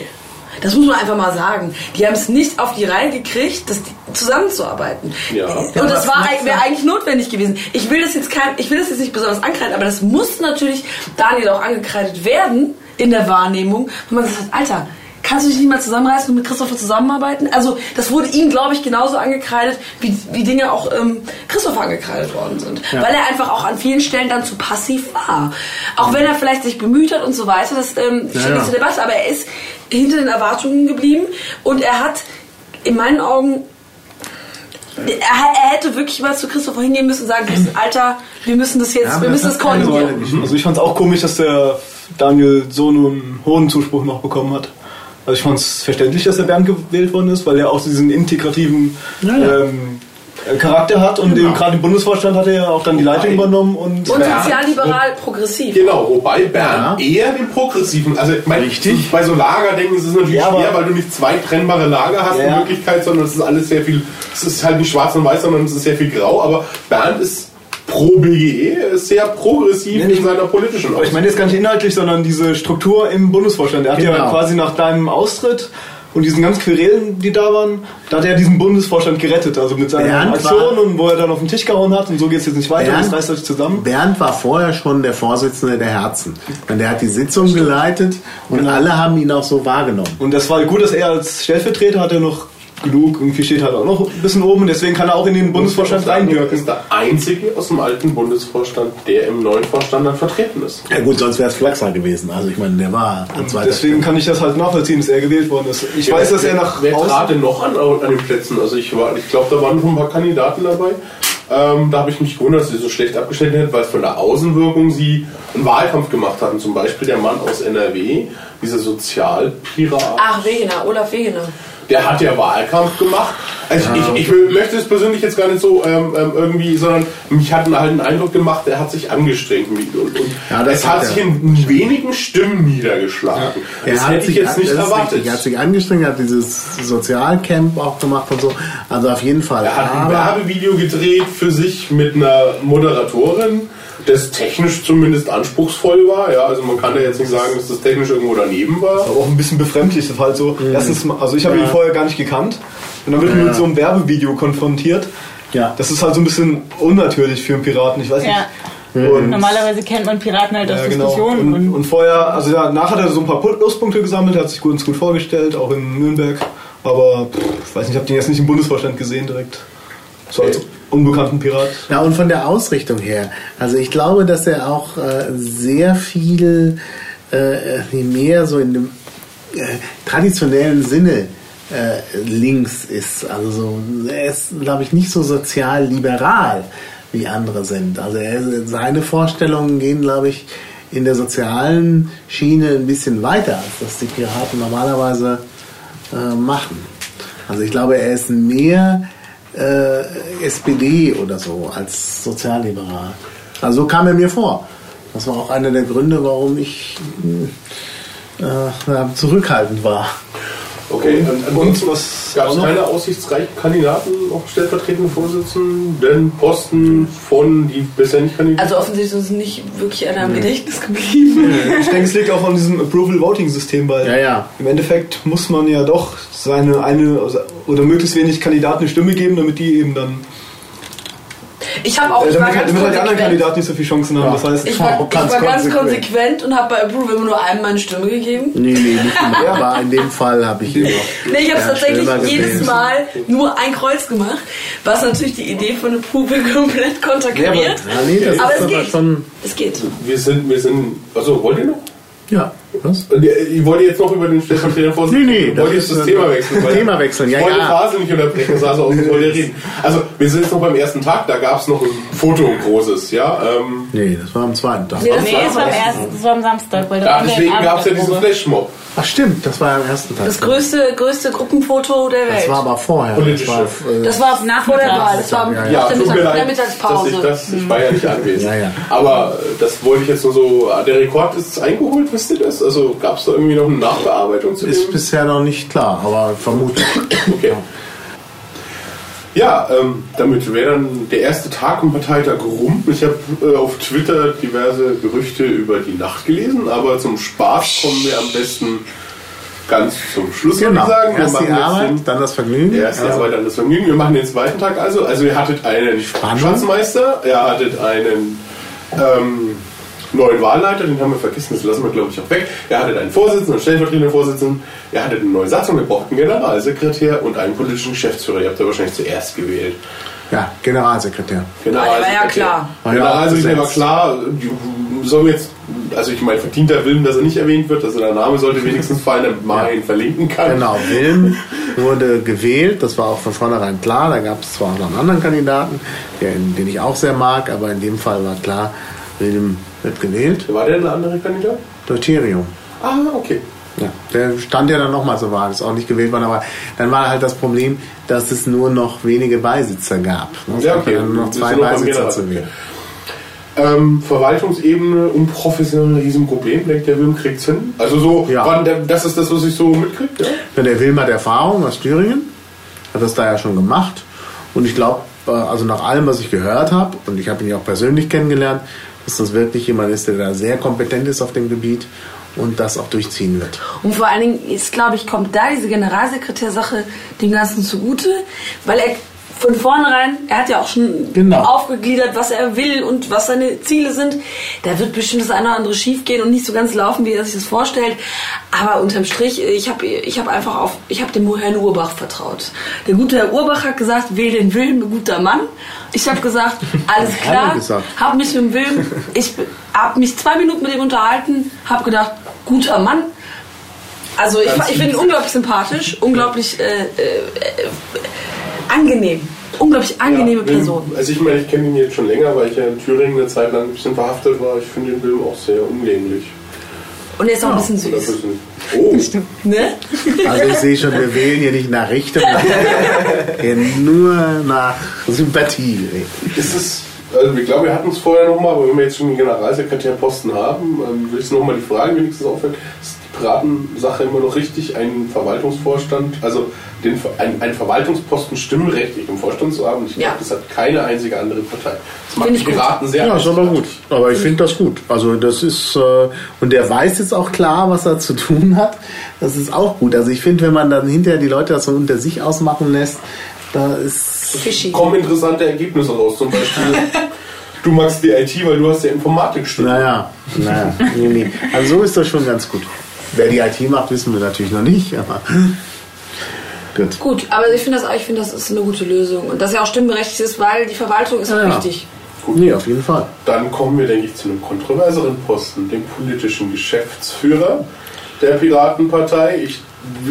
[SPEAKER 4] Das muss man einfach mal sagen. Die haben es nicht auf die Reihe gekriegt, das zusammenzuarbeiten.
[SPEAKER 5] Ja.
[SPEAKER 4] Und das war wäre eigentlich notwendig gewesen. Ich will das jetzt kein, ich will das jetzt nicht besonders ankreiden, aber das muss natürlich Daniel auch angekreidet werden in der Wahrnehmung, wenn man gesagt hat, Alter, kannst du dich nicht mal zusammenreißen und mit Christopher zusammenarbeiten? Also das wurde ihm, glaube ich, genauso angekreidet, wie, wie Dinge auch ähm, Christopher angekreidet worden sind. Weil er einfach auch an vielen Stellen dann zu passiv war. Auch wenn er vielleicht sich bemüht hat und so weiter, das ähm, steht
[SPEAKER 2] ja.
[SPEAKER 4] zur Debatte, aber er ist hinter den Erwartungen geblieben und er hat in meinen Augen er, er hätte wirklich mal zu Christopher hingehen müssen und sagen müssen, Alter, wir müssen das jetzt,
[SPEAKER 2] Ja,
[SPEAKER 4] wir müssen das koordinieren.
[SPEAKER 3] Also ich fand es auch komisch, dass der Daniel so einen hohen Zuspruch noch bekommen hat. Also ich fand es verständlich, dass der Bernd gewählt worden ist, weil er auch diesen integrativen
[SPEAKER 2] Ja, ja.
[SPEAKER 3] Ähm, äh, Charakter hat und
[SPEAKER 5] Genau.
[SPEAKER 3] gerade im Bundesvorstand hat er ja auch dann die Leitung übernommen und,
[SPEAKER 4] Und
[SPEAKER 5] Ja.
[SPEAKER 4] sozialliberal progressiv.
[SPEAKER 5] Genau, wobei Bern eher den progressiven, also ich meine,
[SPEAKER 2] Richtig.
[SPEAKER 5] bei so Lagerdenken ist es natürlich
[SPEAKER 3] Ja, aber-
[SPEAKER 5] schwer, weil du nicht zwei trennbare Lager hast in
[SPEAKER 3] Ja.
[SPEAKER 5] Wirklichkeit, sondern es ist alles sehr viel, es ist halt nicht schwarz und weiß, sondern es ist sehr viel grau, aber Bernd ist pro BGE, ist sehr progressiv
[SPEAKER 3] Nee,
[SPEAKER 5] in seiner politischen
[SPEAKER 3] Aber ich meine jetzt gar nicht inhaltlich, sondern diese Struktur im Bundesvorstand. Er hat ja
[SPEAKER 2] Genau.
[SPEAKER 3] quasi nach deinem Austritt und diesen ganz Querelen, die da waren, da hat er diesen Bundesvorstand gerettet. Also mit seiner
[SPEAKER 2] Bernd
[SPEAKER 3] Aktion
[SPEAKER 2] war-
[SPEAKER 3] und wo er dann auf den Tisch gehauen hat und so geht es jetzt nicht weiter,
[SPEAKER 2] Bernd-
[SPEAKER 3] das reißt euch zusammen.
[SPEAKER 2] Bernd war vorher schon der Vorsitzende der Herzen. Und der hat die Sitzung geleitet und alle haben ihn auch so wahrgenommen.
[SPEAKER 3] Und das war gut, dass er als Stellvertreter hat er noch genug, irgendwie steht halt auch noch ein bisschen oben, deswegen kann er auch in den Bundesvorstand
[SPEAKER 5] Er
[SPEAKER 3] reinwirken.
[SPEAKER 5] ist der einzige aus dem alten Bundesvorstand, der im neuen Vorstand dann vertreten ist.
[SPEAKER 2] Ja gut, sonst wäre es Flaxer gewesen. Also ich meine, der war an zweiter
[SPEAKER 3] Deswegen kann ich das halt nachvollziehen, dass er gewählt worden ist. Ich weiß, dass er nach
[SPEAKER 5] Wer
[SPEAKER 3] außen-
[SPEAKER 5] trat denn noch an, an den Plätzen? Also ich war, ich glaube, da waren schon ein paar Kandidaten dabei. Ähm, da habe ich mich gewundert, dass sie so schlecht abgeschnitten hätten, weil von der Außenwirkung sie einen Wahlkampf gemacht hatten. Zum Beispiel der Mann aus NRW, dieser Sozialpirat.
[SPEAKER 4] Ach, Wegener, Olaf Wegener.
[SPEAKER 5] Der hat ja Wahlkampf gemacht. Also ich, ich will, möchte es persönlich jetzt gar nicht so ähm, ähm, irgendwie, sondern mich hat halt einen Eindruck gemacht, er hat sich angestrengt. Und, und
[SPEAKER 2] Ja, das
[SPEAKER 5] es hat
[SPEAKER 2] hat
[SPEAKER 5] sich in wenigen Stimmen niedergeschlagen.
[SPEAKER 2] Er
[SPEAKER 5] das
[SPEAKER 2] hat
[SPEAKER 5] hätte ich
[SPEAKER 2] sich,
[SPEAKER 5] jetzt nicht erwartet.
[SPEAKER 2] er hat sich angestrengt, hat dieses Sozialcamp auch gemacht und so. Also auf jeden Fall.
[SPEAKER 5] Er hat ein Werbevideo gedreht für sich mit einer Moderatorin, das technisch zumindest anspruchsvoll war. Ja, also man kann ja jetzt nicht sagen, dass das technisch irgendwo daneben war.
[SPEAKER 3] aber auch ein bisschen befremdlich. Das war halt so, erstens, mal- also ich habe ihn vorher gar nicht gekannt und dann wird man mit so einem Werbevideo konfrontiert.
[SPEAKER 2] Ja.
[SPEAKER 3] Das ist halt so ein bisschen unnatürlich für einen Piraten, ich weiß
[SPEAKER 6] Ja.
[SPEAKER 3] nicht. Und,
[SPEAKER 6] Normalerweise kennt man Piraten halt aus
[SPEAKER 3] ja, genau.
[SPEAKER 6] Diskussionen.
[SPEAKER 3] Und, und vorher, also danach hat er so ein paar Pluspunkte gesammelt, hat sich gut ins gut vorgestellt, auch in Nürnberg. Aber pff, ich weiß nicht, ich habe den jetzt nicht im Bundesvorstand gesehen direkt. So als unbekannten Pirat.
[SPEAKER 2] Ja, und von der Ausrichtung her. Also ich glaube, dass er auch äh, sehr viel äh, mehr so in dem äh, traditionellen Sinne äh, links ist. Also so, er ist, glaube ich, nicht so sozial liberal wie andere sind. Also er, seine Vorstellungen gehen, glaube ich, in der sozialen Schiene ein bisschen weiter, als das die Piraten normalerweise äh, machen. Also ich glaube, er ist mehr äh, SPD oder so als sozialliberal. Also so kam er mir vor. Das war auch einer der Gründe, warum ich äh, zurückhaltend war.
[SPEAKER 5] Okay, und,
[SPEAKER 3] Und was
[SPEAKER 5] gab
[SPEAKER 3] auch
[SPEAKER 5] es
[SPEAKER 3] noch?
[SPEAKER 5] keine aussichtsreichen Kandidaten auf stellvertretende Vorsitzenden, Posten von, die bisher nicht kandidiert
[SPEAKER 4] Also offensichtlich ist uns nicht wirklich einer im Gedächtnis geblieben.
[SPEAKER 3] Ich denke, es liegt auch an diesem Approval-Voting-System, weil
[SPEAKER 2] Ja, ja.
[SPEAKER 3] im Endeffekt muss man ja doch seine eine oder möglichst wenig Kandidaten eine Stimme geben, damit die eben dann.
[SPEAKER 4] Ich habe auch,
[SPEAKER 3] Äh,
[SPEAKER 4] ich war
[SPEAKER 3] damit,
[SPEAKER 4] ganz
[SPEAKER 3] damit halt die anderen
[SPEAKER 4] konsequent.
[SPEAKER 3] Kandidaten nicht so viele Chancen haben.
[SPEAKER 2] Ja.
[SPEAKER 3] Das heißt,
[SPEAKER 4] Ich war, ich
[SPEAKER 2] Ganz
[SPEAKER 4] war ganz
[SPEAKER 2] konsequent.
[SPEAKER 4] konsequent und habe bei Approve immer nur einem meine Stimme gegeben.
[SPEAKER 2] Nee, nee, nicht immer. Aber in dem Fall habe ich auch.
[SPEAKER 4] Nee, ich habe
[SPEAKER 2] Ja,
[SPEAKER 4] tatsächlich jedes. Mal nur ein Kreuz gemacht, was natürlich die Idee von Approval komplett konterkariert.
[SPEAKER 2] Ja, nee, das
[SPEAKER 4] aber
[SPEAKER 2] ist
[SPEAKER 4] es
[SPEAKER 2] aber
[SPEAKER 4] geht.
[SPEAKER 2] schon.
[SPEAKER 4] Es geht.
[SPEAKER 5] Wir sind, wir sind, also wollt ihr noch?
[SPEAKER 2] Ja, was?
[SPEAKER 5] Ich wollte jetzt noch über den stellvertretenden Vorsitzenden.
[SPEAKER 2] Nee, nee,
[SPEAKER 5] ich wollte
[SPEAKER 2] das
[SPEAKER 5] jetzt das Thema wechseln. weil-
[SPEAKER 2] Thema wechseln, ja,
[SPEAKER 5] Ich wollte
[SPEAKER 2] ja.
[SPEAKER 5] Phase nicht unterbrechen, das sah so aus, als wollte reden. Also, wir sind jetzt noch beim ersten Tag, da gab es noch ein Foto, ein großes, ja. Ähm,
[SPEAKER 2] Nee, das war am zweiten Tag.
[SPEAKER 4] Nee, das
[SPEAKER 6] Nee, es war am ersten, es war am Samstag, weil
[SPEAKER 5] ja, deswegen gab es ja diesen. Flashmob.
[SPEAKER 2] Ach stimmt, das war am ersten Tag.
[SPEAKER 4] Das größte, größte Gruppenfoto der Welt.
[SPEAKER 2] Das war aber vorher.
[SPEAKER 5] Politische.
[SPEAKER 2] Das war, äh,
[SPEAKER 4] Das war
[SPEAKER 6] Nachmittags.
[SPEAKER 4] vor der Wahl. Das war
[SPEAKER 2] Ja, ja.
[SPEAKER 5] Ja,
[SPEAKER 4] nach der,
[SPEAKER 5] tut mir
[SPEAKER 4] Mittag, der
[SPEAKER 5] leid, dass ich,
[SPEAKER 4] Mittagspause.
[SPEAKER 5] das, ich war ja nicht anwesend.
[SPEAKER 2] Ja, ja.
[SPEAKER 5] Aber äh, das wollte ich jetzt nur so, der Rekord ist eingeholt, wisst ihr das? Also gab es da irgendwie noch eine Nachbearbeitung zu
[SPEAKER 2] ist
[SPEAKER 5] dem?
[SPEAKER 2] bisher noch nicht klar, aber vermutlich.
[SPEAKER 5] Okay. Ja, ähm, damit wäre dann der erste Tag im Parteitag rum. Ich habe äh, auf Twitter diverse Gerüchte über die Nacht gelesen, aber zum Spaß kommen wir am besten ganz zum Schluss, würde
[SPEAKER 2] Genau.
[SPEAKER 5] ich sagen. Wir
[SPEAKER 2] Erst die Arbeit,
[SPEAKER 5] den-
[SPEAKER 2] dann das Vergnügen.
[SPEAKER 5] Erst die
[SPEAKER 2] Also,
[SPEAKER 5] Arbeit, dann das Vergnügen. Wir machen den zweiten Tag also. Also ihr hattet einen
[SPEAKER 2] Spannend.
[SPEAKER 5] Schatzmeister, ihr hattet einen ähm, neuen Wahlleiter, den haben wir vergessen, das lassen wir glaube ich auch weg. Ihr hattet einen Vorsitzenden, einen stellvertretenden Vorsitzenden, ihr hattet eine neue Satzung, ihr braucht einen Generalsekretär und einen politischen Geschäftsführer. Ihr habt ja wahrscheinlich zuerst gewählt.
[SPEAKER 2] Ja, Generalsekretär.
[SPEAKER 4] war ja klar.
[SPEAKER 5] Generalsekretär war klar, soll jetzt, also ich meine, verdient der Willen, dass er nicht erwähnt wird, also der Name sollte wenigstens fallen, damit man ihn verlinken kann.
[SPEAKER 2] Genau, Wilm wurde gewählt, das war auch von vornherein klar. Da gab es zwar auch noch einen anderen Kandidaten, den, den ich auch sehr mag, aber in dem Fall war klar, Wilm wird gewählt.
[SPEAKER 5] War der eine andere Kandidat?
[SPEAKER 2] Deuterium.
[SPEAKER 5] Ah, okay.
[SPEAKER 2] Ja, der stand ja dann nochmal zur Wahl, ist auch nicht gewählt worden, aber dann war halt das Problem, dass es nur noch wenige Beisitzer gab. ne? Es
[SPEAKER 5] Ja, okay.
[SPEAKER 2] dann nur noch zwei Beisitzer zu wählen.
[SPEAKER 5] Ähm, Verwaltungsebene, unprofessionell, Riesenproblem. Denkt der Wilm kriegt's hin? Also so,
[SPEAKER 2] Ja.
[SPEAKER 5] wann der, das ist das, was ich so mitkriege. Ja?
[SPEAKER 2] Ja, der Wilm hat Erfahrung aus Thüringen, hat das da ja schon gemacht. Und ich glaube, also nach allem, was ich gehört habe, und ich habe ihn ja auch persönlich kennengelernt, dass das wirklich jemand ist, der da sehr kompetent ist auf dem Gebiet und das auch durchziehen wird.
[SPEAKER 4] Und vor allen Dingen ist, glaube ich, kommt da diese Generalsekretärsache dem Ganzen zugute, weil er von vornherein, er hat ja auch schon
[SPEAKER 2] Genau.
[SPEAKER 4] aufgegliedert, was er will und was seine Ziele sind. Da wird bestimmt das eine oder andere schief gehen und nicht so ganz laufen, wie er sich das vorstellt. Aber unterm Strich, ich habe ich hab einfach auf, ich habe dem Herrn Urbach vertraut. Der gute Herr Urbach hat gesagt, wähl den Willen, ein guter Mann. Ich habe gesagt, alles klar, habe mich mit dem Willen, ich habe mich zwei Minuten mit ihm unterhalten, habe gedacht, guter Mann. Also ich, ich finde ihn unglaublich sympathisch, unglaublich äh, äh, äh, angenehm, unglaublich angenehme
[SPEAKER 5] Ja, Wilm-
[SPEAKER 4] Person.
[SPEAKER 5] Also ich meine, ich kenne ihn jetzt schon länger, weil ich ja in Thüringen eine Zeit lang ein bisschen verhaftet war. Ich finde den Wilm auch sehr umgänglich.
[SPEAKER 4] Und er ist auch ein bisschen süß.
[SPEAKER 5] bisschen, oh,
[SPEAKER 4] Ne?
[SPEAKER 2] Also ich sehe schon, wir wählen hier nicht nach Richtung, hier nur nach Sympathie.
[SPEAKER 5] ist es, also ich glaube, wir hatten es vorher nochmal, aber wenn wir jetzt schon den Generalsekretärposten haben, ähm, willst du nochmal die Frage wenigstens aufhören? Ist Piratensache immer noch richtig, einen Verwaltungsvorstand, also den, ein, einen Verwaltungsposten stimmrechtlich im Vorstand zu haben? Ich glaube,
[SPEAKER 4] Ja.
[SPEAKER 5] das hat keine einzige andere Partei. Das macht die
[SPEAKER 4] ich gut.
[SPEAKER 5] Piraten sehr
[SPEAKER 2] Ja, ist aber gut. Aber ich finde das gut. Also das ist, äh, und der weiß jetzt auch klar, was er zu tun hat. Das ist auch gut. Also ich finde, wenn man dann hinterher die Leute das so unter sich ausmachen lässt, da ist...
[SPEAKER 4] Fishy.
[SPEAKER 5] kommen interessante Ergebnisse raus. Zum Beispiel, du magst die IT, weil du hast ja Informatik studiert.
[SPEAKER 2] Naja, naja, nee, nee. Also so ist das schon ganz gut. Wer die IT macht, wissen wir natürlich noch nicht, aber gut.
[SPEAKER 4] Gut, aber ich finde das, ich finde, das ist eine gute Lösung. Und dass er auch stimmberechtigt ist, weil die Verwaltung ist
[SPEAKER 2] Ja, ja.
[SPEAKER 4] wichtig.
[SPEAKER 2] Nee, auf jeden Fall.
[SPEAKER 5] Dann kommen wir, denke ich, zu einem kontroverseren Posten, dem politischen Geschäftsführer der Piratenpartei. Ich,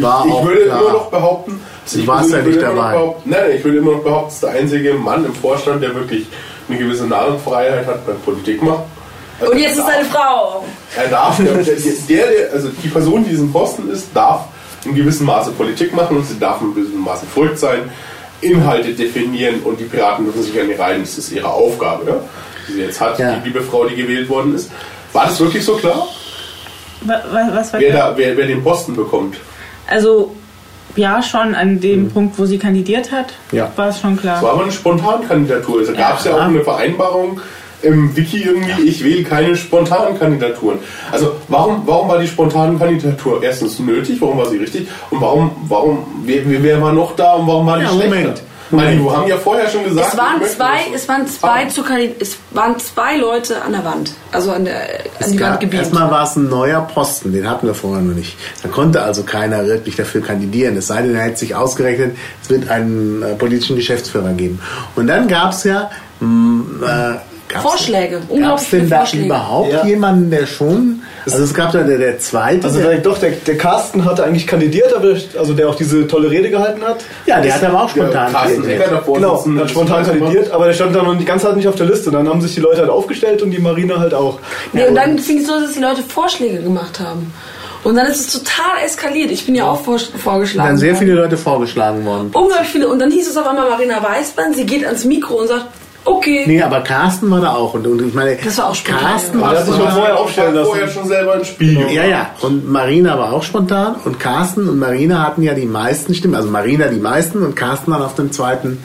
[SPEAKER 2] War
[SPEAKER 5] ich
[SPEAKER 2] auch
[SPEAKER 5] würde
[SPEAKER 2] klar.
[SPEAKER 5] immer noch behaupten,
[SPEAKER 2] Du warst ja nicht dabei.
[SPEAKER 5] Nein, nein, ich würde immer noch behaupten, es ist der einzige Mann im Vorstand, der wirklich eine gewisse Narrenfreiheit hat beim Politik machen. Also
[SPEAKER 4] Und jetzt ist eine Frau.
[SPEAKER 5] Er darf, der, der, also die Person, die diesen Posten ist, darf in gewissem Maße Politik machen und sie darf in gewissem Maße verrückt sein, Inhalte definieren und die Piraten dürfen sich an die rein. Das ist ihre Aufgabe, ja? die sie jetzt hat,
[SPEAKER 2] Ja.
[SPEAKER 5] die liebe Frau, die gewählt worden ist. War das wirklich so klar,
[SPEAKER 6] Wa- wa- Was war
[SPEAKER 5] wer, da, wer, wer den Posten bekommt?
[SPEAKER 6] Also, ja, schon an dem Punkt, wo sie kandidiert hat,
[SPEAKER 2] Ja.
[SPEAKER 6] war es schon klar.
[SPEAKER 5] war aber eine Spontankandidatur. Also gab es ja auch eine Vereinbarung im Wiki irgendwie, ich wähle keine spontanen Kandidaturen. Also warum, warum war die spontane Kandidatur erstens nötig, warum war sie richtig und warum, warum wer, wer- wer war noch da und warum war die
[SPEAKER 2] Ja,
[SPEAKER 5] schlechter?
[SPEAKER 2] Moment.
[SPEAKER 5] Meine, wir haben ja vorher schon gesagt,
[SPEAKER 4] Es waren zwei, es waren zwei
[SPEAKER 5] Ah.
[SPEAKER 4] zu es waren zwei Leute an der Wand, also an der an die Wand gebeamt.
[SPEAKER 2] erstmal war es ein neuer Posten, den hatten wir vorher noch nicht. Da konnte also keiner wirklich dafür kandidieren. Es sei denn, er hätte sich ausgerechnet, es wird einen äh, politischen Geschäftsführer geben. Und dann gab es ja mh, äh, gab's-
[SPEAKER 4] Vorschläge,
[SPEAKER 2] Gab
[SPEAKER 4] unglaublich
[SPEAKER 2] es denn da
[SPEAKER 4] Vorschläge.
[SPEAKER 2] überhaupt
[SPEAKER 3] Ja.
[SPEAKER 2] jemanden, der schon... Also es gab da der, der zweite,
[SPEAKER 3] Also
[SPEAKER 2] der,
[SPEAKER 3] der, doch, der, der Carsten hatte eigentlich kandidiert, aber also der auch diese tolle Rede gehalten hat.
[SPEAKER 2] ja, der hat aber auch spontan
[SPEAKER 5] Carsten
[SPEAKER 2] kandidiert.
[SPEAKER 5] Davor
[SPEAKER 3] Genau, hat spontan
[SPEAKER 5] das
[SPEAKER 3] kandidiert, aber der stand da noch nicht, ganz halt nicht auf der Liste. Dann haben sich die Leute halt aufgestellt und die Marine halt auch.
[SPEAKER 4] Nee, und dann fing es so, dass die Leute Vorschläge gemacht haben. Und dann ist es total eskaliert. Ich bin ja auch vor, vorgeschlagen.
[SPEAKER 2] Dann sehr
[SPEAKER 4] worden.
[SPEAKER 2] viele Leute vorgeschlagen worden.
[SPEAKER 4] Unglaublich viele. Und dann hieß es auf einmal Marina Weißmann, sie geht ans Mikro und sagt, okay.
[SPEAKER 2] Nee, aber Carsten war da auch. Und, und ich meine,
[SPEAKER 4] Das war auch spontan,
[SPEAKER 2] Carsten
[SPEAKER 4] ja.
[SPEAKER 2] war
[SPEAKER 3] Der schon
[SPEAKER 2] spontan.
[SPEAKER 3] vorher aufstellen lassen.
[SPEAKER 5] vorher schon selber ein Spiel.
[SPEAKER 2] Ja, ja. Und Marina war auch spontan. Und Carsten und Marina hatten ja die meisten Stimmen. Also Marina die meisten und Carsten dann auf dem zweiten,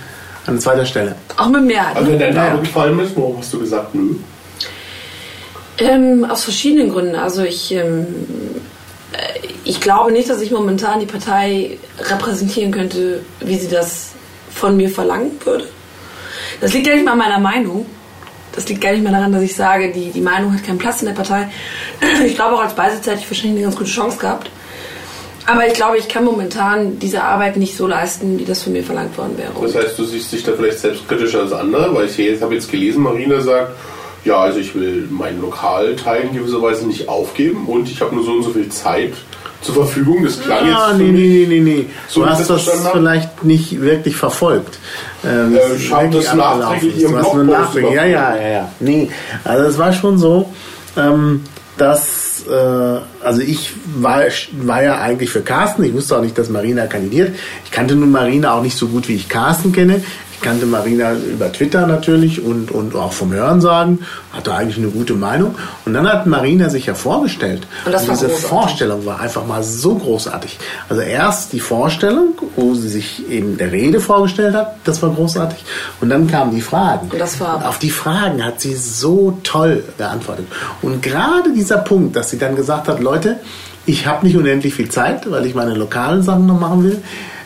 [SPEAKER 2] an zweiter Stelle.
[SPEAKER 4] Auch mit Mehrheit.
[SPEAKER 5] Also wenn dein Name
[SPEAKER 2] Ja.
[SPEAKER 5] gefallen ist, warum hast du gesagt, nö?
[SPEAKER 4] Ähm, aus verschiedenen Gründen. Also ich, ähm, äh, ich glaube nicht, dass ich momentan die Partei repräsentieren könnte, wie sie das von mir verlangen würde. Das liegt gar nicht mal an meiner Meinung. Das liegt gar nicht mal daran, dass ich sage, die, die Meinung hat keinen Platz in der Partei. Ich glaube auch als Beisitzer hätte ich wahrscheinlich eine ganz gute Chance gehabt. Aber ich glaube, ich kann momentan diese Arbeit nicht so leisten, wie das von mir verlangt worden wäre.
[SPEAKER 5] Das heißt, du siehst dich da vielleicht selbstkritischer als andere, weil ich jetzt habe jetzt gelesen, Marina sagt, ja, also ich will meinen Lokalteil in gewisser Weise nicht aufgeben und ich habe nur so und so viel Zeit zur Verfügung. Das klang
[SPEAKER 2] Ah,
[SPEAKER 5] jetzt
[SPEAKER 2] nee, nee, nee, nee, nee.
[SPEAKER 5] So
[SPEAKER 2] Du hast
[SPEAKER 5] das
[SPEAKER 2] vielleicht nicht wirklich verfolgt. Ähm,
[SPEAKER 5] Äh, ich das nachträglich ihrem Blogpost
[SPEAKER 2] Ja, ja, ja, ja. Nee, also es war schon so, ähm, dass, äh, also ich war, war ja eigentlich für Carsten. Ich wusste auch nicht, dass Marina kandidiert. Ich kannte nun Marina auch nicht so gut, wie ich Carsten kenne. Ich kannte Marina über Twitter natürlich und, und auch vom Hörensagen. Hatte eigentlich eine gute Meinung. Und dann hat Marina sich ja vorgestellt.
[SPEAKER 4] Und war
[SPEAKER 2] diese
[SPEAKER 4] großartig.
[SPEAKER 2] Vorstellung war einfach mal so großartig. Also erst die Vorstellung, wo sie sich eben der Rede vorgestellt hat, das war großartig. Und dann kamen die Fragen.
[SPEAKER 4] Und das war-
[SPEAKER 2] Und auf die Fragen hat sie so toll geantwortet. Und gerade dieser Punkt, dass sie dann gesagt hat, Leute, ich habe nicht unendlich viel Zeit, weil ich meine lokalen Sachen noch machen will.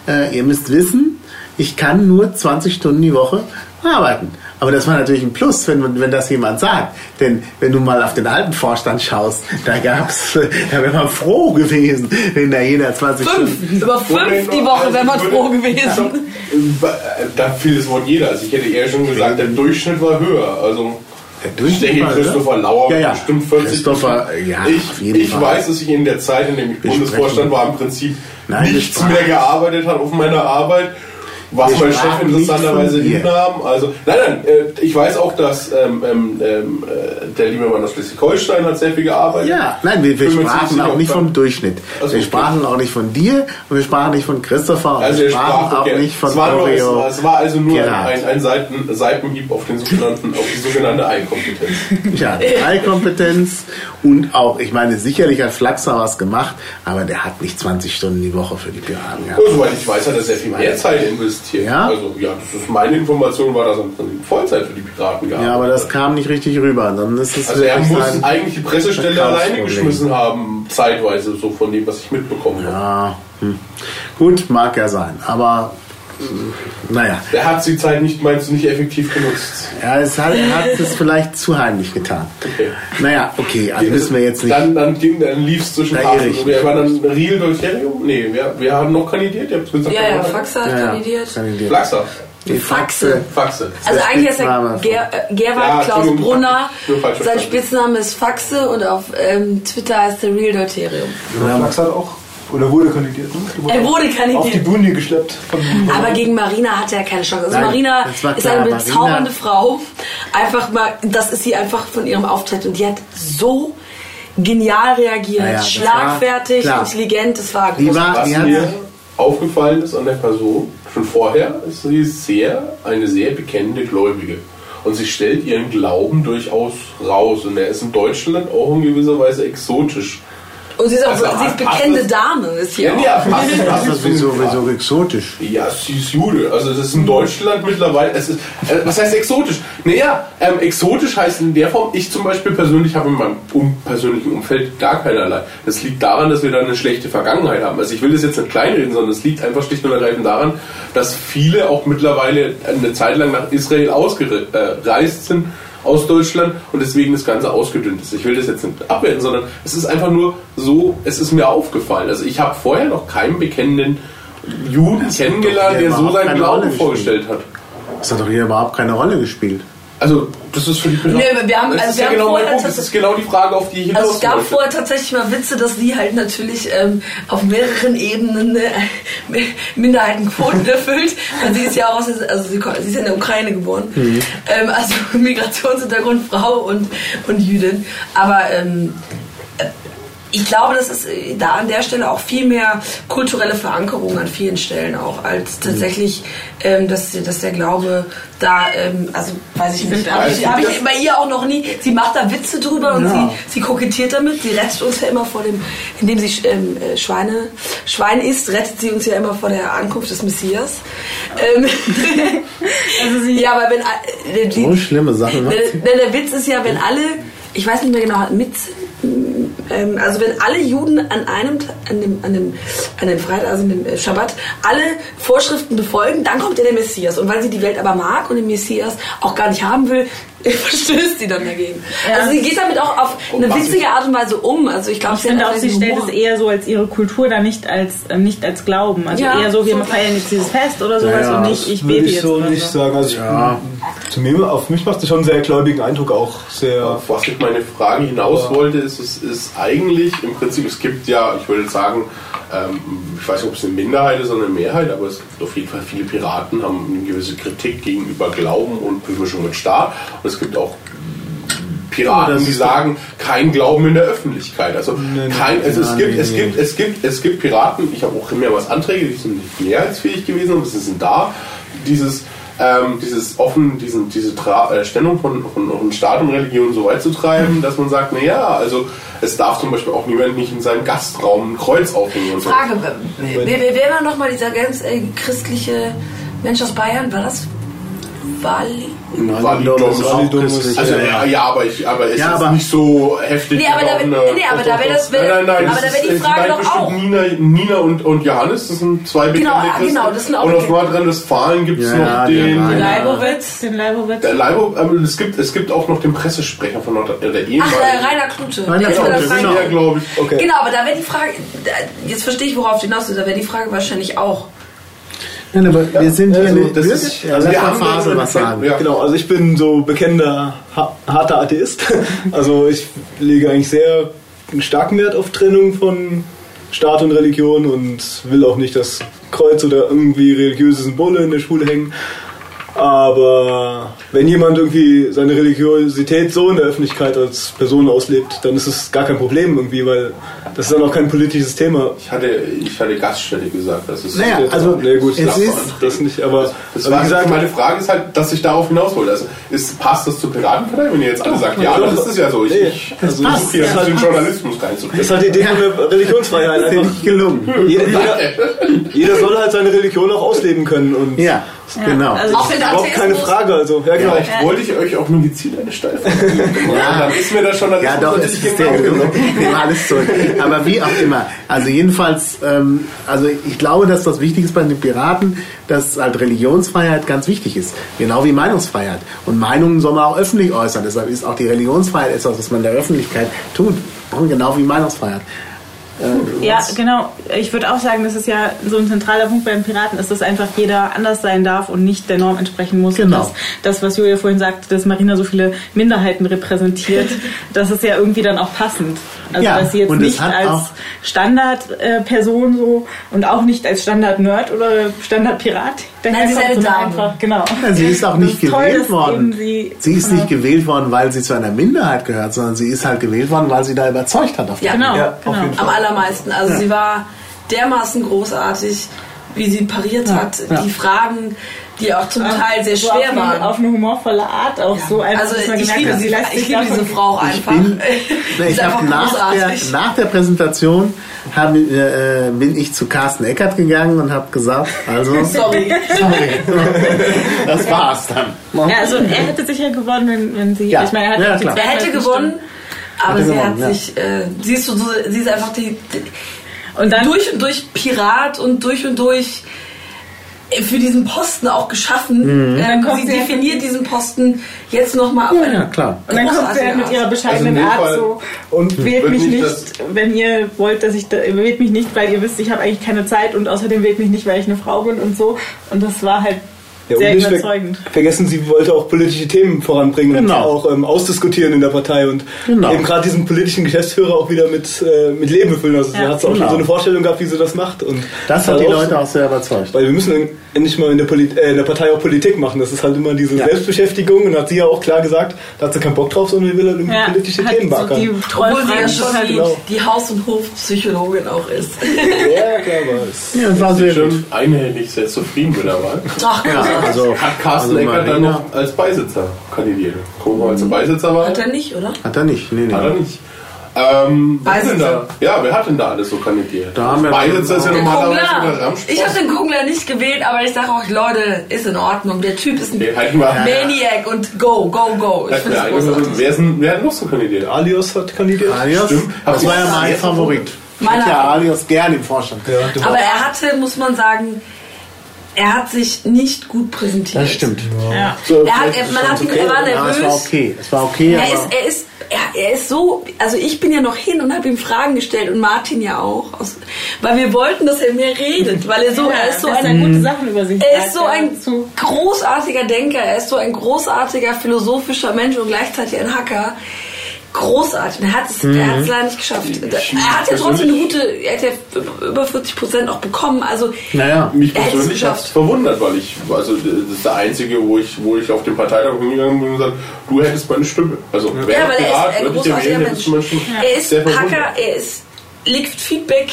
[SPEAKER 2] Äh, ihr müsst wissen, ich kann nur 20 Stunden die Woche arbeiten. Aber das war natürlich ein Plus, wenn, wenn das jemand sagt. Denn wenn du mal auf den alten Vorstand schaust, da gab's, da wäre man froh gewesen, wenn da jeder 20 Stunden.
[SPEAKER 4] Fünf, über fünf die Woche wäre man froh gewesen.
[SPEAKER 5] Da fiel das Wort jeder. Also ich hätte eher schon gesagt, der Durchschnitt war höher. Also
[SPEAKER 2] Der
[SPEAKER 5] ich
[SPEAKER 2] Durchschnitt
[SPEAKER 5] denke,
[SPEAKER 2] war,
[SPEAKER 5] Christopher
[SPEAKER 2] oder?
[SPEAKER 5] Lauer
[SPEAKER 2] Ja, ja.
[SPEAKER 5] bestimmt 40
[SPEAKER 2] Christopher, ja, auf
[SPEAKER 5] ich
[SPEAKER 2] jeden
[SPEAKER 5] ich
[SPEAKER 2] Fall.
[SPEAKER 5] weiß, dass ich in der Zeit, in der ich Bundesvorstand war, im Prinzip
[SPEAKER 2] Nein,
[SPEAKER 5] nichts mehr gearbeitet habe auf meiner Arbeit. Was
[SPEAKER 2] Wir
[SPEAKER 5] mein Chef interessanterweise hinnahm. Also, nein, nein, äh, ich weiß auch, dass ähm, ähm, ähm, äh, der liebe Mann aus Schleswig-Holstein hat sehr viel gearbeitet.
[SPEAKER 2] Ja, nein, wir, wir sprachen auch nicht vom Durchschnitt.
[SPEAKER 5] Also,
[SPEAKER 2] wir
[SPEAKER 5] okay.
[SPEAKER 2] sprachen auch nicht von dir und wir sprachen nicht von Christopher und
[SPEAKER 5] Also
[SPEAKER 2] wir sprachen
[SPEAKER 5] sprach
[SPEAKER 2] auch
[SPEAKER 5] okay.
[SPEAKER 2] nicht von
[SPEAKER 5] es war, nur, es, es war also nur
[SPEAKER 2] Gerhard.
[SPEAKER 5] ein, ein Seiten, Seitenhieb auf, den sogenannten, auf die sogenannte Einkompetenz.
[SPEAKER 2] Ja, Dreikompetenz und auch, ich meine, sicherlich hat Flaxer was gemacht, aber der hat nicht 20 Stunden die Woche für die Piraten gehabt.
[SPEAKER 5] Und soweit ich weiß, hat er sehr viel mehr Zeit investiert.
[SPEAKER 2] Ja?
[SPEAKER 5] Also ja, das ist meine Information, war das in Vollzeit für die Piraten gearbeitet.
[SPEAKER 2] Ja, aber das kam nicht richtig rüber. Dann ist es
[SPEAKER 5] also er muss eigentlich die Pressestelle alleine geschmissen haben, zeitweise, so von dem, was ich mitbekommen habe.
[SPEAKER 2] Ja, hm. gut, mag ja sein, aber naja.
[SPEAKER 5] Der hat die Zeit nicht, meinst du, nicht effektiv genutzt.
[SPEAKER 2] Ja, es hat, er hat es vielleicht zu heimlich getan.
[SPEAKER 5] Okay.
[SPEAKER 2] Naja, okay, also müssen wir jetzt nicht.
[SPEAKER 5] Dann, dann, ging, dann lief es zwischen
[SPEAKER 2] Da
[SPEAKER 5] Hafen. war dann Real Deuterium? Nee, wer, wer hat noch kandidiert? Ihr habt gesagt,
[SPEAKER 4] Ja, ja,
[SPEAKER 5] war-
[SPEAKER 4] Faxe hat
[SPEAKER 2] Ja, ja,
[SPEAKER 4] kandidiert.
[SPEAKER 2] kandidiert.
[SPEAKER 5] Flaxer.
[SPEAKER 2] Die Faxe.
[SPEAKER 5] Faxe.
[SPEAKER 4] Also eigentlich ist
[SPEAKER 2] Spitzname
[SPEAKER 4] er Ger äh, Gerwald
[SPEAKER 5] Ja,
[SPEAKER 4] Klaus Brunner. Sein. Spitzname ist Faxe und auf ähm, Twitter heißt er Real Deuterium.
[SPEAKER 3] Flax hat auch Oder wurde kandidiert, ne?
[SPEAKER 4] Er wurde kandidiert.
[SPEAKER 3] Auf die Bühne geschleppt. Von,
[SPEAKER 4] Aber gegen Marina hat er keine Chance. Also
[SPEAKER 2] Nein,
[SPEAKER 4] Marina ist eine
[SPEAKER 2] Marina-
[SPEAKER 4] bezaubernde Frau. Einfach mal, das ist sie einfach von ihrem Auftritt. Und die hat so genial reagiert,
[SPEAKER 2] Ja, ja,
[SPEAKER 4] schlagfertig, intelligent, das war
[SPEAKER 2] war,
[SPEAKER 5] Was mir aufgefallen ist an der Person, schon vorher, ist sie sehr, eine sehr bekennende Gläubige. Und sie stellt ihren Glauben durchaus raus. Und er ist in Deutschland auch in gewisser Weise exotisch.
[SPEAKER 4] Und sie ist auch
[SPEAKER 5] Also,
[SPEAKER 4] sie ist
[SPEAKER 5] passt
[SPEAKER 4] bekennende
[SPEAKER 5] das-
[SPEAKER 4] Dame, ist hier auch.
[SPEAKER 5] ja, passt, passt
[SPEAKER 2] das ist wieso, wieso exotisch.
[SPEAKER 5] Ja, sie ist Jude. Also das ist in Deutschland mittlerweile. Es ist, äh, was heißt exotisch? Naja, ähm, exotisch heißt in der Form, ich zum Beispiel persönlich habe in meinem um, persönlichen Umfeld gar keinerlei. Das liegt daran, dass wir da eine schlechte Vergangenheit haben. Also ich will das jetzt nicht kleinreden, sondern es liegt einfach schlicht und ergreifend daran, dass viele auch mittlerweile eine Zeit lang nach Israel ausgereist sind aus Deutschland und deswegen das Ganze ausgedünnt ist. Ich will das jetzt nicht abwerten, sondern es ist einfach nur so, es ist mir aufgefallen. Also ich habe vorher noch keinen bekennenden Juden kennengelernt, der so seinen Glauben vorgestellt hat.
[SPEAKER 2] Das hat doch hier überhaupt keine Rolle gespielt.
[SPEAKER 5] Also, das ist für die Piraten.
[SPEAKER 4] Nee, wir haben-
[SPEAKER 5] das
[SPEAKER 4] also
[SPEAKER 5] ist
[SPEAKER 4] wir
[SPEAKER 5] ja genau mein Punkt. Das ist genau die Frage, auf die ich hinaus
[SPEAKER 4] Also es gab
[SPEAKER 5] wollte.
[SPEAKER 4] vorher tatsächlich mal Witze, dass sie halt natürlich ähm, auf mehreren Ebenen äh, Minderheitenquoten erfüllt. Weil sie ist ja auch aus, also sie, sie ist ja in der Ukraine geboren. Ähm, also Migrationshintergrund, Frau und, und Jüdin. Aber ähm, ich glaube, das ist äh, da an der Stelle auch viel mehr kulturelle Verankerung an vielen Stellen auch, als tatsächlich, ähm, dass, dass der Glaube da, ähm, also weiß ich nicht, habe ich, hab ich bei ihr auch noch nie, sie macht da Witze drüber und
[SPEAKER 2] Ja.
[SPEAKER 4] sie, sie kokettiert damit, sie rettet uns ja immer vor dem, indem sie ähm, äh, Schweine, Schwein isst, rettet sie uns ja immer vor der Ankunft des Messias. Ähm,
[SPEAKER 6] Also sie,
[SPEAKER 4] ja, aber wenn, äh, die,
[SPEAKER 2] So schlimme Sachen macht
[SPEAKER 4] der, der, der Witz ist ja, wenn alle, ich weiß nicht mehr genau, mit, ähm, also wenn alle Juden an einem, an dem, an dem, an dem Freitag, also dem äh, Schabbat, alle Vorschriften befolgen, dann kommt ja der Messias. Und weil sie die Welt aber mag und den Messias auch gar nicht haben will, verstößt sie dann dagegen. Also sie geht damit auch auf eine witzige Art und Weise um. Also ich glaube,
[SPEAKER 6] ich finde auch, sie stellt es eher so als ihre Kultur da nicht als ähm, nicht als Glauben. Also
[SPEAKER 4] Ja,
[SPEAKER 6] eher so, wir
[SPEAKER 4] so.
[SPEAKER 6] feiern jetzt dieses Fest oder sowas
[SPEAKER 2] Ja,
[SPEAKER 6] und nicht, ich
[SPEAKER 3] Würde
[SPEAKER 6] bete
[SPEAKER 3] ich
[SPEAKER 6] jetzt
[SPEAKER 3] so nicht
[SPEAKER 6] so.
[SPEAKER 3] sagen. Also ich,
[SPEAKER 2] Ja.
[SPEAKER 3] zu mir, auf mich macht es schon einen sehr gläubigen Eindruck auch. Sehr.
[SPEAKER 5] Auf was ich meine Frage hinaus wollte, ist, es ist eigentlich im Prinzip, es gibt ja, ich würde sagen, ähm, ich weiß nicht, ob es eine Minderheit ist oder eine Mehrheit, aber es gibt auf jeden Fall viele Piraten, haben eine gewisse Kritik gegenüber Glauben und Bemischung mit Staat. Und es gibt auch Piraten, die sagen, kein Glauben in der Öffentlichkeit. Also,
[SPEAKER 3] nee.
[SPEAKER 5] kein, also es, gibt, es, gibt, es, gibt, es gibt Piraten, ich habe auch mehrmals Anträge, die sind nicht mehrheitsfähig gewesen, aber sie sind da. Dieses, ähm, dieses offen, diesen, diese Tra äh, Stellung von, von, von Staat und Religion so weit zu treiben, dass man sagt, naja, also es darf zum Beispiel auch niemand nicht in seinem Gastraum ein Kreuz aufhängen und so.
[SPEAKER 4] Frage, wer, wer, wer war nochmal dieser ganz äh, christliche Mensch aus Bayern? War das Wally?
[SPEAKER 5] Validum
[SPEAKER 2] das ist auch
[SPEAKER 3] Validum ist-
[SPEAKER 2] christlich.
[SPEAKER 5] Also
[SPEAKER 2] ja,
[SPEAKER 5] aber ich, aber es
[SPEAKER 2] Ja,
[SPEAKER 5] ist
[SPEAKER 2] aber-
[SPEAKER 5] nicht so heftig.
[SPEAKER 4] Nee, aber da
[SPEAKER 5] eine-
[SPEAKER 4] nee, aber da wär das- wär-
[SPEAKER 5] nein, nein, nein,
[SPEAKER 4] aber
[SPEAKER 5] das
[SPEAKER 4] da wär die Frage doch auch-
[SPEAKER 5] Nina, Nina und, und Johannes, das sind zwei bekannte
[SPEAKER 4] Genau, ah,
[SPEAKER 5] Christen.
[SPEAKER 4] genau, das sind auch
[SPEAKER 5] Und aus
[SPEAKER 4] bekannte.
[SPEAKER 5] Nordrhein-Westfalen gibt es
[SPEAKER 2] Ja,
[SPEAKER 5] noch
[SPEAKER 2] ja,
[SPEAKER 5] den...
[SPEAKER 2] der Rainer.
[SPEAKER 6] Leibowitz, den Leibowitz.
[SPEAKER 5] Der Leibo, ähm, es, gibt, es gibt auch noch den Pressesprecher von Nordrhein, äh, der
[SPEAKER 4] Ach,
[SPEAKER 5] ehemalige.
[SPEAKER 4] äh, Rainer Klute.
[SPEAKER 2] Rainer
[SPEAKER 4] Der der
[SPEAKER 5] ist
[SPEAKER 2] genau.
[SPEAKER 5] ja, glaube ich.
[SPEAKER 3] Okay.
[SPEAKER 4] Genau, aber da wäre die Frage, jetzt verstehe ich, worauf du hinaus willst, da wäre die Frage wahrscheinlich auch.
[SPEAKER 2] Nein, aber wir sind hier
[SPEAKER 3] also
[SPEAKER 2] eine
[SPEAKER 3] das ist-
[SPEAKER 2] ja,
[SPEAKER 3] also wir
[SPEAKER 5] haben
[SPEAKER 2] Phase was sagen.
[SPEAKER 5] Ja.
[SPEAKER 3] Genau, also ich bin so bekennender, ha harter Atheist. Also ich lege eigentlich sehr einen starken Wert auf Trennung von Staat und Religion und will auch nicht das Kreuz oder irgendwie religiöse Symbole in der Schule hängen. Aber wenn jemand irgendwie seine Religiosität so in der Öffentlichkeit als Person auslebt, dann ist es gar kein Problem irgendwie, weil das ist dann auch kein politisches Thema.
[SPEAKER 5] Ich hatte, ich hatte Gaststätte gesagt. Das ist
[SPEAKER 2] Naja, also,
[SPEAKER 3] nee, gut,
[SPEAKER 2] es
[SPEAKER 3] das,
[SPEAKER 2] ist-
[SPEAKER 3] das nicht, aber,
[SPEAKER 5] Das
[SPEAKER 3] aber
[SPEAKER 5] war,
[SPEAKER 3] wie gesagt,
[SPEAKER 5] meine Frage ist halt, dass ich darauf hinaus wollte. Also, ist, passt das zur Piratenpartei, wenn ihr jetzt alle sagt, ja, das ist es ja so. Ich,
[SPEAKER 3] Nee,
[SPEAKER 5] ich
[SPEAKER 3] das
[SPEAKER 5] versuche
[SPEAKER 3] passt.
[SPEAKER 5] hier
[SPEAKER 3] Das
[SPEAKER 5] in den
[SPEAKER 3] passt.
[SPEAKER 5] Journalismus
[SPEAKER 3] das
[SPEAKER 5] reinzubringen.
[SPEAKER 3] ist halt die Idee von der Religionsfreiheit. Einfach,
[SPEAKER 2] nicht gelungen.
[SPEAKER 3] jeder, jeder, jeder soll halt seine Religion auch ausleben können und
[SPEAKER 2] Ja, genau.
[SPEAKER 6] also
[SPEAKER 4] Auch
[SPEAKER 3] überhaupt keine Frage. Also, ja, genau.
[SPEAKER 5] Vielleicht wollte ich euch auch nur gezielt eine Steilfrage geben.
[SPEAKER 2] Ja.
[SPEAKER 5] Dann ist mir das schon
[SPEAKER 2] Ja, doch, es ist der. Nehmen alles zurück. Aber wie auch immer. Also jedenfalls, ähm, also ich glaube, dass das wichtig ist bei den Piraten, dass halt Religionsfreiheit ganz wichtig ist. Genau wie Meinungsfreiheit. Und Meinungen soll man auch öffentlich äußern. Deshalb ist auch die Religionsfreiheit etwas, was man in der Öffentlichkeit tut. Und genau wie Meinungsfreiheit. Äh,
[SPEAKER 6] Ja, genau. Ich würde auch sagen, das ist ja so ein zentraler Punkt beim Piraten, ist, dass einfach jeder anders sein darf und nicht der Norm entsprechen muss. Und
[SPEAKER 2] Genau.
[SPEAKER 6] Das, das, was Julia vorhin sagte, dass Marina so viele Minderheiten repräsentiert, das ist ja irgendwie dann auch passend. Also,
[SPEAKER 2] Ja,
[SPEAKER 6] dass sie jetzt nicht als Standardperson so und auch nicht als Standard-Nerd oder Standard-Pirat
[SPEAKER 4] Nein, sie ist eine
[SPEAKER 6] sondern einfach, genau.
[SPEAKER 2] Ja, sie ist auch nicht
[SPEAKER 6] ist toll,
[SPEAKER 2] gewählt
[SPEAKER 6] dass
[SPEAKER 2] worden.
[SPEAKER 6] Sie,
[SPEAKER 2] Sie ist nicht gewählt worden, weil sie zu einer Minderheit gehört, sondern sie ist halt gewählt worden, weil sie da überzeugt hat. Auf
[SPEAKER 4] Ja.
[SPEAKER 6] Genau,
[SPEAKER 3] Ja, auf
[SPEAKER 6] genau.
[SPEAKER 3] jeden Fall.
[SPEAKER 4] Am allermeisten. Also sie war dermaßen großartig, wie sie pariert hat.
[SPEAKER 2] ja.
[SPEAKER 4] Die Fragen, die auch zum Teil sehr
[SPEAKER 6] so
[SPEAKER 4] schwer
[SPEAKER 6] auf
[SPEAKER 4] waren.
[SPEAKER 6] Eine, auf eine humorvolle Art, auch so einfach,
[SPEAKER 4] also ich
[SPEAKER 6] gemerkt
[SPEAKER 4] liebe sie, ich liebe diese Frau
[SPEAKER 2] Ich
[SPEAKER 4] einfach.
[SPEAKER 2] bin,
[SPEAKER 4] Sie
[SPEAKER 2] ich
[SPEAKER 4] ist einfach
[SPEAKER 2] nach, der,
[SPEAKER 4] großartig.
[SPEAKER 2] nach der Präsentation hab, äh, bin ich zu Carsten Eckert gegangen und habe gesagt, also
[SPEAKER 4] Sorry.
[SPEAKER 2] sorry, das war's dann.
[SPEAKER 6] Ja, also er hätte sicher gewonnen, wenn, wenn sie.
[SPEAKER 2] Ja,
[SPEAKER 6] ich meine, er
[SPEAKER 2] ja,
[SPEAKER 6] auch.
[SPEAKER 4] Er hätte gewonnen, aber sie
[SPEAKER 2] gewonnen,
[SPEAKER 4] hat
[SPEAKER 2] ja.
[SPEAKER 4] sich, äh, siehst du, so, sie ist einfach die, die.
[SPEAKER 6] Und dann
[SPEAKER 4] durch und durch Pirat und durch und durch äh, für diesen Posten auch geschaffen.
[SPEAKER 2] Mhm.
[SPEAKER 4] Ähm,
[SPEAKER 6] Dann kommt
[SPEAKER 4] sie
[SPEAKER 6] sie-
[SPEAKER 4] definiert diesen Posten jetzt nochmal auf
[SPEAKER 2] Ja, ja, klar.
[SPEAKER 6] Und dann kommt sie halt mit ihrer bescheidenen
[SPEAKER 5] Also in dem
[SPEAKER 6] Art so und wählt mich
[SPEAKER 5] nicht
[SPEAKER 6] wenn ihr wollt, dass ich da, wählt mich nicht, weil ihr wisst, ich habe eigentlich keine Zeit und außerdem wählt mich nicht, weil ich eine Frau bin und so. Und das war halt
[SPEAKER 3] Ja, und
[SPEAKER 6] sehr
[SPEAKER 3] nicht ver-
[SPEAKER 6] überzeugend.
[SPEAKER 3] vergessen, sie wollte auch politische Themen voranbringen und
[SPEAKER 2] Genau.
[SPEAKER 3] auch ähm, ausdiskutieren in der Partei und
[SPEAKER 2] Genau.
[SPEAKER 3] eben gerade diesen politischen Geschäftsführer auch wieder mit, äh, mit Leben befüllen. Also sie
[SPEAKER 6] Ja.
[SPEAKER 3] hat auch
[SPEAKER 2] Genau.
[SPEAKER 3] schon so eine Vorstellung gehabt, wie sie das macht. Und
[SPEAKER 2] Das hat die Leute auch sehr überzeugt.
[SPEAKER 3] Weil wir müssen en- endlich mal in der, Polit äh, in der Partei auch Politik machen. Das ist halt immer diese
[SPEAKER 2] Ja.
[SPEAKER 3] Selbstbeschäftigung. Und hat sie ja auch klar gesagt, da hat sie keinen Bock drauf, sondern will halt irgendwie politische
[SPEAKER 6] hat
[SPEAKER 3] Themen
[SPEAKER 6] so
[SPEAKER 3] backern.
[SPEAKER 6] die
[SPEAKER 4] Obwohl sie ja schon die,
[SPEAKER 3] genau.
[SPEAKER 4] die Haus- und Hofpsychologin auch ist.
[SPEAKER 3] ja, klar, aber es
[SPEAKER 2] Ja, das war sehr gut.
[SPEAKER 5] Schon einhellig sehr zufrieden mit der Wahl.
[SPEAKER 4] Ach,
[SPEAKER 2] Ja, also,
[SPEAKER 5] Hat Carsten
[SPEAKER 2] also
[SPEAKER 5] Eckert dann noch als Beisitzer kandidiert. Gucken wir mal, als er Beisitzer war.
[SPEAKER 4] Hat er nicht, oder?
[SPEAKER 2] Hat er nicht. Nee, nee.
[SPEAKER 5] Hat er nicht. Ähm, wer hat denn
[SPEAKER 4] Beisitzer.
[SPEAKER 5] da, ja, wer hat denn da alles so kandidiert?
[SPEAKER 2] Da haben wir-
[SPEAKER 5] Beisitzer ist ja normalerweise der. Ramschboss.
[SPEAKER 4] Ich habe den Kungler nicht gewählt, aber ich sage auch, Leute, ist in Ordnung. Der Typ ist ein
[SPEAKER 5] Den halten wir.
[SPEAKER 4] Maniac und go, go, go. Ich
[SPEAKER 5] eine-
[SPEAKER 4] großartig.
[SPEAKER 5] Wer, ist denn, wer hat noch so kandidiert?
[SPEAKER 3] Alios hat kandidiert.
[SPEAKER 2] Alias,
[SPEAKER 5] Stimmt.
[SPEAKER 2] das war ja mein Favorit. Ich
[SPEAKER 4] Meiner
[SPEAKER 2] hätte ja
[SPEAKER 4] auch.
[SPEAKER 2] Alias gern im Vorstand.
[SPEAKER 3] Ja,
[SPEAKER 4] Aber er hatte, muss man sagen, er hat sich nicht gut präsentiert.
[SPEAKER 2] Das stimmt.
[SPEAKER 6] Ja.
[SPEAKER 3] So,
[SPEAKER 4] Er, hat, er, man
[SPEAKER 3] es
[SPEAKER 4] hat ihn,
[SPEAKER 3] okay,
[SPEAKER 4] er war
[SPEAKER 3] oder?
[SPEAKER 2] Ja, es war
[SPEAKER 4] nervös.
[SPEAKER 2] okay. Es war okay,
[SPEAKER 4] Er
[SPEAKER 2] aber
[SPEAKER 4] ist, er ist, er, er ist so, also ich bin ja noch hin und habe ihm Fragen gestellt und Martin ja auch, aus, weil wir wollten, dass er mehr redet, weil er so,
[SPEAKER 6] Ja,
[SPEAKER 4] er ist so ein,
[SPEAKER 6] gute Sachen über sich
[SPEAKER 4] er ist so ein
[SPEAKER 6] dazu.
[SPEAKER 4] großartiger Denker, er ist so ein großartiger philosophischer Mensch und gleichzeitig ein Hacker. Großartig. Er hat es, er es leider nicht geschafft. Er hat ja trotzdem eine gute, er hat ja über 40 Prozent auch bekommen. Also
[SPEAKER 2] naja.
[SPEAKER 5] Mich
[SPEAKER 4] er
[SPEAKER 5] persönlich hat es
[SPEAKER 4] geschafft.
[SPEAKER 5] verwundert, weil ich, also das ist der einzige, wo ich, wo ich auf den Parteitag hingegangen bin und gesagt, du hättest meine Stimme. Also wer
[SPEAKER 4] Ja, weil er
[SPEAKER 5] Pirat,
[SPEAKER 4] ist ein großartiger Mensch. Er ist. Hacker, er ist legt Feedback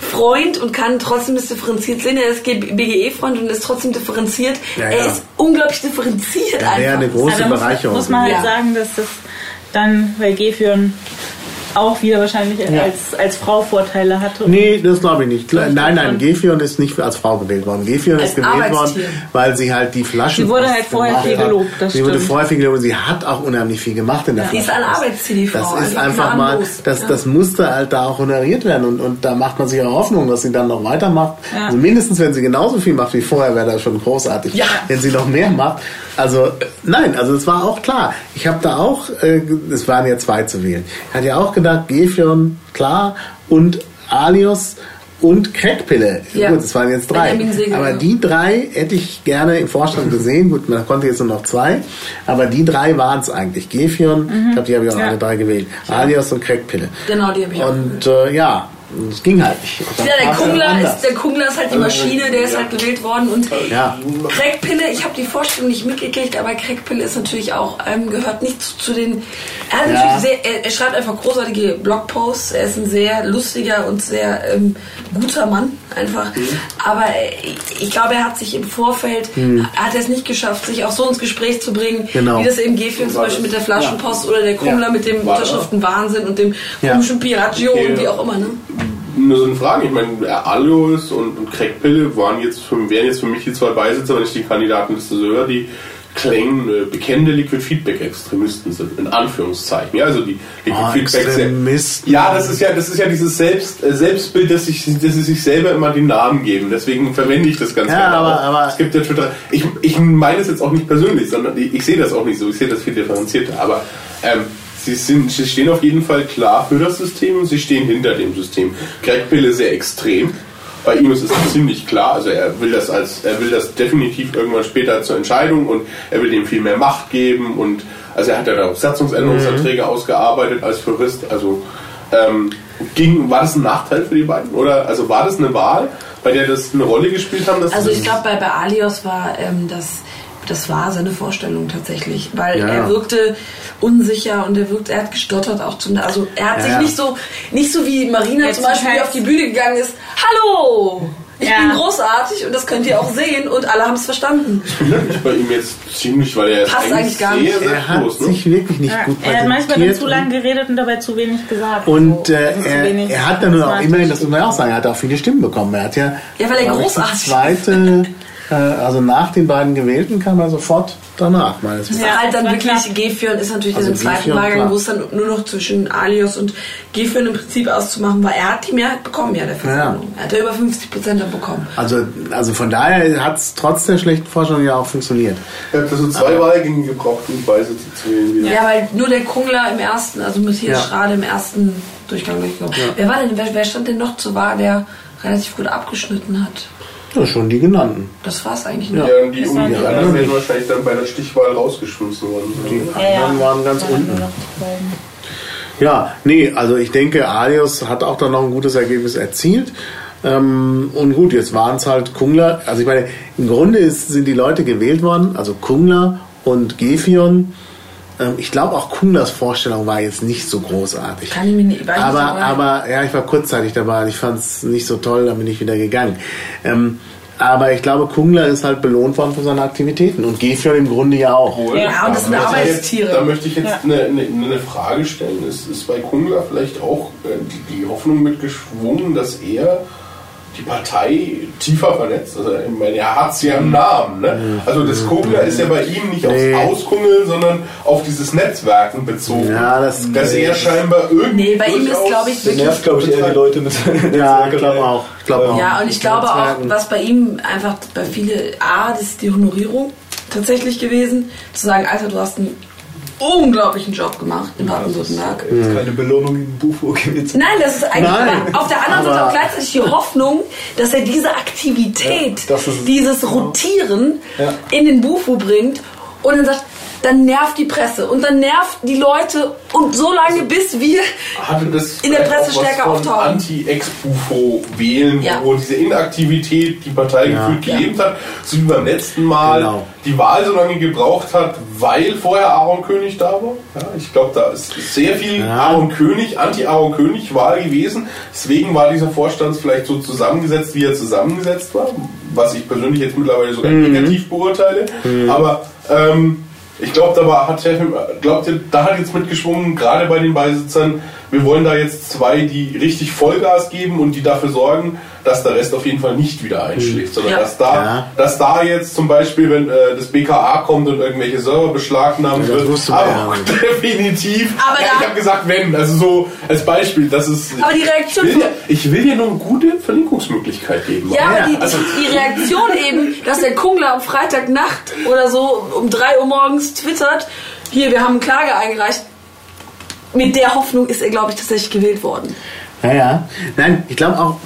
[SPEAKER 4] Freund und kann trotzdem das differenziert sehen. Er ist BGE-Freund und ist trotzdem differenziert.
[SPEAKER 2] Ja,
[SPEAKER 4] Er
[SPEAKER 2] ja.
[SPEAKER 4] ist unglaublich differenziert
[SPEAKER 2] Da wäre
[SPEAKER 4] einfach.
[SPEAKER 2] eine große
[SPEAKER 6] Also muss,
[SPEAKER 2] Bereicherung.
[SPEAKER 6] muss man halt
[SPEAKER 4] Ja.
[SPEAKER 6] sagen, dass das dann bei G-Führen auch wieder wahrscheinlich als, als Frau Vorteile hatte.
[SPEAKER 2] Nee, das glaube ich nicht. Nein, nein, Gefion ist nicht als Frau gewählt worden. Gefion
[SPEAKER 4] Als
[SPEAKER 2] ist gewählt worden,
[SPEAKER 4] Arbeitstier.
[SPEAKER 2] weil sie halt die Flaschen.
[SPEAKER 6] Sie wurde halt vorher viel
[SPEAKER 2] hat.
[SPEAKER 6] gelobt, das
[SPEAKER 2] Sie wurde
[SPEAKER 6] stimmt.
[SPEAKER 2] vorher viel gelobt und sie hat auch unheimlich viel gemacht in der
[SPEAKER 4] Sie ist ein. Arbeitsziel, die Frau.
[SPEAKER 2] Das ist
[SPEAKER 4] Also
[SPEAKER 2] einfach mal, das,
[SPEAKER 4] Ja.
[SPEAKER 2] das musste halt da auch honoriert werden und, und da macht man sich auch Hoffnung, dass sie dann noch weitermacht.
[SPEAKER 6] Ja.
[SPEAKER 2] Also mindestens, wenn sie genauso viel macht wie vorher, wäre das schon großartig.
[SPEAKER 4] Ja.
[SPEAKER 2] Wenn sie noch mehr macht. Also, äh, nein, also es war auch klar. Ich habe da auch, äh, es waren ja zwei zu wählen. Ich hatte ja auch gedacht, Gefion, klar, und Alios und Crackpille.
[SPEAKER 4] Ja.
[SPEAKER 2] Gut, es waren jetzt drei. Aber die drei hätte ich gerne im Vorstand gesehen. Gut, man konnte jetzt nur noch zwei. Aber die drei waren es eigentlich. Gefion, ich glaube, die habe ich auch
[SPEAKER 6] Ja.
[SPEAKER 2] alle drei gewählt. Alios und Crackpille.
[SPEAKER 4] Genau, die habe ich auch.
[SPEAKER 2] Und äh, ja, es ging halt nicht.
[SPEAKER 4] Ja, der Kungler, ist, der Kungler ist halt die Maschine, der ist halt gewählt worden. Und
[SPEAKER 2] Ja.
[SPEAKER 4] Crackpille, ich habe die Vorstellung nicht mitgekriegt, aber Crackpille ist natürlich auch, ähm, gehört nicht zu, zu den. Er, hat
[SPEAKER 2] Ja.
[SPEAKER 4] natürlich sehr, er, er schreibt einfach großartige Blogposts. Er ist ein sehr lustiger und sehr ähm, guter Mann, einfach. Aber äh, ich glaube, er hat sich im Vorfeld, hat er es nicht geschafft, sich auch so ins Gespräch zu bringen,
[SPEAKER 2] Genau.
[SPEAKER 4] wie das eben Gefion zum Beispiel mit der Flaschenpost oder der Kungler mit dem
[SPEAKER 5] War das?
[SPEAKER 4] Unterschriftenwahnsinn und dem
[SPEAKER 2] Ja.
[SPEAKER 4] komischen Piraggio
[SPEAKER 5] Okay.
[SPEAKER 4] und wie auch immer, ne?
[SPEAKER 5] Nur so eine Frage, ich meine, der Alois und, und Crackpille waren jetzt für, wären jetzt für mich die zwei Beisitzer, wenn ich die Kandidatenliste so höre, die klängen äh, bekennende Liquid Feedback Extremisten sind, in Anführungszeichen. Ja, also die Liquid
[SPEAKER 2] Oh,
[SPEAKER 5] Feedback
[SPEAKER 2] Extremisten.
[SPEAKER 5] Ja, das ist ja, das ist ja dieses Selbst, äh, Selbstbild, dass, ich, dass sie sich selber immer den Namen geben. Deswegen verwende ich das ganz
[SPEAKER 2] Ja,
[SPEAKER 5] gerne.
[SPEAKER 2] aber- aber-
[SPEAKER 5] es gibt ja Twitter. Ich, ich meine es jetzt auch nicht persönlich, sondern ich, ich sehe das auch nicht so. Ich sehe das viel differenzierter. Aber ähm, Sie, sind, sie stehen auf jeden Fall klar für das System, sie stehen hinter dem System. Greg Pille sehr extrem. Bei ihm ist es ziemlich klar, also er will das als er will das definitiv irgendwann später zur Entscheidung und er will dem viel mehr Macht geben und also er hat ja da auch Satzungsänderungsverträge ausgearbeitet als Jurist, also ähm, ging, war das ein Nachteil für die beiden? Oder also war das eine Wahl, bei der das eine Rolle gespielt haben?
[SPEAKER 4] Also ich glaube, bei, bei Alios war ähm, das, das war seine Vorstellung tatsächlich, weil
[SPEAKER 2] Ja.
[SPEAKER 4] er wirkte unsicher und er wirkt, er hat gestottert auch zum, also er hat
[SPEAKER 2] Ja,
[SPEAKER 4] sich nicht so, nicht so wie Marina
[SPEAKER 6] Jetzt
[SPEAKER 4] zum Beispiel auf die Bühne gegangen ist. Hallo, ich
[SPEAKER 6] Ja.
[SPEAKER 4] bin großartig und das könnt ihr auch sehen und alle haben es verstanden.
[SPEAKER 5] wundert mich bei ihm jetzt ziemlich, weil er ist
[SPEAKER 4] Passt eigentlich gar nicht.
[SPEAKER 5] sehr
[SPEAKER 2] Er hat
[SPEAKER 5] ne?
[SPEAKER 2] sich wirklich nicht
[SPEAKER 6] Ja,
[SPEAKER 2] gut
[SPEAKER 6] er hat manchmal zu lange geredet und dabei zu wenig gesagt.
[SPEAKER 2] Und
[SPEAKER 6] So,
[SPEAKER 2] äh, er,
[SPEAKER 6] wenig
[SPEAKER 2] er hat dann nur auch immerhin, das muss man ja auch sagen, er hat auch viele Stimmen bekommen. Er hat ja,
[SPEAKER 4] Ja, weil er
[SPEAKER 2] ich,
[SPEAKER 4] großartig
[SPEAKER 2] zweite, also nach den beiden Gewählten kam er sofort danach, meines Wissens.
[SPEAKER 4] Ja,
[SPEAKER 6] Ja,
[SPEAKER 4] halt dann wirklich. Geführen ist natürlich
[SPEAKER 2] Also
[SPEAKER 4] in dem zweiten Wahlgang, wo es dann nur noch zwischen Alios und Geführen im Prinzip auszumachen war. Er hat die Mehrheit bekommen, ja, der Versammlung. Er hat ja über 50 Prozent dann bekommen.
[SPEAKER 2] Also, also von daher hat es trotz der schlechten Forschung ja auch funktioniert.
[SPEAKER 5] Er hat so zwei Wahlgänge gebraucht, um beide zu wählen. wieder.
[SPEAKER 4] Ja, weil nur der Kungler im ersten, also Matthias
[SPEAKER 2] Ja.
[SPEAKER 4] Schrade im ersten Durchgang durchgekommen. Wer war denn, wer, wer stand denn noch zur Wahl, der relativ gut abgeschnitten hat?
[SPEAKER 2] Ja, schon die genannten.
[SPEAKER 4] Das war es eigentlich nur.
[SPEAKER 5] Ja, und die,
[SPEAKER 6] waren
[SPEAKER 5] die
[SPEAKER 6] die
[SPEAKER 5] anderen werden wahrscheinlich dann bei der Stichwahl rausgeschmissen worden.
[SPEAKER 2] Die
[SPEAKER 6] Ja,
[SPEAKER 2] anderen
[SPEAKER 6] ja.
[SPEAKER 2] waren ganz unten. Ja, nee, also ich denke, Alios hat auch dann noch ein gutes Ergebnis erzielt. Ähm, und gut, jetzt waren es halt Kungler. Also ich meine, im Grunde ist, sind die Leute gewählt worden, also Kungler und Gefion. Ähm, ich glaube auch Kunglers Vorstellung war jetzt nicht so großartig.
[SPEAKER 4] Kann ich mir nicht, war
[SPEAKER 2] aber,
[SPEAKER 4] nicht dabei.
[SPEAKER 2] aber ja, ich war kurzzeitig dabei und ich fand es nicht so toll, dann bin ich wieder gegangen. Ähm, aber ich glaube, Kungler ist halt belohnt worden für seine Aktivitäten und Gefion im Grunde ja auch.
[SPEAKER 4] Ja, und das sind
[SPEAKER 5] Da möchte ich
[SPEAKER 4] Arbeitstiere.
[SPEAKER 5] Jetzt, da möchte ich jetzt
[SPEAKER 6] Ja.
[SPEAKER 5] eine, eine, eine Frage stellen. Ist, ist bei Kungler vielleicht auch äh, die, die Hoffnung mitgeschwungen, dass er die Partei tiefer vernetzt? Also, ich meine, er hat es ja im Namen. Ne? Also das Kungler ist ja bei ihm nicht
[SPEAKER 2] Nee.
[SPEAKER 5] aufs Auskungeln, sondern auf dieses Netzwerken bezogen.
[SPEAKER 2] Ja, das-
[SPEAKER 5] dass er scheinbar irgendwie.
[SPEAKER 4] Nee, bei ihm ist, glaube ich, wirklich
[SPEAKER 3] nervt, glaube ich, eher die Leute mit
[SPEAKER 2] Ja, ich glaube auch. Ich glaube auch.
[SPEAKER 4] Ja, und ich glaube auch, was bei ihm einfach bei viele, A, das ist die Honorierung tatsächlich gewesen, zu sagen, Alter, du hast einen unglaublichen Job gemacht in Baden-Württemberg.
[SPEAKER 3] Jetzt keine Belohnung in Bufo gewesen.
[SPEAKER 4] Nein, das ist eigentlich
[SPEAKER 2] Nein,
[SPEAKER 4] auf der anderen Seite auch gleichzeitig die Hoffnung, dass er diese Aktivität,
[SPEAKER 3] Ja, ist-
[SPEAKER 4] dieses Rotieren
[SPEAKER 3] Ja.
[SPEAKER 4] in den Bufo bringt und dann sagt, dann nervt die Presse und dann nervt die Leute und so lange bis wir
[SPEAKER 5] hatte das
[SPEAKER 4] in der Presse
[SPEAKER 5] auch was
[SPEAKER 4] stärker
[SPEAKER 5] von
[SPEAKER 4] auftauchen.
[SPEAKER 5] Anti-Ex-Bufo wählen,
[SPEAKER 4] Ja.
[SPEAKER 5] wo diese Inaktivität die Partei
[SPEAKER 2] Ja.
[SPEAKER 5] gefühlt
[SPEAKER 4] Ja.
[SPEAKER 5] gelebt hat, so wie beim letzten Mal
[SPEAKER 2] Genau.
[SPEAKER 5] die Wahl so lange gebraucht hat, weil vorher Aaron König da war. Ja, ich glaube, da ist sehr viel
[SPEAKER 2] Ja.
[SPEAKER 5] Aaron König, Anti-Aaron König-Wahl gewesen. Deswegen war dieser Vorstand vielleicht so zusammengesetzt, wie er zusammengesetzt war, was ich persönlich jetzt mittlerweile sogar
[SPEAKER 2] Mhm.
[SPEAKER 5] negativ beurteile. Aber ähm, ich glaube, da war, da hat jetzt mitgeschwungen, gerade bei den Beisitzern, wir wollen da jetzt zwei, die richtig Vollgas geben und die dafür sorgen, dass der Rest auf jeden Fall nicht wieder einschlägt, sondern
[SPEAKER 4] Ja.
[SPEAKER 5] dass da,
[SPEAKER 2] Ja.
[SPEAKER 5] dass da jetzt zum Beispiel, wenn äh, das BKA kommt und irgendwelche Server beschlagnahmen
[SPEAKER 2] Ja, das
[SPEAKER 5] wird, aber definitiv.
[SPEAKER 4] Aber
[SPEAKER 5] ich habe gesagt, wenn, also so als Beispiel, das ist.
[SPEAKER 4] Aber die Reaktion
[SPEAKER 5] ich will, ich will dir nur eine gute Verlinkungsmöglichkeit geben.
[SPEAKER 4] Ja, aber
[SPEAKER 2] Ja,
[SPEAKER 4] die,
[SPEAKER 5] also-
[SPEAKER 4] die Reaktion eben, dass der Kungler am Freitagnacht oder so um 3 Uhr morgens twittert, hier, wir haben eine Klage eingereicht. Mit der Hoffnung ist er, glaube ich, tatsächlich gewählt worden.
[SPEAKER 2] Ja, ja. Nein, ich glaube auch,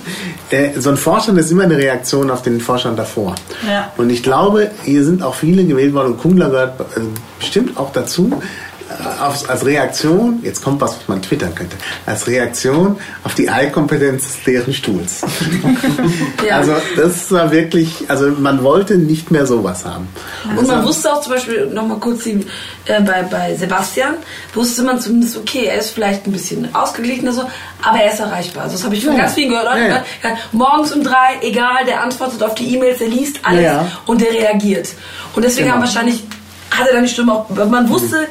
[SPEAKER 2] äh, so ein Vorstand ist immer eine Reaktion auf den Vorstand davor.
[SPEAKER 6] Ja.
[SPEAKER 2] Und ich glaube, hier sind auch viele gewählt worden und Kungler gehört äh, bestimmt auch dazu. Äh, Auf, als Reaktion, jetzt kommt was, was man twittern könnte, als Reaktion auf die Eikompetenz des leeren Stuhls.
[SPEAKER 4] Ja.
[SPEAKER 2] Also das war wirklich, also man wollte nicht mehr sowas haben.
[SPEAKER 4] Und man wusste auch zum Beispiel, nochmal kurz die, äh, bei, bei Sebastian, wusste man zumindest, okay, er ist vielleicht ein bisschen ausgeglichener so, aber er ist erreichbar. Also das habe ich von
[SPEAKER 2] Ja,
[SPEAKER 4] ganz vielen gehört.
[SPEAKER 2] Ja, ja.
[SPEAKER 4] morgens um drei, egal, der antwortet auf die E-Mails, der liest alles und der reagiert. Und deswegen
[SPEAKER 2] Genau.
[SPEAKER 4] haben wahrscheinlich, hat er dann die Stimme auch, man wusste,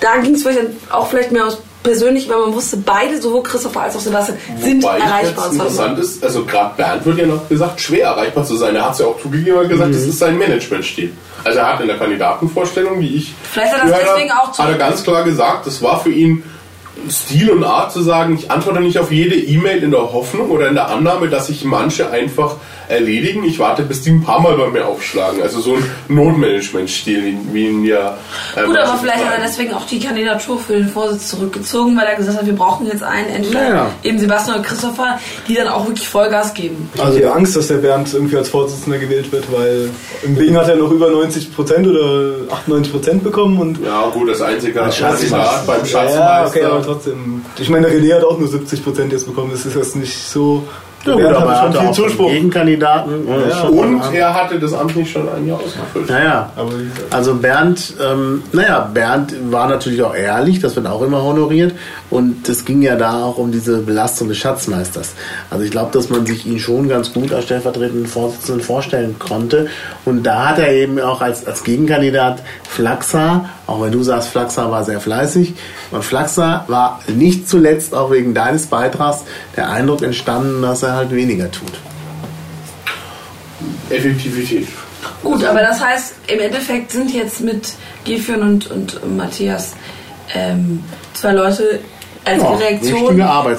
[SPEAKER 4] da ging es vielleicht auch vielleicht mehr aus persönlich, weil man wusste, beide, sowohl Christopher als auch Sebastian, sind
[SPEAKER 5] Wobei
[SPEAKER 4] erreichbar. zwar
[SPEAKER 5] interessant ist, also gerade Bernd wird ja noch gesagt, schwer erreichbar zu sein. Er hat es ja auch zugegeben und gesagt,
[SPEAKER 4] Mhm.
[SPEAKER 5] das ist sein Managementstil. Also er hat in der Kandidatenvorstellung, wie ich
[SPEAKER 4] Vielleicht hat er das deswegen
[SPEAKER 5] habe,
[SPEAKER 4] auch zu-
[SPEAKER 5] hat er ganz klar gesagt, das war für ihn Stil und Art zu sagen, ich antworte nicht auf jede E-Mail in der Hoffnung oder in der Annahme, dass sich manche einfach erledigen. Ich warte, bis die ein paar Mal bei mir aufschlagen. Also so ein Notmanagement-Stil, wie ihn ja. äh,
[SPEAKER 4] Gut, aber vielleicht hat er deswegen auch die Kandidatur für den Vorsitz zurückgezogen, weil er gesagt hat, wir brauchen jetzt einen, entweder
[SPEAKER 2] Ja.
[SPEAKER 4] eben Sebastian oder Christopher, die dann auch wirklich Vollgas geben.
[SPEAKER 3] Also die Angst, dass der Bernd irgendwie als Vorsitzender gewählt wird, weil im Wegen hat er noch über 90% oder 98% bekommen und
[SPEAKER 5] Ja, gut, das einzige
[SPEAKER 2] Schatzmeister.
[SPEAKER 5] Kandidat beim
[SPEAKER 3] ja,
[SPEAKER 5] Schatzmeister.
[SPEAKER 3] okay, aber trotzdem. Ich meine, der René hat auch nur 70% jetzt bekommen, das ist jetzt nicht so.
[SPEAKER 2] Ja, gut, aber er
[SPEAKER 3] hatte viel Zuspruch.
[SPEAKER 2] Gegenkandidaten. Ja,
[SPEAKER 3] Ja.
[SPEAKER 2] schon.
[SPEAKER 5] Und er hatte das Amt nicht schon ein Jahr ausgefüllt.
[SPEAKER 2] Naja, also Bernd, ähm, naja, Bernd war natürlich auch ehrlich, das wird auch immer honoriert. Und es ging ja da auch um diese Belastung des Schatzmeisters. Also ich glaube, dass man sich ihn schon ganz gut als stellvertretenden Vorsitzenden vorstellen konnte. Und da hat er eben auch als, als Gegenkandidat Flaxa, auch wenn du sagst, Flaxa war sehr fleißig, und Flaxa war nicht zuletzt auch wegen deines Beitrags der Eindruck entstanden, dass er halt weniger tut.
[SPEAKER 5] Effektivität.
[SPEAKER 4] Gut, aber das heißt, im Endeffekt sind jetzt mit Gefion und, und Matthias ähm, zwei Leute als
[SPEAKER 2] Ja, Arbeitsgruppe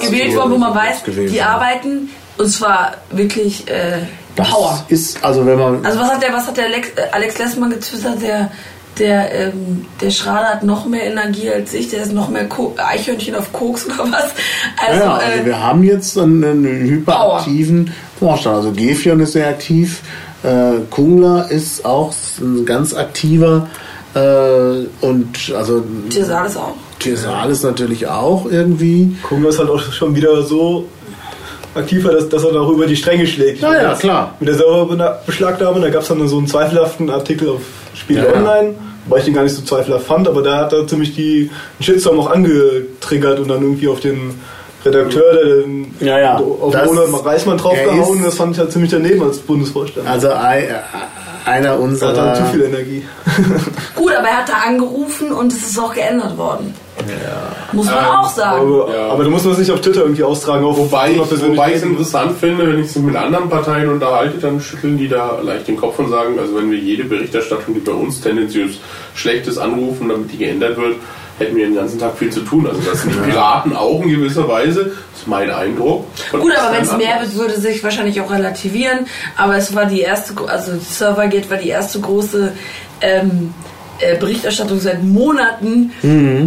[SPEAKER 4] gewählt worden, wo man weiß, die arbeiten und zwar wirklich äh,
[SPEAKER 2] Das
[SPEAKER 4] Power.
[SPEAKER 2] ist, also wenn man
[SPEAKER 4] Also was hat der, was hat der Alex, äh, Alex Lessmann getwittert, der der, ähm, der Schrader hat noch mehr Energie als ich, der ist noch mehr Ko Eichhörnchen auf Koks oder was. Also,
[SPEAKER 2] ja, also
[SPEAKER 4] äh,
[SPEAKER 2] wir haben jetzt einen, einen hyperaktiven Vorstand. Also Gefion ist sehr aktiv, äh, Kungler ist auch ein ganz aktiver äh, und also
[SPEAKER 4] Tirsal ist auch.
[SPEAKER 2] Tirsal ist natürlich auch irgendwie.
[SPEAKER 3] Kungler ist halt auch schon wieder so aktiver, dass, dass er da auch über die Stränge schlägt.
[SPEAKER 2] Ja, ja, klar.
[SPEAKER 3] Mit der Serverbeschlagnahme, da gab es dann so einen zweifelhaften Artikel auf Spiegel
[SPEAKER 2] Ja, ja.
[SPEAKER 3] Online, wobei ich den gar nicht so zweifelhaft fand, aber da hat er ziemlich die Shitstorm auch angetriggert und dann irgendwie auf den Redakteur, der den
[SPEAKER 2] Ja, ja.
[SPEAKER 3] auf
[SPEAKER 2] Das-
[SPEAKER 3] Roland Reismann draufgehauen,
[SPEAKER 2] ist-
[SPEAKER 3] das fand ich halt ziemlich daneben als Bundesvorstand.
[SPEAKER 2] Also äh, einer
[SPEAKER 3] Er hat
[SPEAKER 2] unserer.
[SPEAKER 3] dann zu viel Energie.
[SPEAKER 4] Gut, aber er hat da angerufen und es ist auch geändert worden. Muss man auch sagen.
[SPEAKER 3] Aber,
[SPEAKER 5] Ja.
[SPEAKER 3] aber da muss man es nicht auf Twitter irgendwie austragen. Auf
[SPEAKER 5] Wobei, ich- wobei ich es interessant finde, wenn ich sich mit anderen Parteien unterhalte, dann schütteln die da leicht den Kopf und sagen, also wenn wir jede Berichterstattung, die bei uns tendenziös schlecht ist, anrufen, damit die geändert wird, hätten wir den ganzen Tag viel zu tun. Also das sind die Piraten auch in gewisser Weise, das ist mein Eindruck.
[SPEAKER 4] Gut, aber wenn es mehr wird, würde sich wahrscheinlich auch relativieren. Aber es war die erste, also Servergate war die erste große ähm, äh, Berichterstattung seit Monaten.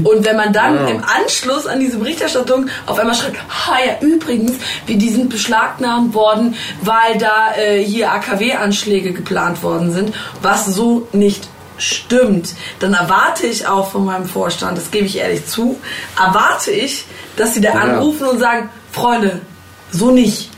[SPEAKER 4] Und wenn man dann im Anschluss an diese Berichterstattung auf einmal schreibt, ha ja, übrigens, wir die sind beschlagnahmt worden, weil da äh, hier AKW-Anschläge geplant worden sind, was so nicht stimmt, dann erwarte ich auch von meinem Vorstand, das gebe ich ehrlich zu, erwarte ich, dass sie da anrufen und sagen, Freunde, so nicht.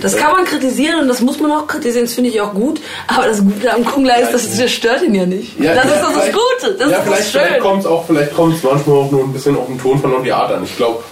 [SPEAKER 4] Das kann man kritisieren und das muss man auch kritisieren, das finde ich auch gut. Aber das Gute am Kungler ist, das, das stört ihn ja nicht.
[SPEAKER 5] Ja,
[SPEAKER 4] das
[SPEAKER 5] ja,
[SPEAKER 4] ist das Gute, das
[SPEAKER 5] ja,
[SPEAKER 4] ist
[SPEAKER 5] vielleicht,
[SPEAKER 4] das
[SPEAKER 5] vielleicht kommt es auch, vielleicht kommt es manchmal auch nur ein bisschen auf den Ton von und die Art an. Ich glaube,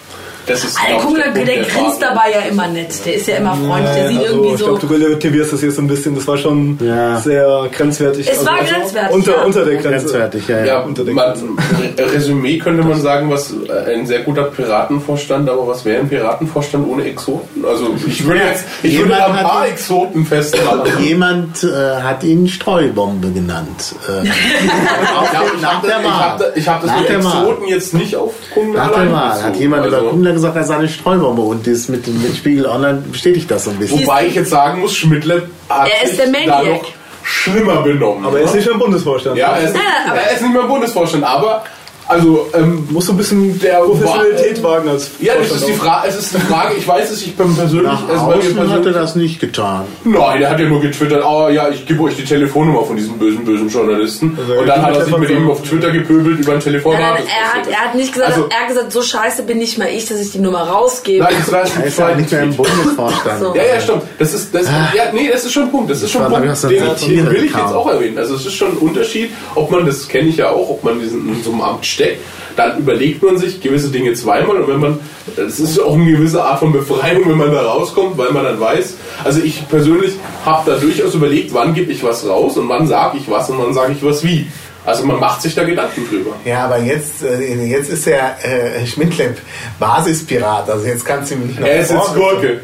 [SPEAKER 5] das ist.
[SPEAKER 4] Der
[SPEAKER 5] ich,
[SPEAKER 4] Kungler,
[SPEAKER 5] Punkt
[SPEAKER 4] der
[SPEAKER 5] der
[SPEAKER 4] grinst
[SPEAKER 5] Frage.
[SPEAKER 4] dabei ja immer nett. Der ist ja immer freundlich, der sieht
[SPEAKER 3] also,
[SPEAKER 4] irgendwie
[SPEAKER 3] ich
[SPEAKER 4] so.
[SPEAKER 3] glaube, du relativierst das jetzt so ein bisschen. Das war schon
[SPEAKER 2] Ja.
[SPEAKER 3] sehr grenzwertig.
[SPEAKER 4] Es war grenzwertig,
[SPEAKER 3] Unter,
[SPEAKER 4] ja.
[SPEAKER 3] unter der Grenze.
[SPEAKER 2] Grenzwertig, ja, ja.
[SPEAKER 5] Ja,
[SPEAKER 3] unter der
[SPEAKER 5] man,
[SPEAKER 3] Grenze.
[SPEAKER 5] Resümee könnte man sagen, was äh, ein sehr guter Piratenvorstand, aber was wäre ein Piratenvorstand ohne Exoten? Also ich würde jetzt, ich würde ein paar
[SPEAKER 2] hat-
[SPEAKER 5] Exoten festmachen.
[SPEAKER 2] Jemand äh, hat ihn Streubombe genannt. Äh, auf
[SPEAKER 5] Ja,
[SPEAKER 2] den-
[SPEAKER 5] ich
[SPEAKER 2] nach
[SPEAKER 5] habe
[SPEAKER 2] der
[SPEAKER 5] ich
[SPEAKER 2] Wahl.
[SPEAKER 5] hab, ich hab das
[SPEAKER 2] Nach
[SPEAKER 5] mit
[SPEAKER 2] der.
[SPEAKER 5] Exoten jetzt nicht auf Kungler
[SPEAKER 2] Nach der Wahl hat jemand über
[SPEAKER 5] Also-
[SPEAKER 2] Kungler gesagt, er sei eine Streubombe und das mit, dem- mit Spiegel Online bestätigt das so ein bisschen.
[SPEAKER 5] Wobei ich jetzt sagen muss, Schmidtle hat
[SPEAKER 4] Er ist
[SPEAKER 5] sich
[SPEAKER 4] der
[SPEAKER 5] da noch schlimmer benommen.
[SPEAKER 3] Aber er ist
[SPEAKER 5] ne?
[SPEAKER 3] nicht mehr im Bundesvorstand.
[SPEAKER 5] ja, er ist,
[SPEAKER 4] aber-
[SPEAKER 5] er ist nicht mehr Bundesvorstand, aber also ähm,
[SPEAKER 3] Muss so ein bisschen
[SPEAKER 5] Der
[SPEAKER 3] Professionalität wagen als
[SPEAKER 5] ja, das ist die. Frage. Es ist die Frage. Ich weiß es. Ich bin persönlich.
[SPEAKER 2] Nach
[SPEAKER 5] also
[SPEAKER 2] außen hat er das nicht getan.
[SPEAKER 5] Nein, der hat ja nur getwittert, oh ja, ich gebe euch die Telefonnummer von diesem bösen, bösen Journalisten.
[SPEAKER 3] Also,
[SPEAKER 5] und dann hat er sich mit ihm auf Twitter gepöbelt über ein Telefonat.
[SPEAKER 4] Nein, er, hat, er hat nicht gesagt,
[SPEAKER 5] Also-
[SPEAKER 4] er hat gesagt, so scheiße bin nicht mal ich, dass ich die Nummer rausgebe.
[SPEAKER 5] Nein, das war
[SPEAKER 2] Er
[SPEAKER 5] ein
[SPEAKER 2] ist ja nicht mehr im. Bundesvorstand.
[SPEAKER 4] So.
[SPEAKER 5] Ja, ja, stimmt. Das ist, das, ja, nee, das ist schon ein Punkt. Das ist schon ein Punkt, den, den will ich jetzt auch erwähnen. Also es ist schon ein Unterschied, ob man, das kenne ich ja auch, ob man diesen, in so einem Amt steckt, dann überlegt man sich gewisse Dinge zweimal und wenn man, es ist auch eine gewisse Art von Befreiung, wenn man da rauskommt, weil man dann weiß, also ich persönlich habe da durchaus überlegt, wann gebe ich was raus und wann sage ich was und wann sage ich was wie. Also man macht sich da Gedanken drüber.
[SPEAKER 2] Ja, aber jetzt, äh, jetzt ist er äh, Schmidtlepp Basispirat. Also jetzt kannst du ihm nicht noch
[SPEAKER 5] Er ist jetzt Gurke.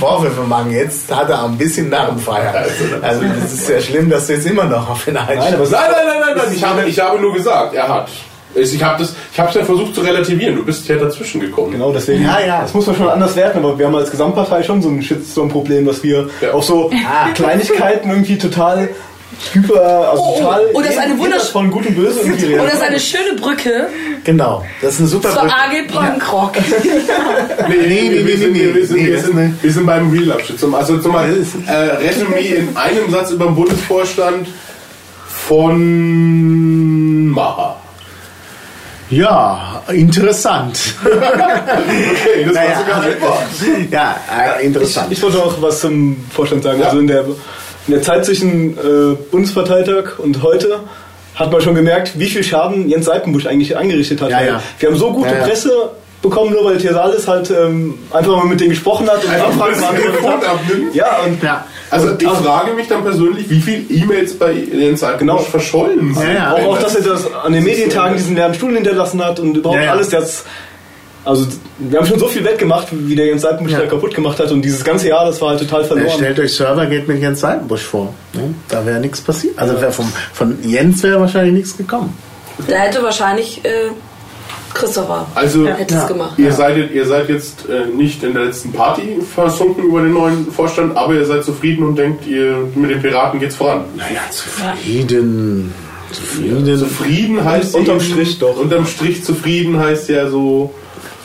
[SPEAKER 2] Vorwürfe machen. Jetzt hat er ein bisschen Narrenfreiheit. Also das ist ja schlimm, dass du jetzt immer noch auf ihn
[SPEAKER 3] es
[SPEAKER 5] Nein, nein, nein, nein, nein. Ich habe, ich habe nur gesagt, er hat Ich habe das, ich habe ja versucht zu relativieren. Du bist ja dazwischen gekommen.
[SPEAKER 3] Genau, deswegen,
[SPEAKER 2] Ja, ja.
[SPEAKER 3] das muss man schon anders werten, aber wir haben als Gesamtpartei schon so ein Shitstorm-Problem, dass wir
[SPEAKER 5] Ja.
[SPEAKER 3] auf so Kleinigkeiten irgendwie total hyper, also
[SPEAKER 4] Oh,
[SPEAKER 3] total
[SPEAKER 4] oh, das ist eine
[SPEAKER 3] jenseits
[SPEAKER 4] wundersch-
[SPEAKER 3] von Gut und Böse irgendwie
[SPEAKER 4] Und das ist
[SPEAKER 3] reden.
[SPEAKER 4] eine schöne Brücke
[SPEAKER 2] Genau, das ist eine super
[SPEAKER 4] zur
[SPEAKER 2] Brücke.
[SPEAKER 4] AG Punkrock.
[SPEAKER 5] Nee,
[SPEAKER 2] nee, nee,
[SPEAKER 5] wir, sind,
[SPEAKER 2] nee, nee,
[SPEAKER 5] wir, sind,
[SPEAKER 2] nee,
[SPEAKER 5] wir, sind,
[SPEAKER 2] ist eine-
[SPEAKER 5] wir sind beim Real-Abschnitt. Zum- Also zum Beispiel, äh, Resümee in einem Satz über den Bundesvorstand von Maha.
[SPEAKER 2] Ja, interessant.
[SPEAKER 5] Okay, das
[SPEAKER 2] Naja,
[SPEAKER 5] war sogar
[SPEAKER 2] also-
[SPEAKER 5] einfach.
[SPEAKER 2] ja, äh, interessant.
[SPEAKER 3] Ich wollte auch was zum Vorstand sagen.
[SPEAKER 5] Ja.
[SPEAKER 3] Also in der, in der Zeit zwischen äh, Bundesparteitag und heute hat man schon gemerkt, wie viel Schaden Jens Seitenbusch eigentlich angerichtet hat.
[SPEAKER 2] Ja, ja.
[SPEAKER 3] Wir haben so gute
[SPEAKER 2] Ja, ja.
[SPEAKER 3] Presse bekommen, nur weil Thesalis halt ähm, einfach mal mit denen gesprochen hat und
[SPEAKER 5] Einfach mal das
[SPEAKER 3] beantwortet hat.
[SPEAKER 5] abnimmt.
[SPEAKER 3] Ja, und
[SPEAKER 2] Ja.
[SPEAKER 5] Also ich frage mich dann persönlich, wie viele E-Mails bei den Zeitungen
[SPEAKER 3] Genau.
[SPEAKER 5] verschollen sind.
[SPEAKER 2] Ja, ja.
[SPEAKER 3] auch, auch, dass er das an den Medientagen diesen leeren Stuhl hinterlassen hat und überhaupt
[SPEAKER 2] Ja, ja.
[SPEAKER 3] alles das. Also wir haben schon so viel wettgemacht, wie der Jens Seitenbusch
[SPEAKER 2] Ja.
[SPEAKER 3] da kaputt gemacht hat und dieses ganze Jahr, das war halt total verloren.
[SPEAKER 2] stellt euch Servergate mit Jens Seitenbusch vor. Ne? Da wäre nichts passiert. Also wär vom, von Jens wäre wahrscheinlich nichts gekommen.
[SPEAKER 4] Da hätte wahrscheinlich äh, Christopher
[SPEAKER 5] Also
[SPEAKER 4] hätte es gemacht.
[SPEAKER 5] ihr, seid, ihr seid jetzt äh, nicht in der letzten Party versunken über den neuen Vorstand, aber ihr seid zufrieden und denkt, ihr mit den Piraten geht's voran.
[SPEAKER 2] Naja, zufrieden. Zufrieden.
[SPEAKER 5] Zufrieden heißt
[SPEAKER 3] Unterm
[SPEAKER 5] eben-
[SPEAKER 3] Strich doch.
[SPEAKER 5] Unterm Strich zufrieden heißt ja so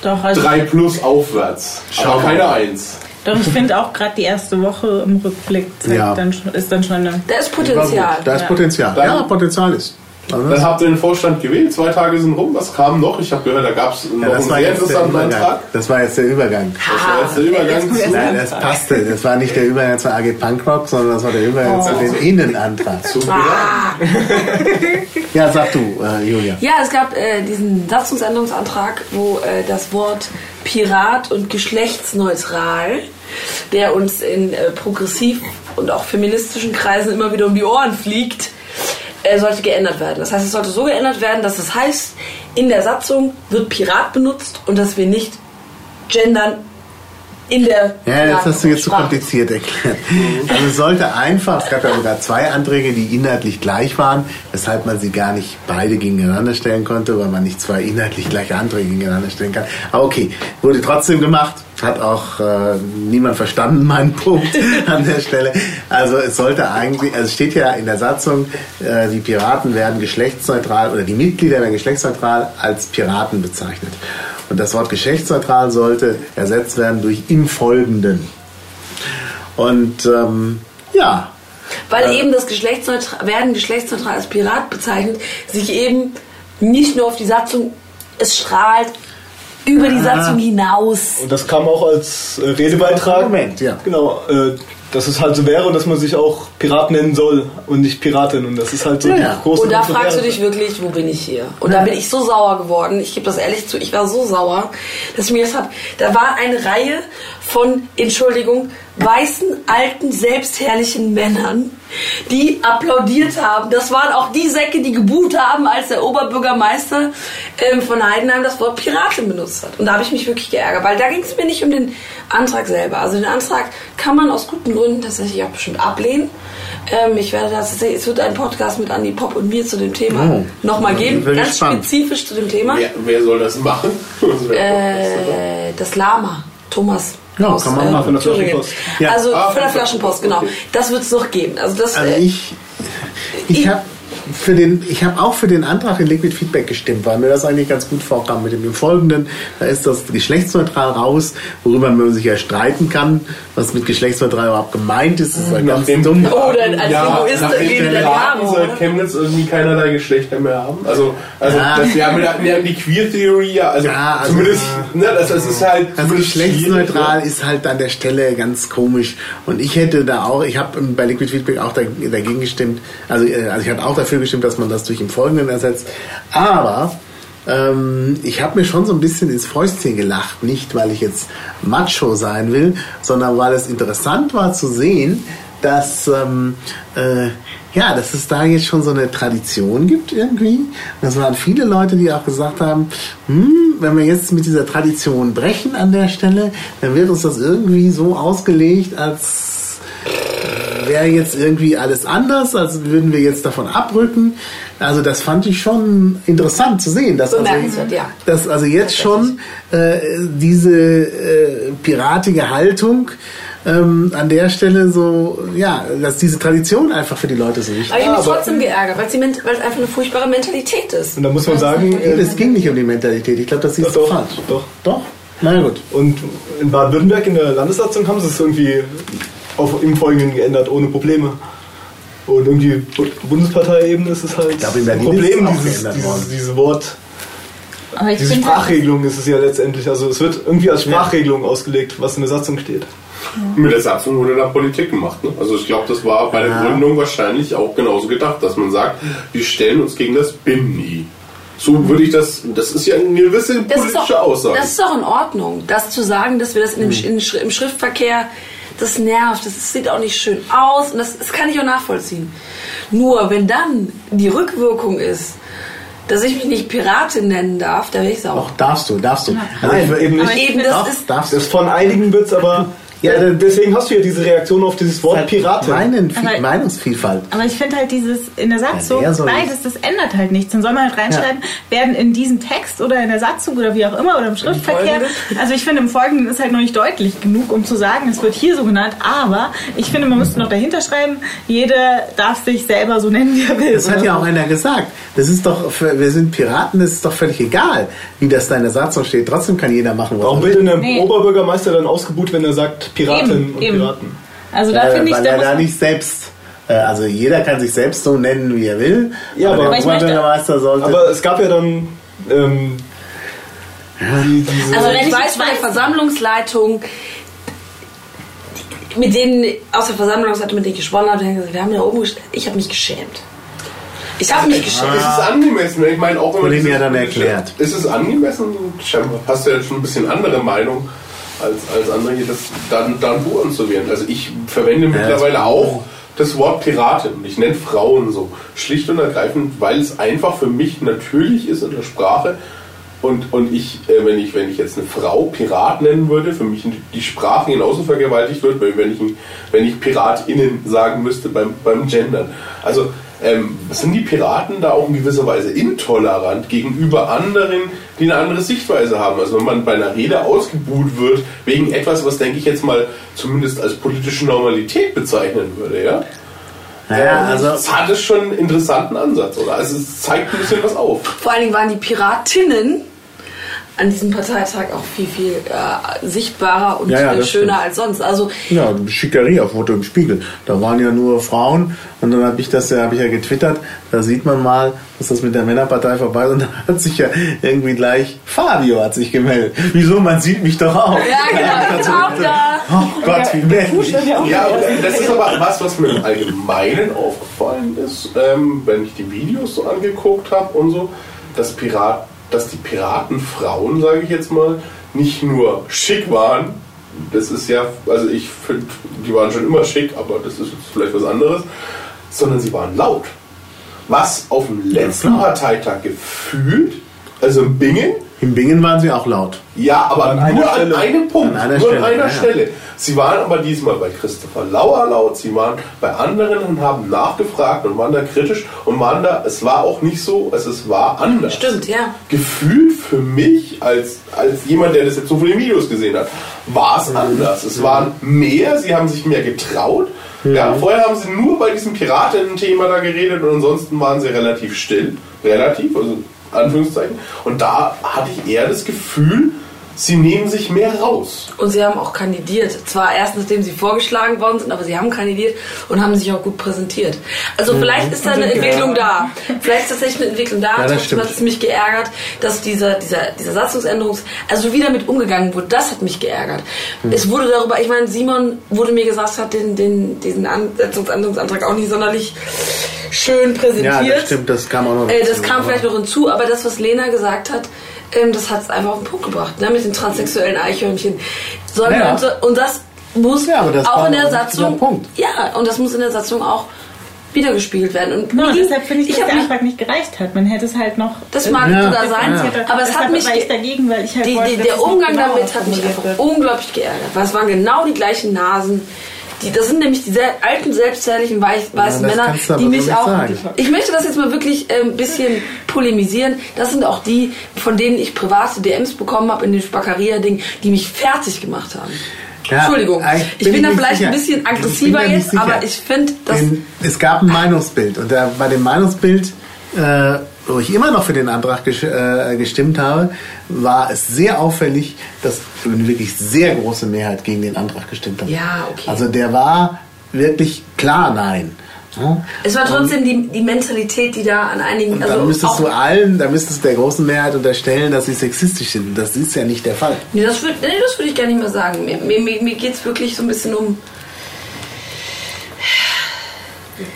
[SPEAKER 6] Doch, also,
[SPEAKER 5] 3 plus aufwärts.
[SPEAKER 2] Schau
[SPEAKER 5] keine 1.
[SPEAKER 6] doch ich finde auch gerade die erste Woche im Rückblick zeigt
[SPEAKER 2] Ja.
[SPEAKER 6] dann schon, ist dann schon eine.
[SPEAKER 4] Da ist Potenzial.
[SPEAKER 2] Da ist
[SPEAKER 6] Ja.
[SPEAKER 2] Potenzial. Ja, Potenzial ist.
[SPEAKER 5] Dann habt ihr den Vorstand gewählt, zwei Tage sind rum. Was kam noch? Ich habe gehört, da gab es noch
[SPEAKER 2] ja, das,
[SPEAKER 5] einen
[SPEAKER 2] war
[SPEAKER 5] sehr
[SPEAKER 2] jetzt der
[SPEAKER 5] interessanten
[SPEAKER 2] Übergang.
[SPEAKER 5] Antrag.
[SPEAKER 2] das war jetzt der Übergang.
[SPEAKER 5] Das war jetzt der Übergang zu,
[SPEAKER 2] Nein, das passte. Das war nicht der Übergang zur AG Punkrock, sondern das war der Übergang zu
[SPEAKER 5] Oh.
[SPEAKER 2] dem Innenantrag.
[SPEAKER 5] zu Piraten.
[SPEAKER 2] Ja, sag du, äh, Julia.
[SPEAKER 4] Ja, es gab äh, diesen Satzungsänderungsantrag, wo äh, das Wort Pirat und geschlechtsneutral, der uns in äh, progressiv und auch feministischen Kreisen immer wieder um die Ohren fliegt, äh, sollte geändert werden. Das heißt, es sollte so geändert werden, dass es heißt, in der Satzung wird Pirat benutzt und dass wir nicht gendern in der
[SPEAKER 2] Ja, das hast du jetzt zu
[SPEAKER 4] Sprache.
[SPEAKER 2] kompliziert erklärt. Also es sollte einfach, es gab ja sogar zwei Anträge, die inhaltlich gleich waren, weshalb man sie gar nicht beide gegeneinander stellen konnte, weil man nicht zwei inhaltlich gleiche Anträge gegeneinander stellen kann. Aber okay, wurde trotzdem gemacht, hat auch äh, niemand verstanden, meinen Punkt an der Stelle. Also es sollte eigentlich, also es steht ja in der Satzung, äh, die Piraten werden geschlechtsneutral oder die Mitglieder werden geschlechtsneutral als Piraten bezeichnet. Und das Wort geschlechtsneutral sollte ersetzt werden durch im Folgenden. Und ähm, ja,
[SPEAKER 4] Weil eben das geschlechtsneutral, werden geschlechtsneutral als Pirat bezeichnet, sich eben nicht nur auf die Satzung, es strahlt über die Satzung hinaus.
[SPEAKER 3] Und das kam auch als äh, Redebeitrag.
[SPEAKER 2] Moment, ja.
[SPEAKER 3] Genau, äh, dass es halt so wäre und dass man sich auch Pirat nennen soll und nicht Piratin. Und das ist halt so
[SPEAKER 2] Ja,
[SPEAKER 3] die
[SPEAKER 2] ja.
[SPEAKER 3] große
[SPEAKER 4] Und da fragst du dich wirklich, wo bin ich hier? Und da bin ich so sauer geworden. Ich gebe das ehrlich zu, ich war so sauer, dass ich mir das hab. Da war eine Reihe von, Entschuldigung, weißen, alten, selbstherrlichen Männern, die applaudiert haben. Das waren auch die Säcke, die gebuht haben, als der Oberbürgermeister ähm, von Heidenheim das Wort Piratin benutzt hat. Und da habe ich mich wirklich geärgert, weil da ging es mir nicht um den Antrag selber. Also den Antrag kann man aus guten Gründen tatsächlich auch bestimmt ablehnen. Ähm, ich werde das, es wird einen Podcast mit Andi Pop und mir zu dem Thema
[SPEAKER 2] Oh.
[SPEAKER 4] nochmal geben, ganz
[SPEAKER 2] gespannt.
[SPEAKER 4] spezifisch zu dem Thema.
[SPEAKER 5] Wer, wer soll das machen?
[SPEAKER 4] Äh, das Lama, Thomas.
[SPEAKER 2] Ja,
[SPEAKER 4] aus,
[SPEAKER 2] kann man
[SPEAKER 4] äh,
[SPEAKER 2] machen,
[SPEAKER 3] von der
[SPEAKER 4] Thüringen.
[SPEAKER 3] Flaschenpost.
[SPEAKER 2] Ja.
[SPEAKER 4] Also
[SPEAKER 5] Ah,
[SPEAKER 4] von der Flaschenpost, genau.
[SPEAKER 5] okay.
[SPEAKER 4] Das wird es noch geben. Also das,
[SPEAKER 2] Also
[SPEAKER 4] äh,
[SPEAKER 2] ich, ich habe für den, ich habe auch für den Antrag in Liquid Feedback gestimmt, weil mir das eigentlich ganz gut vorkam mit dem Folgenden. Da ist das geschlechtsneutral raus, worüber man sich ja streiten kann, was mit geschlechtsneutral überhaupt gemeint ist. Ist halt ganz
[SPEAKER 5] Nachdem-
[SPEAKER 2] dumm.
[SPEAKER 4] Oh, dann als Linguist
[SPEAKER 5] nachdem
[SPEAKER 4] gehen
[SPEAKER 5] die
[SPEAKER 4] wir
[SPEAKER 5] Piraten
[SPEAKER 4] oder?
[SPEAKER 5] Chemnitz irgendwie keinerlei Geschlechter mehr haben. Also, also
[SPEAKER 2] Ja.
[SPEAKER 5] das, wir, haben ja, wir haben die Queer Theory ja, also,
[SPEAKER 2] Ja, also,
[SPEAKER 5] zumindest, ne, das, das ist halt
[SPEAKER 2] Also geschlechtsneutral
[SPEAKER 5] schwierig,
[SPEAKER 2] ist halt an der Stelle ganz komisch. Und ich hätte da auch, ich habe bei Liquid Feedback auch da- dagegen gestimmt, also, äh, also ich hatte auch dafür gestimmt, dass man das durch im Folgenden ersetzt. Aber ähm, ich habe mir schon so ein bisschen ins Fäustchen gelacht, nicht weil ich jetzt Macho sein will, sondern weil es interessant war zu sehen, dass ähm, äh, ja, dass es da jetzt schon so eine Tradition gibt irgendwie. Und das waren viele Leute, die auch gesagt haben, hm, wenn wir jetzt mit dieser Tradition brechen an der Stelle, dann wird uns das irgendwie so ausgelegt, als wäre jetzt irgendwie alles anders, als würden wir jetzt davon abrücken. Also das fand ich schon interessant zu sehen, dass also,
[SPEAKER 4] ja.
[SPEAKER 2] dass also jetzt schon äh, diese äh, piratige Haltung ähm, an der Stelle so, ja, dass diese Tradition einfach für die Leute so wichtig
[SPEAKER 4] Aber ich habe mich
[SPEAKER 3] aber-
[SPEAKER 4] trotzdem geärgert, weil es einfach eine furchtbare Mentalität ist.
[SPEAKER 3] Und da muss man sagen,
[SPEAKER 2] ist. Es ging nicht um die Mentalität. Ich glaube, das siehst
[SPEAKER 3] Doch,
[SPEAKER 2] du
[SPEAKER 3] doch,
[SPEAKER 2] falsch.
[SPEAKER 3] doch.
[SPEAKER 2] Doch? Na gut.
[SPEAKER 3] Und in Baden-Württemberg in der Landessatzung haben sie es irgendwie auf, im Folgenden geändert, ohne Probleme. Und irgendwie Bu- Bundesparteiebene ist es halt
[SPEAKER 2] glaube,
[SPEAKER 3] ein Problem,
[SPEAKER 2] auch
[SPEAKER 3] dieses, dieses, diese Wort,
[SPEAKER 6] Aber ich
[SPEAKER 3] diese
[SPEAKER 6] halt,
[SPEAKER 3] Sprachregelung ist es ja letztendlich. Also es wird irgendwie als Sprachregelung ausgelegt, was in der Satzung steht.
[SPEAKER 5] Mit der Satzung wurde da Politik gemacht. Ne? Also ich glaube, das war bei der
[SPEAKER 2] Ja.
[SPEAKER 5] Gründung wahrscheinlich auch genauso gedacht, dass man sagt, wir stellen uns gegen das BIMNI. So würde ich das, das ist ja eine gewisse
[SPEAKER 4] Das
[SPEAKER 5] politische
[SPEAKER 4] doch,
[SPEAKER 5] Aussage.
[SPEAKER 4] das ist doch in Ordnung, das zu sagen, dass wir das in dem, in, Schri- im Schriftverkehr, das nervt, das sieht auch nicht schön aus und das, das kann ich auch nachvollziehen. Nur wenn dann die Rückwirkung ist, dass ich mich nicht Piratin nennen darf, da bin ich sauer.
[SPEAKER 2] Auch darfst du, darfst du. Also
[SPEAKER 3] Nein,
[SPEAKER 2] ich-
[SPEAKER 3] eben nicht.
[SPEAKER 4] Eben, das
[SPEAKER 2] Doch,
[SPEAKER 4] ist,
[SPEAKER 2] darfst du.
[SPEAKER 3] Das von einigen wird es aber.
[SPEAKER 2] Ja,
[SPEAKER 3] Ja, deswegen hast du ja diese Reaktion auf dieses Wort Piratin.
[SPEAKER 2] Meinen,
[SPEAKER 6] Aber-
[SPEAKER 2] Meinungsvielfalt.
[SPEAKER 6] Aber ich finde halt dieses in der Satzung,
[SPEAKER 2] Ja,
[SPEAKER 6] beides, das ändert halt nichts. Dann soll man halt reinschreiben, werden in diesem Text oder in der Satzung oder wie auch immer oder im Schriftverkehr. Also ich finde, im Folgenden ist halt noch nicht deutlich genug, um zu sagen, es wird hier so genannt. Aber ich finde, man müsste noch dahinter schreiben, jeder darf sich selber so nennen, wie er will.
[SPEAKER 2] Das hat ja auch einer gesagt. Das ist doch, für, wir sind Piraten, das ist doch völlig egal, wie das da in der Satzung steht. Trotzdem kann jeder machen, was
[SPEAKER 3] Warum
[SPEAKER 2] er
[SPEAKER 3] wird
[SPEAKER 2] will.
[SPEAKER 3] denn der
[SPEAKER 6] Nee.
[SPEAKER 3] Oberbürgermeister dann ausgebuht, wenn er sagt Piraten
[SPEAKER 6] Eben,
[SPEAKER 3] und
[SPEAKER 6] eben.
[SPEAKER 3] Piraten?
[SPEAKER 6] Also da
[SPEAKER 2] Äh,
[SPEAKER 6] finde ich,
[SPEAKER 2] weil
[SPEAKER 6] da
[SPEAKER 2] er
[SPEAKER 6] muss
[SPEAKER 2] da nicht selbst, äh, also jeder kann sich selbst so nennen, wie er will.
[SPEAKER 3] Ja, aber- Aber
[SPEAKER 6] ich möchte-
[SPEAKER 2] Oberbürgermeister sollte.
[SPEAKER 3] Aber es gab ja dann ähm, die, diese.
[SPEAKER 4] Also wenn ich weiß
[SPEAKER 6] jetzt weiß-
[SPEAKER 4] Versammlungsleitung, die- mit denen aus der Versammlungsleitung, mit denen ich gesprochen habe, haben gesagt, wir haben da oben gestellt. Ich habe mich geschämt. Ich habe mich geschämt.
[SPEAKER 5] Ist es angemessen? Ich meine, auch wenn man
[SPEAKER 2] ja dann erklärt.
[SPEAKER 5] Ist es angemessen? Hast du ja schon ein bisschen andere Meinung als, als andere hier, das dann, dann Buren zu werden. Also ich verwende mittlerweile auch das Wort Piratin und ich nenne Frauen so. Schlicht und ergreifend, weil es einfach für mich natürlich ist in der Sprache. Und, und ich, äh, wenn ich, wenn ich jetzt eine Frau Pirat nennen würde, für mich die Sprache genauso vergewaltigt wird, wenn ich, wenn ich PiratInnen sagen müsste beim, beim Gendern. Also ähm, sind die Piraten da auch in gewisser Weise intolerant gegenüber anderen, die eine andere Sichtweise haben. Also wenn man bei einer Rede ausgebuht wird wegen etwas, was denke ich jetzt mal zumindest als politische Normalität bezeichnen würde, ja?
[SPEAKER 2] naja, also
[SPEAKER 5] das hat es schon einen interessanten Ansatz, oder? Also es zeigt ein bisschen was auf.
[SPEAKER 4] Vor allen Dingen waren die Piratinnen an diesem Parteitag auch viel, viel äh, sichtbarer und
[SPEAKER 2] Ja, ja,
[SPEAKER 4] schöner
[SPEAKER 2] stimmt.
[SPEAKER 4] als sonst. Also
[SPEAKER 2] Ja, Schickerie auf Foto im Spiegel. Da waren ja nur Frauen und dann habe ich das ja, habe ich ja getwittert. Da sieht man mal, dass das mit der Männerpartei vorbei ist und dann hat sich ja irgendwie gleich Fabio hat sich gemeldet. Wieso? Man sieht mich doch auch.
[SPEAKER 4] Ja, genau, ich bin auch da.
[SPEAKER 2] Oh Gott, wie männlich.
[SPEAKER 5] Ja, das ist aber was, was mir im Allgemeinen aufgefallen ist, ähm, wenn ich die Videos so angeguckt habe und so, dass, Pirat, dass die Piratenfrauen, sage ich jetzt mal, nicht nur schick waren, das ist ja, also ich finde, die waren schon immer schick, aber das ist jetzt vielleicht was anderes, sondern sie waren laut. Was auf dem letzten
[SPEAKER 2] klar.
[SPEAKER 5] Parteitag gefühlt, also in Bingen,
[SPEAKER 2] In Bingen waren sie auch laut.
[SPEAKER 5] ja, aber
[SPEAKER 3] An
[SPEAKER 5] nur
[SPEAKER 3] Stelle.
[SPEAKER 5] an einem Punkt,
[SPEAKER 2] An einer
[SPEAKER 5] nur
[SPEAKER 2] Stelle,
[SPEAKER 5] an einer
[SPEAKER 2] ja, ja.
[SPEAKER 5] Stelle. Sie waren aber diesmal bei Christopher Lauer laut, sie waren bei anderen und haben nachgefragt und waren da kritisch und waren da, es war auch nicht so, es, es war anders.
[SPEAKER 4] Stimmt, ja.
[SPEAKER 5] Gefühlt für mich, als, als jemand, der das jetzt so von den Videos gesehen hat, war
[SPEAKER 2] Mhm.
[SPEAKER 5] es anders. Es waren mehr, sie haben sich mehr getraut.
[SPEAKER 2] Mhm.
[SPEAKER 5] Ja, vorher haben sie nur bei diesem Piraten-Thema da geredet und ansonsten waren sie relativ still. Relativ, also Anführungszeichen. Und da hatte ich eher das Gefühl, sie nehmen sich mehr raus.
[SPEAKER 4] Und sie haben auch kandidiert. Zwar erst nachdem sie vorgeschlagen worden sind, aber sie haben kandidiert und haben sich auch gut präsentiert. Also vielleicht ist da eine Entwicklung da. Vielleicht ist tatsächlich eine Entwicklung da.
[SPEAKER 2] Ja, das
[SPEAKER 4] Trotzdem hat es mich geärgert, dass dieser, dieser, dieser Satzungsänderungs... Also wie damit umgegangen wurde, das hat mich geärgert.
[SPEAKER 2] Hm.
[SPEAKER 4] Es wurde darüber... Ich meine, Simon wurde mir gesagt, hat den, den, diesen An- Satzungsänderungsantrag auch nicht sonderlich schön präsentiert.
[SPEAKER 2] Ja, das stimmt, das kam auch noch
[SPEAKER 4] Äh, das kam vielleicht noch hinzu, aber das, was Lena gesagt hat, ähm, das hat es einfach auf den Punkt gebracht, ne? mit den transsexuellen Eichhörnchen. Sollen
[SPEAKER 2] Ja.
[SPEAKER 4] uns, und das muss
[SPEAKER 2] Ja, aber das
[SPEAKER 4] auch
[SPEAKER 2] war
[SPEAKER 4] in der Satzung.
[SPEAKER 2] Punkt.
[SPEAKER 4] Ja, und das muss in der Satzung auch wiedergespiegelt werden. Und
[SPEAKER 6] Genau,
[SPEAKER 4] mir ging-
[SPEAKER 6] deshalb finde ich, dass
[SPEAKER 4] hab
[SPEAKER 6] der
[SPEAKER 4] mich,
[SPEAKER 6] Antrag nicht gereicht hat. Man hätte es halt noch.
[SPEAKER 4] das mag
[SPEAKER 2] Ja,
[SPEAKER 4] sogar sein,
[SPEAKER 2] ja.
[SPEAKER 4] aber es hat mich
[SPEAKER 6] war ich
[SPEAKER 4] ge-
[SPEAKER 6] dagegen, weil ich halt
[SPEAKER 4] die,
[SPEAKER 6] wollte,
[SPEAKER 4] die,
[SPEAKER 6] dass
[SPEAKER 4] der Umgang damit hat mich einfach
[SPEAKER 6] wird.
[SPEAKER 4] unglaublich geärgert. Weil es waren genau die gleichen Nasen, Die, das sind nämlich die sehr alten, selbstherrlichen, weiß, weißen
[SPEAKER 2] das
[SPEAKER 4] Männer, die mich auch.
[SPEAKER 2] sagen.
[SPEAKER 4] Ich möchte das jetzt mal wirklich äh, ein bisschen polemisieren. Das sind auch die, von denen ich private DMs bekommen habe in dem Spackeria-Ding, die mich fertig gemacht haben.
[SPEAKER 2] Ja,
[SPEAKER 4] Entschuldigung,
[SPEAKER 2] ich
[SPEAKER 4] ich
[SPEAKER 2] bin
[SPEAKER 4] bin da vielleicht
[SPEAKER 2] sicher.
[SPEAKER 4] ein bisschen
[SPEAKER 2] Ich
[SPEAKER 4] aggressiver jetzt, aber ich finde, dass.
[SPEAKER 2] Es gab ein Meinungsbild und da, bei dem Meinungsbild, äh, wo ich immer noch für den Antrag äh, gestimmt habe, war es sehr auffällig, dass eine wirklich sehr große Mehrheit gegen den Antrag gestimmt hat.
[SPEAKER 4] Ja, okay.
[SPEAKER 2] Also der war wirklich klar nein. Ja?
[SPEAKER 4] Es war trotzdem die, die Mentalität, die da an einigen.
[SPEAKER 2] Und
[SPEAKER 4] also
[SPEAKER 2] dann müsstest du allen, dann müsstest du der großen Mehrheit unterstellen, dass sie sexistisch sind. Und Das ist ja nicht der Fall.
[SPEAKER 4] Nee, das würde nee, das würd ich gar nicht mehr sagen. Mir, mir, mir mir geht es wirklich so ein bisschen um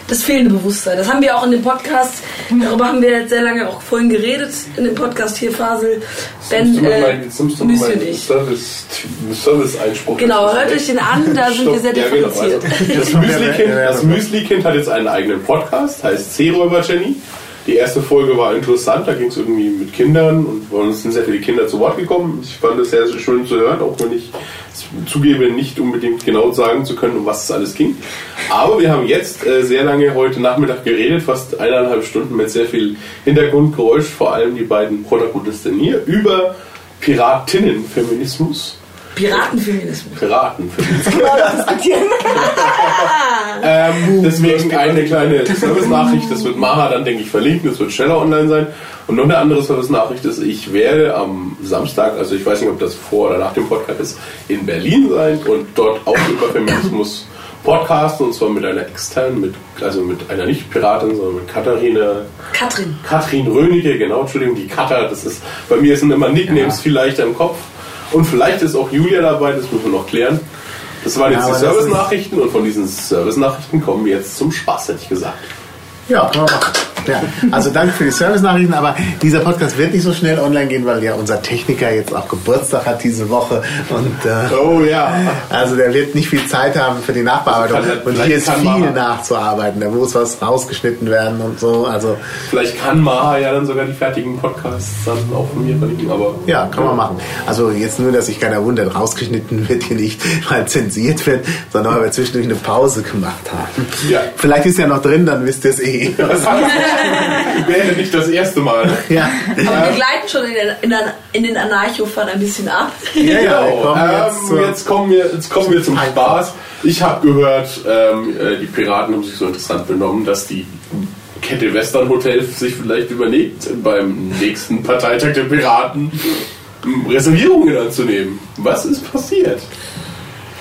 [SPEAKER 4] das fehlende Bewusstsein. Das haben wir auch in dem Podcast, darüber haben wir jetzt sehr lange auch vorhin geredet, in dem Podcast hier Fasel. Ben, äh,
[SPEAKER 5] Jetzt nimmst du. Service- Service-Einspruch.
[SPEAKER 4] Genau, hört euch den an, da sind wir sehr differenziert.
[SPEAKER 5] Das Müsli-Kind hat jetzt einen eigenen Podcast, heißt Seeräuber Jenny. Die erste Folge war interessant, da ging es irgendwie mit Kindern und bei uns sind sehr viele Kinder zu Wort gekommen. Ich fand es sehr, sehr schön zu hören, auch wenn ich zugebe, nicht unbedingt genau sagen zu können, um was es alles ging. Aber wir haben jetzt äh, sehr lange heute Nachmittag geredet, fast eineinhalb Stunden mit sehr viel Hintergrundgeräusch, vor allem die beiden Protagonisten hier, über Piratinnenfeminismus.
[SPEAKER 4] Piratenfeminismus.
[SPEAKER 5] Piratenfeminismus.
[SPEAKER 4] Diskutieren.
[SPEAKER 5] Ähm, deswegen eine kleine Service-Nachricht, das wird Maha dann, denke ich, verlinken, das wird schneller online sein. Und noch eine andere Service-Nachricht ist, ich werde am Samstag, also ich weiß nicht, ob das vor oder nach dem Podcast ist, in Berlin sein und dort auch über Feminismus podcasten, und zwar mit einer externen, mit, also mit einer nicht Piratin, sondern mit Katharina
[SPEAKER 4] Katrin.
[SPEAKER 5] Katrin Rönige, genau, Entschuldigung, die Katar, das ist, bei mir sind immer Nicknames viel leichter im Kopf. Und vielleicht ist auch Julia dabei, das müssen wir noch klären. Das waren jetzt die Service-Nachrichten und von diesen Service-Nachrichten kommen wir jetzt zum Spaß, hätte ich gesagt.
[SPEAKER 2] Ja, kann man machen. Ja, also danke für die Service-Nachrichten, aber dieser Podcast wird nicht so schnell online gehen, weil ja unser Techniker jetzt auch Geburtstag hat diese Woche und äh,
[SPEAKER 5] Oh ja.
[SPEAKER 2] also der wird nicht viel Zeit haben für die Nachbearbeitung
[SPEAKER 5] Also
[SPEAKER 2] und hier ist viel
[SPEAKER 5] man-
[SPEAKER 2] nachzuarbeiten, da muss was rausgeschnitten werden und so, also
[SPEAKER 5] Vielleicht kann Maha ja dann sogar die fertigen Podcasts dann auch von mir verlinken, aber.
[SPEAKER 2] ja, kann man machen. Also jetzt nur, dass sich keiner wundert, rausgeschnitten wird hier nicht, weil zensiert wird, sondern weil wir zwischendurch eine Pause gemacht haben.
[SPEAKER 5] Ja.
[SPEAKER 2] Vielleicht ist ja noch drin, dann wisst ihr es eh.
[SPEAKER 5] Wäre nicht das erste Mal.
[SPEAKER 2] ja.
[SPEAKER 4] Aber wir gleiten schon in den, in den, in den Anarcho-Fun ein bisschen ab.
[SPEAKER 2] Ja,
[SPEAKER 5] Genau,
[SPEAKER 2] kommen
[SPEAKER 5] ähm,
[SPEAKER 2] jetzt,
[SPEAKER 5] kommen wir, jetzt kommen wir zum Spaß. Ich habe gehört, ähm, äh, die Piraten haben sich so interessant benommen, dass die Kette Western Hotel sich vielleicht überlegt, beim nächsten Parteitag der Piraten ähm, Reservierungen anzunehmen. Was ist passiert?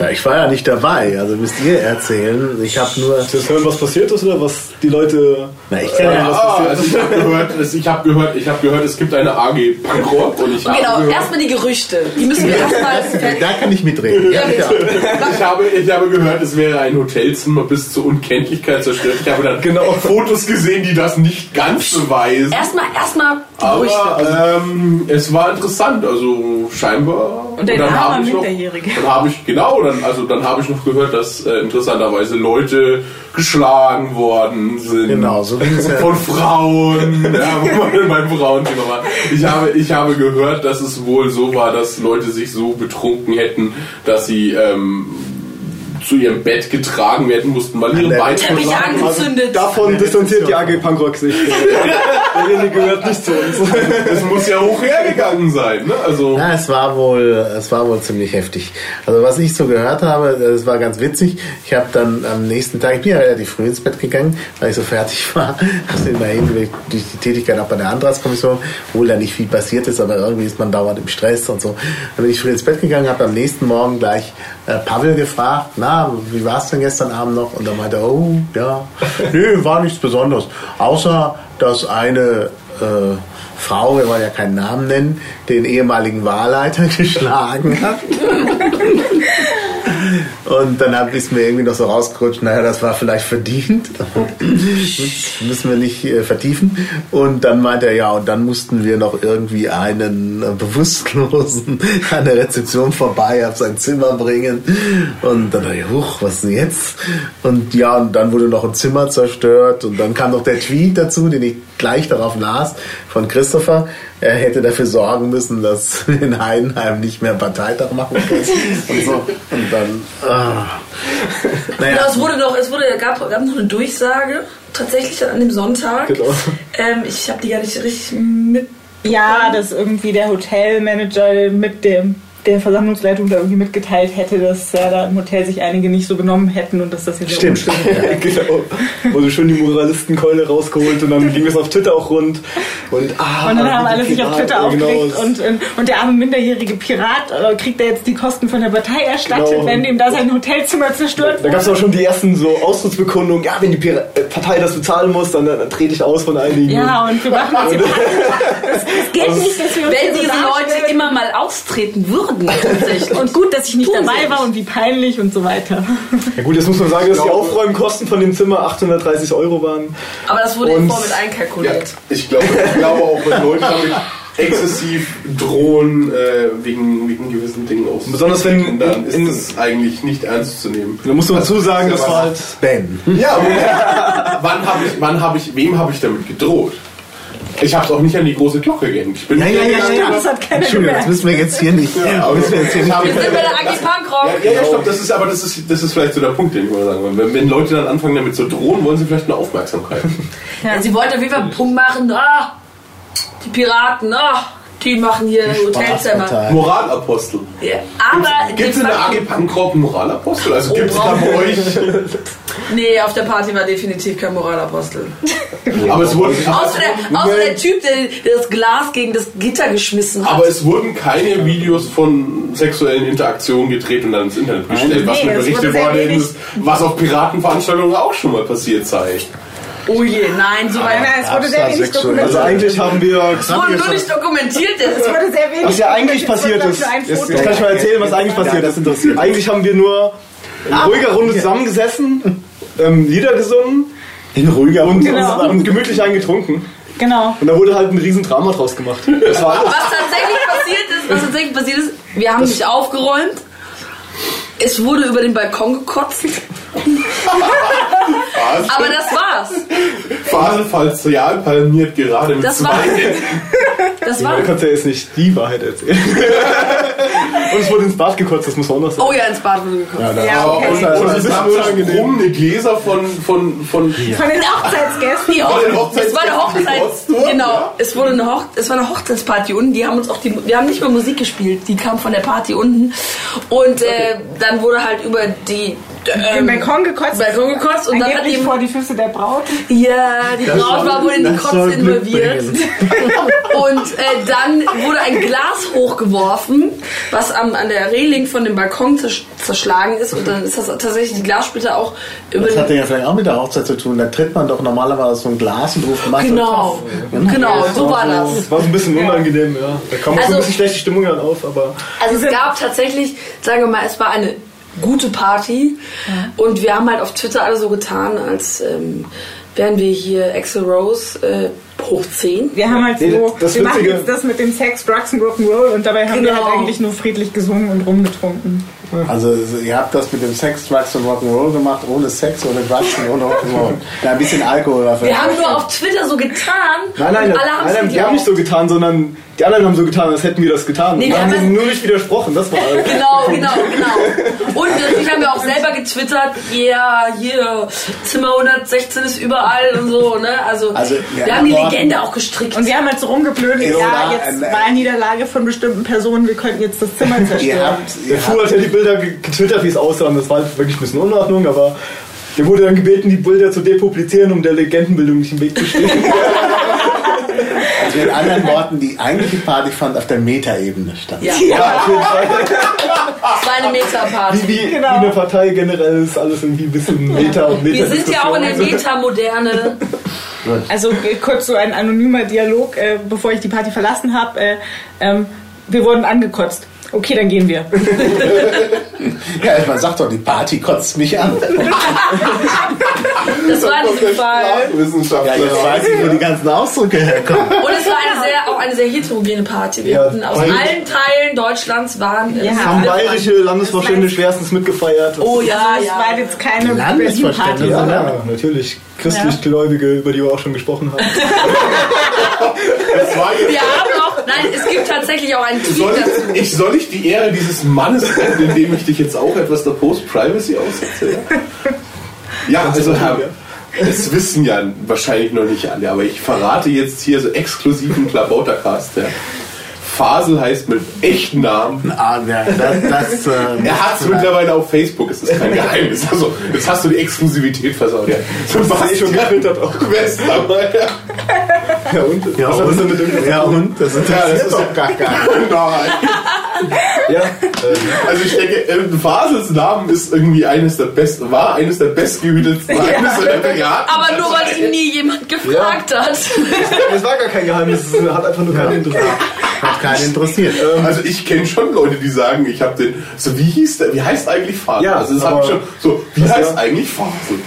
[SPEAKER 2] Ja, ich war ja nicht dabei, also müsst ihr erzählen. Ich habe nur.
[SPEAKER 3] Das hören, was passiert ist oder was die Leute.
[SPEAKER 2] Na, ich kann ja,
[SPEAKER 5] Ja,
[SPEAKER 2] was
[SPEAKER 5] also ich habe gehört, es- ich habe gehört, ich habe gehört, es gibt eine AG Punkrock und ich habe
[SPEAKER 4] Genau, erstmal die Gerüchte. Die müssen wir erstmal.
[SPEAKER 2] Da kann ich mitreden. Ja, ja.
[SPEAKER 5] Ich habe, ich habe gehört, es wäre ein Hotelzimmer bis zur Unkenntlichkeit zerstört. Ich habe dann
[SPEAKER 3] Genau.
[SPEAKER 5] Fotos gesehen, die das nicht ganz beweisen.
[SPEAKER 4] Erstmal, erstmal die Gerüchte.
[SPEAKER 5] Aber ähm, es war interessant, also scheinbar.
[SPEAKER 6] Und ein
[SPEAKER 5] dann habe ich noch, dann habe ich genau, dann also dann habe ich noch gehört, dass äh, interessanterweise Leute geschlagen worden sind.
[SPEAKER 2] Genau, so ging es ja.
[SPEAKER 5] Von Frauen, ja, wo man beim Frauenthema war. Ich habe, ich habe gehört, dass es wohl so war, dass Leute sich so betrunken hätten, dass sie ähm, zu ihrem Bett getragen werden mussten, weil ihre Beine
[SPEAKER 4] angezündet.
[SPEAKER 3] Davon distanziert die AG Punkrock sich. Derjenige gehört nicht zu uns.
[SPEAKER 5] Es muss ja hoch hergegangen sein, ne? Also
[SPEAKER 2] Ja, es war wohl, es war wohl ziemlich heftig. Also was ich so gehört habe, es war ganz witzig. Ich habe dann am nächsten Tag, ich bin ja relativ früh ins Bett gegangen, weil ich so fertig war. Also immerhin durch durch die Tätigkeit auch bei der Antragskommission, obwohl da nicht viel passiert ist, aber irgendwie ist man dauernd im Stress und so. Dann bin ich früh ins Bett gegangen, habe am nächsten Morgen gleich äh, Pavel gefragt, na, wie war es denn gestern Abend noch? Und er meinte, oh, ja, nö, war nichts Besonderes. Außer, dass eine äh, Frau, wir wollen ja keinen Namen nennen, den ehemaligen Wahlleiter geschlagen hat. Und dann hab- ist mir irgendwie noch so rausgerutscht, naja, das war vielleicht verdient. Müssen wir nicht äh, vertiefen. Und dann meinte er, ja, und dann mussten wir noch irgendwie einen äh, Bewusstlosen an der Rezeption vorbei auf sein Zimmer bringen. Und dann dachte ich, huch, was denn jetzt? Und ja, und dann wurde noch ein Zimmer zerstört. Und dann kam noch der Tweet dazu, den ich gleich darauf las, von Christopher. Er hätte dafür sorgen müssen, dass wir in Heidenheim nicht mehr Parteitag machen können. Und, so. und dann. Ah. Naja,
[SPEAKER 4] Ja, es wurde noch, es wurde, gab, gab noch eine Durchsage, tatsächlich an dem Sonntag.
[SPEAKER 3] Genau.
[SPEAKER 4] Ähm, ich habe die gar nicht richtig mit.
[SPEAKER 6] Ja, dass irgendwie der Hotelmanager mit dem der Versammlungsleitung da irgendwie mitgeteilt hätte, dass ja, da im Hotel sich einige nicht so genommen hätten und dass das jetzt
[SPEAKER 2] Stimmt.
[SPEAKER 3] genau. Wurde schön die Moralistenkeule rausgeholt und dann ging es auf Twitter auch rund. Und, ah,
[SPEAKER 6] Und dann haben alle sich auf Twitter
[SPEAKER 3] genau,
[SPEAKER 6] aufgeregt
[SPEAKER 3] das-
[SPEAKER 6] und, und, der arme minderjährige Pirat äh, kriegt er jetzt die Kosten von der Partei erstattet,
[SPEAKER 3] Genau.
[SPEAKER 6] wenn ihm da sein Hotelzimmer zerstört
[SPEAKER 3] Da gab es auch schon die ersten so Austrittsbekundungen, ja, wenn die Pira äh, Partei das bezahlen muss, dann, dann trete ich aus von einigen.
[SPEAKER 6] Ja, und wir machen uns immer. Es geht nicht, dass wir uns
[SPEAKER 4] Wenn diese Leute immer mal austreten würden, tatsächlich.
[SPEAKER 6] Und gut, dass ich nicht
[SPEAKER 4] Tun
[SPEAKER 6] dabei war und wie peinlich und so weiter.
[SPEAKER 3] Ja gut, jetzt muss man sagen, dass die
[SPEAKER 5] glaube-
[SPEAKER 3] Aufräumkosten von dem Zimmer 830 Euro waren.
[SPEAKER 4] Aber das wurde
[SPEAKER 3] Und-
[SPEAKER 4] im Vorfeld
[SPEAKER 5] Ja,
[SPEAKER 4] einkalkuliert.
[SPEAKER 5] ich glaube, ich glaube auch, wenn Leute damit exzessiv drohen äh, wegen, wegen gewissen Dingen aus.
[SPEAKER 3] Besonders wenn
[SPEAKER 5] dann ist
[SPEAKER 3] in-
[SPEAKER 5] das eigentlich nicht ernst zu nehmen.
[SPEAKER 3] Da muss man dazu sagen,
[SPEAKER 5] Ja,
[SPEAKER 3] das war halt.
[SPEAKER 2] Ben.
[SPEAKER 5] Ja, aber wann habe ich, wann habe ich, wem habe ich damit gedroht? Ich habe es auch nicht an die große Glocke gehängt. Ich bin
[SPEAKER 2] Ja, ja, ja, ja, ja.
[SPEAKER 6] Das hat keiner
[SPEAKER 2] Entschuldigung, das müssen wir jetzt hier nicht.
[SPEAKER 5] aber
[SPEAKER 2] müssen wir jetzt hier
[SPEAKER 5] ich
[SPEAKER 2] nicht
[SPEAKER 5] habe-
[SPEAKER 4] Wir sind bei der Agi Punkrock.
[SPEAKER 5] Ja, ja, ja, stopp, das ist aber das ist, das ist vielleicht so der Punkt, den ich mal sagen wollte. Wenn, wenn Leute dann anfangen damit zu drohen, wollen sie vielleicht eine Aufmerksamkeit.
[SPEAKER 4] Ja, sie wollte auf jeden Fall einen Punkt machen. Ah, die Piraten, ah, die machen hier Hotelzimmer.
[SPEAKER 5] Moralapostel.
[SPEAKER 4] Ja, aber
[SPEAKER 5] Gibt es in der AG Punkrock einen Moralapostel? Also
[SPEAKER 4] Oh,
[SPEAKER 5] gibt es da bei euch.
[SPEAKER 4] Nee, auf der Party war definitiv kein Moralapostel.
[SPEAKER 5] Aber es wurden.
[SPEAKER 4] Außer der, außer der Typ, der, der das Glas gegen das Gitter geschmissen hat.
[SPEAKER 5] Aber es wurden keine Videos von sexuellen Interaktionen gedreht und dann ins Internet gestellt, was
[SPEAKER 6] nee,
[SPEAKER 5] mir berichtet worden ist, was auf Piratenveranstaltungen auch schon mal passiert sei.
[SPEAKER 4] Oh je, nein, so weit.
[SPEAKER 6] Nein, es wurde sehr wenig
[SPEAKER 2] sexuell.
[SPEAKER 3] Also
[SPEAKER 6] dokumentiert.
[SPEAKER 3] eigentlich haben wir.
[SPEAKER 4] Es wurde nur nicht dokumentiert.
[SPEAKER 6] Es
[SPEAKER 4] Das
[SPEAKER 6] wurde sehr wenig
[SPEAKER 3] Was ja eigentlich
[SPEAKER 6] dokumentiert.
[SPEAKER 3] passiert ist. Jetzt, kann ich mal erzählen, was eigentlich passiert
[SPEAKER 2] das
[SPEAKER 3] ist.
[SPEAKER 2] interessiert.
[SPEAKER 3] Eigentlich haben wir nur in ruhiger Runde zusammengesessen, ähm, Lieder gesungen
[SPEAKER 2] In ruhiger
[SPEAKER 3] und,
[SPEAKER 6] Genau.
[SPEAKER 3] und, und gemütlich eingetrunken.
[SPEAKER 6] Genau.
[SPEAKER 3] Und da wurde halt ein riesen Drama draus gemacht. Das war alles.
[SPEAKER 4] Was tatsächlich passiert ist, was tatsächlich passiert ist, wir haben nicht aufgeräumt. Es wurde über den Balkon gekotzt. Aber das war's.
[SPEAKER 5] Phasenfalls Real palmiert gerade mit
[SPEAKER 4] Das
[SPEAKER 5] zwei.
[SPEAKER 4] war's. Das
[SPEAKER 3] Ja,
[SPEAKER 4] war's.
[SPEAKER 3] du kannst ja jetzt nicht die Wahrheit erzählen. und es wurde ins Bad gekotzt, das muss man auch noch sagen.
[SPEAKER 4] Oh ja, ins Bad wurde gekotzt.
[SPEAKER 6] Ja, okay.
[SPEAKER 5] und,
[SPEAKER 3] Das ist
[SPEAKER 5] und
[SPEAKER 3] ein
[SPEAKER 5] es so
[SPEAKER 3] unangenehm.
[SPEAKER 5] sprungende Gläser von, von, von
[SPEAKER 6] Von den Hochzeitsgästen.
[SPEAKER 4] Die
[SPEAKER 5] Bei den
[SPEAKER 4] Hoch es war eine
[SPEAKER 5] Hochzeitsparty
[SPEAKER 4] Hochzeit. Genau,
[SPEAKER 5] ja?
[SPEAKER 4] es wurde eine Hoch es war eine Hochzeitsparty unten. Die haben uns auch die, wir haben nicht mehr Musik gespielt. Die kam von der Party unten und äh, dann wurde halt über die ähm,
[SPEAKER 6] Balkon gekotzt.
[SPEAKER 4] Balkon gekotzt und dann hat die
[SPEAKER 6] vor die Füße der Braut.
[SPEAKER 4] Ja, die
[SPEAKER 2] Das
[SPEAKER 4] Braut war wohl in die Kotze involviert. Und äh, dann wurde ein Glas hochgeworfen, was am, an der Reling von dem Balkon zersch zerschlagen ist. Und dann ist das tatsächlich die Glassplitter auch über
[SPEAKER 2] Das hat ja vielleicht auch mit der Hochzeit zu tun. Da tritt man doch normalerweise so ein Glas und ruft Masse
[SPEAKER 4] Genau,
[SPEAKER 2] drauf.
[SPEAKER 4] genau, so war das.
[SPEAKER 3] Das war so ein bisschen unangenehm, ja. Da kam auch so
[SPEAKER 4] Also-
[SPEAKER 3] ein bisschen schlechte Stimmung dann auf, aber
[SPEAKER 4] Also es gab tatsächlich, sagen wir mal, es war eine gute Party. Und wir haben halt auf Twitter alle so getan, als ähm, wären wir hier Axel Rose äh, hoch 10.
[SPEAKER 6] Wir haben halt
[SPEAKER 3] Nee,
[SPEAKER 6] so,
[SPEAKER 3] das
[SPEAKER 6] wir machen jetzt das mit dem Sex, Drugs und Rock'n'Roll und dabei haben wir
[SPEAKER 4] Genau.
[SPEAKER 6] halt eigentlich nur friedlich gesungen und rumgetrunken.
[SPEAKER 2] Also ihr habt das mit dem Sex, Drugs und Rock'n'Roll gemacht, ohne Sex, ohne Drugs und ohne Rock'n'Roll. Ja, ein bisschen Alkohol dafür.
[SPEAKER 4] Wir haben nur auf Twitter so getan.
[SPEAKER 3] Nein, nein,
[SPEAKER 4] und
[SPEAKER 3] nein,
[SPEAKER 4] alle haben
[SPEAKER 3] nein,
[SPEAKER 4] es
[SPEAKER 3] die haben nicht so getan, sondern die anderen haben so getan, als hätten wir das getan.
[SPEAKER 4] Nee, wir
[SPEAKER 3] haben
[SPEAKER 4] haben
[SPEAKER 3] nur nicht widersprochen, das war alles.
[SPEAKER 4] Genau, genau, genau. Und natürlich haben wir auch selber getwittert, ja, hier, Zimmer 116 ist überall und so, ne? Also,
[SPEAKER 2] Also, ja,
[SPEAKER 4] wir haben die Legende auch gestrickt.
[SPEAKER 6] Und wir haben halt so rumgeblödet,
[SPEAKER 2] Ja,
[SPEAKER 6] ja, jetzt
[SPEAKER 2] äh,
[SPEAKER 6] Wahlniederlage von bestimmten Personen, wir könnten jetzt das Zimmer
[SPEAKER 2] Ihr
[SPEAKER 6] zerstören.
[SPEAKER 2] habt, ihr habt
[SPEAKER 3] ja die Bilder ge- getwittert, wie es aussah, und das war halt wirklich ein bisschen Unordnung, aber der wurde dann gebeten, die Bilder zu depublizieren, um der Legendenbildung nicht im Weg zu stehen.
[SPEAKER 2] also mit anderen Worten, die eigentliche Party fand auf der Metaebene statt.
[SPEAKER 4] ja,
[SPEAKER 3] ja, auf jeden Fall.
[SPEAKER 4] das war eine Meta-Party.
[SPEAKER 3] Wie, wie,
[SPEAKER 6] Genau.
[SPEAKER 3] wie eine Partei generell ist alles irgendwie ein bisschen Meta und Meta.
[SPEAKER 4] Wir sind ja auch in der Meta-Moderne.
[SPEAKER 6] Also äh, kurz so ein anonymer Dialog, äh, bevor ich die Party verlassen habe. Äh, ähm, wir wurden angekotzt. Okay, dann gehen wir.
[SPEAKER 2] Ja, man sagt doch, die Party kotzt mich an.
[SPEAKER 4] Das war in diesem Fall.
[SPEAKER 2] Ja, jetzt weiß ich, wo die ganzen Ausdrücke herkommen.
[SPEAKER 4] Und es war eine sehr, auch eine sehr heterogene Party. Wir
[SPEAKER 3] Ja,
[SPEAKER 4] hatten aus
[SPEAKER 3] weil-
[SPEAKER 4] allen Teilen Deutschlands waren.
[SPEAKER 6] Ja.
[SPEAKER 3] haben
[SPEAKER 4] viele
[SPEAKER 3] bayerische Landesvorstände schwerstens mitgefeiert.
[SPEAKER 4] Oh ja,
[SPEAKER 6] Es
[SPEAKER 4] ja.
[SPEAKER 6] war jetzt keine
[SPEAKER 2] Landesvorstände.
[SPEAKER 3] Ja, ja, natürlich. Christlich-Gläubige, über die wir auch schon gesprochen haben.
[SPEAKER 5] Das war jetzt
[SPEAKER 4] Wir haben Nein, es gibt tatsächlich auch einen Tweet
[SPEAKER 5] Soll
[SPEAKER 4] dazu.
[SPEAKER 5] ich, ich, soll ich die Ehre dieses Mannes retten, indem ich dich jetzt auch etwas der Post-Privacy aussetze? Ja, also Herr, das wissen ja wahrscheinlich noch nicht alle, aber ich verrate jetzt hier so exklusiven Klabautercast. Ja. Fasel heißt mit echten Namen.
[SPEAKER 2] Ah, ja, das, das, äh,
[SPEAKER 5] Er hat es mittlerweile auf Facebook, es ist kein Geheimnis. Also, jetzt hast du die Exklusivität versaut. Ja.
[SPEAKER 3] Das eh schon getwittert auch. Ja, und?
[SPEAKER 2] Ja,
[SPEAKER 3] Was mit
[SPEAKER 2] und,
[SPEAKER 3] dem
[SPEAKER 2] ja, und? Das interessiert
[SPEAKER 5] Ja, das ist
[SPEAKER 2] doch gar keinen.
[SPEAKER 5] Nein.
[SPEAKER 3] Ja,
[SPEAKER 5] Also ich denke, äh, Fasels Namen ist irgendwie eines der besten, war eines der bestgehütetsten Geheimnisse der Piraten.
[SPEAKER 4] Aber nur weil ihn nie jemand gefragt hat.
[SPEAKER 3] das war gar kein Geheimnis, es hat einfach nur keinen interessiert.
[SPEAKER 2] Hat keinen interessiert.
[SPEAKER 5] Also ich kenne schon Leute, die sagen, ich habe den. So wie hieß der? Wie heißt eigentlich Fasel?
[SPEAKER 3] Ja,
[SPEAKER 5] also das
[SPEAKER 3] aber-
[SPEAKER 5] hat schon so. Wie heißt
[SPEAKER 3] ja-
[SPEAKER 5] eigentlich Fasel?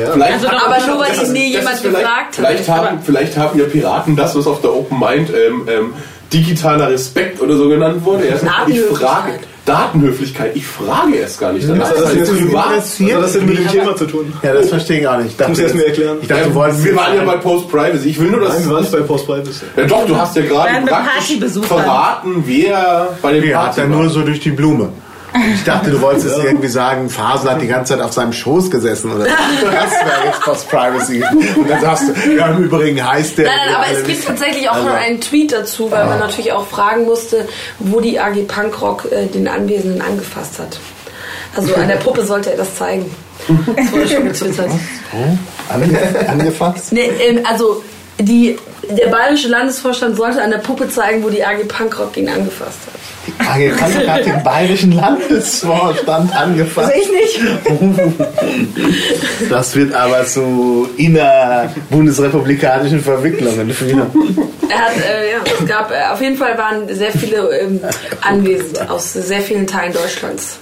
[SPEAKER 3] Ja.
[SPEAKER 5] Vielleicht
[SPEAKER 4] Also doch, aber nur, weil ihn nie jemand gefragt hat.
[SPEAKER 5] Vielleicht haben, vielleicht haben ja Piraten das, was auf der Open Mind ähm, ähm, digitaler Respekt oder so genannt wurde. Ja, ich
[SPEAKER 4] Datenhöflichkeit.
[SPEAKER 5] frage Datenhöflichkeit. Ich frage erst gar nicht danach.
[SPEAKER 3] Was hat das
[SPEAKER 5] weil
[SPEAKER 3] jetzt
[SPEAKER 5] privat-
[SPEAKER 3] was hat das denn mit dem Thema zu tun?
[SPEAKER 2] Ja, das verstehe ich auch nicht. Ich dachte,
[SPEAKER 3] Muss erst mir erklären.
[SPEAKER 2] Ich dachte, du
[SPEAKER 5] Ja,
[SPEAKER 2] wolltest
[SPEAKER 5] wir waren ja bei Post Privacy. Ich will nur, dass
[SPEAKER 3] Nein, wir waren nicht bei Post Privacy.
[SPEAKER 5] ja, doch, du hast ja gerade praktisch verraten, wer bei dem
[SPEAKER 2] hat
[SPEAKER 5] Party
[SPEAKER 2] er
[SPEAKER 5] war.
[SPEAKER 2] nur so durch die Blume. Ich dachte, du wolltest irgendwie sagen, Fasel hat die ganze Zeit auf seinem Schoß gesessen oder das wäre jetzt Post Privacy. Und dann sagst du, ja im Übrigen heißt der.
[SPEAKER 4] Nein, nein, aber es gibt tatsächlich auch
[SPEAKER 2] Also-
[SPEAKER 4] noch einen Tweet dazu, weil man natürlich auch fragen musste, wo die AG Punkrock äh, den Anwesenden angefasst hat. Also an der Puppe sollte er das zeigen. Das wurde schon getwittert.
[SPEAKER 2] Ange angefasst?
[SPEAKER 4] Nee, ähm, also die, der bayerische Landesvorstand sollte an der Puppe zeigen, wo die AG Punkrock ihn angefasst hat.
[SPEAKER 2] Die AG Kanzler hat den bayerischen Landesvorstand angefasst.
[SPEAKER 4] ich nicht.
[SPEAKER 2] Das wird aber zu inner-bundesrepublikanischen Verwicklungen führen.
[SPEAKER 4] Er hat, äh, ja, es gab, äh, auf jeden Fall waren sehr viele ähm, anwesend aus sehr vielen Teilen Deutschlands.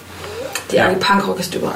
[SPEAKER 4] Die AG Punkrock ist überall.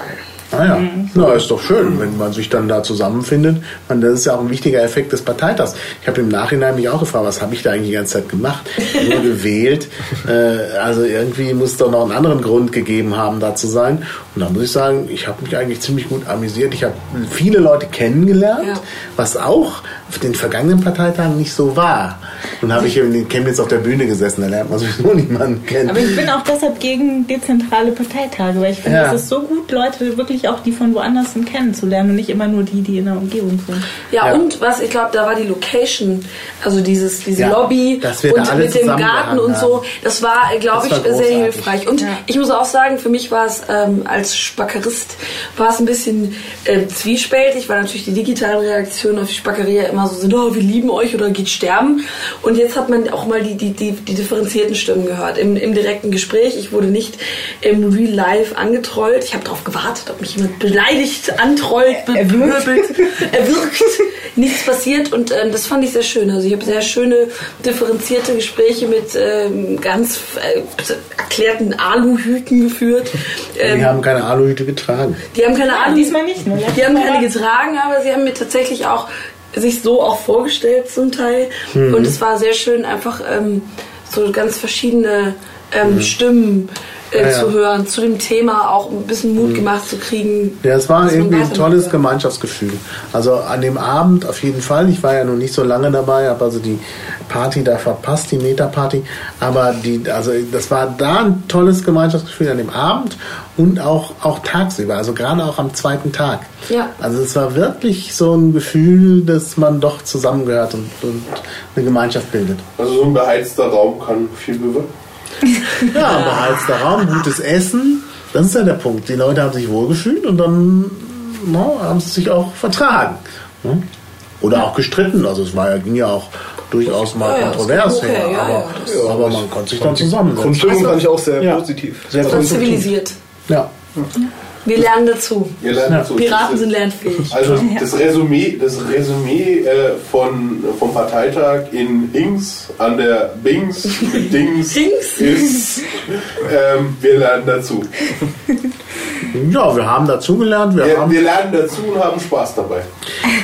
[SPEAKER 2] Naja, na, ist doch schön, wenn man sich dann da zusammenfindet. Man, das ist ja auch ein wichtiger Effekt des Parteitags. Ich habe im Nachhinein mich auch gefragt, was habe ich da eigentlich die ganze Zeit gemacht? Nur gewählt. Äh, also irgendwie muss es doch noch einen anderen Grund gegeben haben, da zu sein. Und da muss ich sagen, ich habe mich eigentlich ziemlich gut amüsiert. Ich habe viele Leute kennengelernt,
[SPEAKER 4] Ja.
[SPEAKER 2] was auch auf den vergangenen Parteitagen nicht so war. Nun habe ich in Chemnitz auf der Bühne gesessen, da lernt man sowieso niemanden kennen.
[SPEAKER 6] Aber ich bin auch deshalb gegen dezentrale Parteitage, weil ich finde,
[SPEAKER 2] Ja.
[SPEAKER 6] es ist so gut, Leute wirklich auch die von woanders sind kennenzulernen und nicht immer nur die, die in der Umgebung sind.
[SPEAKER 4] Ja,
[SPEAKER 2] Ja.
[SPEAKER 4] und was ich glaube, da war die Location, also dieses diese
[SPEAKER 2] Ja,
[SPEAKER 4] Lobby und mit dem Garten und so, das war, glaube
[SPEAKER 2] Das
[SPEAKER 4] ich,
[SPEAKER 2] war
[SPEAKER 4] sehr
[SPEAKER 2] großartig.
[SPEAKER 4] hilfreich. Und
[SPEAKER 6] Ja.
[SPEAKER 4] ich muss auch sagen, für mich war es ähm, als Spackerist war es ein bisschen äh, zwiespältig, weil natürlich die digitalen Reaktionen auf die Spackerie ja immer so sind, oh, wir lieben euch oder geht sterben. Und jetzt hat man auch mal die, die, die, die differenzierten Stimmen gehört im, im direkten Gespräch. Ich wurde nicht im Real Life angetrollt. Ich habe darauf gewartet, ob mich jemand beleidigt, antrollt, be-
[SPEAKER 6] Erwürgt.
[SPEAKER 4] bepöbelt, erwürgt. Nichts passiert und ähm, das fand ich sehr schön. Also ich habe sehr schöne differenzierte Gespräche mit ähm, ganz äh, erklärten Aluhüten geführt. Ähm,
[SPEAKER 2] Die haben keine Aluhüte getragen.
[SPEAKER 4] die haben keine Ahnung.
[SPEAKER 6] diesmal nicht, ne?
[SPEAKER 4] Die haben keine getragen, aber sie haben mir tatsächlich auch sich so auch vorgestellt zum Teil.
[SPEAKER 2] Mhm.
[SPEAKER 4] Und es war sehr schön, einfach ähm, so ganz verschiedene ähm, Stimmen äh,
[SPEAKER 2] Mhm. Ja, ja.
[SPEAKER 4] zu hören, zu dem Thema auch ein bisschen Mut gemacht zu kriegen.
[SPEAKER 2] Ja, es war irgendwie ein tolles
[SPEAKER 4] soll.
[SPEAKER 2] Gemeinschaftsgefühl. Also an dem Abend auf jeden Fall. Ich war ja noch nicht so lange dabei, habe also die Party da verpasst, die Meta-Party. Aber die, also das war da ein tolles Gemeinschaftsgefühl an dem Abend und auch, auch tagsüber, also gerade auch am zweiten Tag.
[SPEAKER 4] Ja.
[SPEAKER 2] Also es war wirklich so ein Gefühl, dass man doch zusammengehört und, und eine Gemeinschaft bildet.
[SPEAKER 5] Also so ein beheizter Raum kann viel bewirken.
[SPEAKER 2] Ja, ein beheizter Raum, gutes Essen. Das ist ja der Punkt. Die Leute haben sich wohlgefühlt und dann na, haben sie sich auch vertragen. ne? Oder auch gestritten. Also es war ja, ging ja auch durchaus mal
[SPEAKER 4] Ja, ja,
[SPEAKER 2] kontrovers
[SPEAKER 4] okay,
[SPEAKER 2] her.
[SPEAKER 4] ja,
[SPEAKER 2] aber,
[SPEAKER 4] ja,
[SPEAKER 2] aber man konnte sich dann zusammensetzen.
[SPEAKER 3] Grundstimmung fand ich auch sehr
[SPEAKER 2] Ja.
[SPEAKER 3] positiv. Sehr konstruktiv.
[SPEAKER 4] zivilisiert.
[SPEAKER 2] Ja.
[SPEAKER 4] Wir lernen dazu.
[SPEAKER 5] Wir lernen dazu.
[SPEAKER 4] Piraten sind lernfähig.
[SPEAKER 5] Also das Resümee, das Resümee äh, von, vom Parteitag in Hings an der Bings mit Dings
[SPEAKER 4] Dings?
[SPEAKER 5] ist, ähm, wir lernen dazu.
[SPEAKER 2] ja, wir haben dazugelernt. Wir
[SPEAKER 5] Wir,
[SPEAKER 2] haben,
[SPEAKER 5] wir lernen dazu und haben Spaß dabei.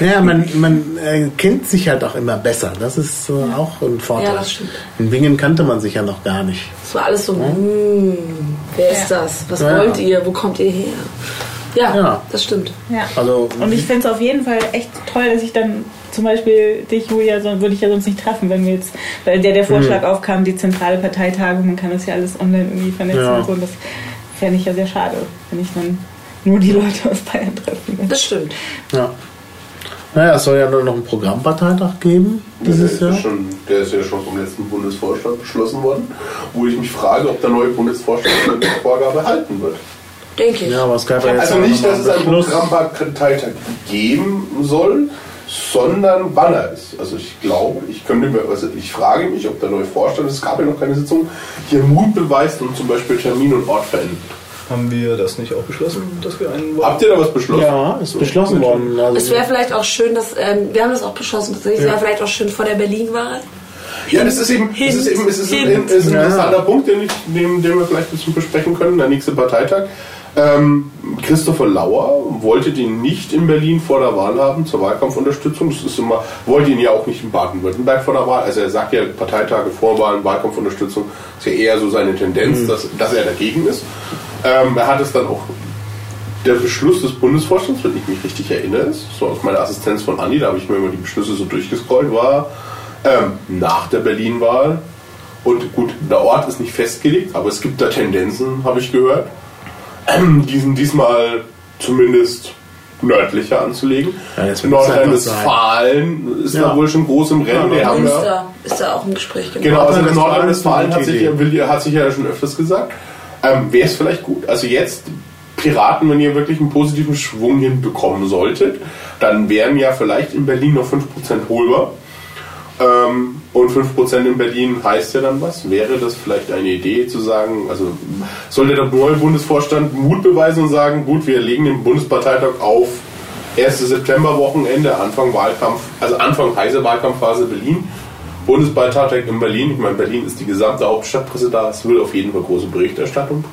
[SPEAKER 2] ja, man, man äh, kennt sich halt auch immer besser. Das ist äh, auch ein Vorteil.
[SPEAKER 4] Ja, das stimmt.
[SPEAKER 2] In Bingen kannte man sich ja noch gar nicht.
[SPEAKER 4] Es war alles so, hm, wer ist das? Was
[SPEAKER 2] Ja.
[SPEAKER 4] wollt ihr? Wo kommt ihr her? Ja,
[SPEAKER 2] Ja.
[SPEAKER 4] das stimmt.
[SPEAKER 6] Ja.
[SPEAKER 2] Also,
[SPEAKER 6] Und ich finde es auf jeden Fall echt toll, dass ich dann zum Beispiel dich, Julia, so, würde ich ja sonst nicht treffen, wenn wir jetzt, weil der der Vorschlag
[SPEAKER 2] Hm.
[SPEAKER 6] aufkam, die zentrale Parteitagung, man kann das ja alles online irgendwie vernetzen
[SPEAKER 2] Ja.
[SPEAKER 6] und so. Und das fände ich ja sehr schade, wenn ich dann nur die Leute aus Bayern treffen würde.
[SPEAKER 4] Das stimmt.
[SPEAKER 2] ja. Naja, es soll ja nur noch einen Programmparteitag geben
[SPEAKER 5] Der
[SPEAKER 2] dieses
[SPEAKER 5] ist,
[SPEAKER 2] Jahr.
[SPEAKER 5] ja schon, der ist ja schon vom letzten Bundesvorstand beschlossen worden, wo ich mich frage, ob der neue Bundesvorstand seine Vorgabe halten wird.
[SPEAKER 4] Denke ich.
[SPEAKER 2] Ja, aber es gab ja jetzt
[SPEAKER 5] Also
[SPEAKER 2] auch
[SPEAKER 5] nicht,
[SPEAKER 2] noch
[SPEAKER 5] dass es einen. Programmparteitag geben soll, sondern wann er ist. Also ich glaube, ich könnte mir, also ich frage mich, ob der neue Vorstand, es gab ja noch keine Sitzung, hier Mut beweist und zum Beispiel Termin und Ort verändert.
[SPEAKER 3] Haben wir das nicht auch beschlossen, dass wir einen
[SPEAKER 5] Habt ihr da was beschlossen?
[SPEAKER 2] Ja, ist beschlossen worden. Also,
[SPEAKER 4] Es wäre vielleicht auch schön, dass, ähm, wir haben das auch beschlossen, tatsächlich, es wäre vielleicht auch schön vor der Berlin-Wahl.
[SPEAKER 5] Ja, das ist eben, das ist eben es ist ein, ist ein
[SPEAKER 2] Ja.
[SPEAKER 5] interessanter Punkt, den, ich, den, den wir vielleicht dazu besprechen können, der nächste Parteitag. Ähm, Christopher Lauer wollte den nicht in Berlin vor der Wahl haben zur Wahlkampfunterstützung. Das ist immer, wollte ihn ja auch nicht in Baden-Württemberg vor der Wahl. Also er sagt ja Parteitage, Vorwahlen, Wahlkampfunterstützung ist ja eher so seine Tendenz, dass, dass er dagegen ist. Ähm, er hat es dann auch der Beschluss des Bundesvorstands, wenn ich mich richtig erinnere, ist, so aus meiner Assistenz von Andi, da habe ich mir immer die Beschlüsse so durchgescrollt, war ähm, nach der Berlin-Wahl. Und gut, der Ort ist nicht festgelegt, aber es gibt da Tendenzen, habe ich gehört, diesen diesmal zumindest nördlicher anzulegen.
[SPEAKER 2] Ja,
[SPEAKER 5] Nordrhein-Westfalen ist
[SPEAKER 2] Ja.
[SPEAKER 5] da wohl schon groß im Rennen.
[SPEAKER 2] Ja,
[SPEAKER 5] haben ja,
[SPEAKER 4] Münster ist da auch im Gespräch genau.
[SPEAKER 5] Genau, also
[SPEAKER 2] Nordrhein-Westfalen ist
[SPEAKER 5] hat sich, hat sich ja schon öfters gesagt. Ähm, Wäre es vielleicht gut. Also jetzt Piraten, wenn ihr wirklich einen positiven Schwung hinbekommen solltet, dann wären ja vielleicht in Berlin noch 5% holbar. Ähm, und 5% in Berlin heißt ja dann was. Wäre das vielleicht eine Idee zu sagen, also sollte der neue Bundesvorstand Mut beweisen und sagen, gut, wir legen den Bundesparteitag auf 1. September-Wochenende, Anfang Wahlkampf, also Anfang heiße Wahlkampfphase Berlin. Bundesparteitag in Berlin. Ich meine, Berlin ist die gesamte Hauptstadtpresse da. Es will auf jeden Fall große Berichterstattung.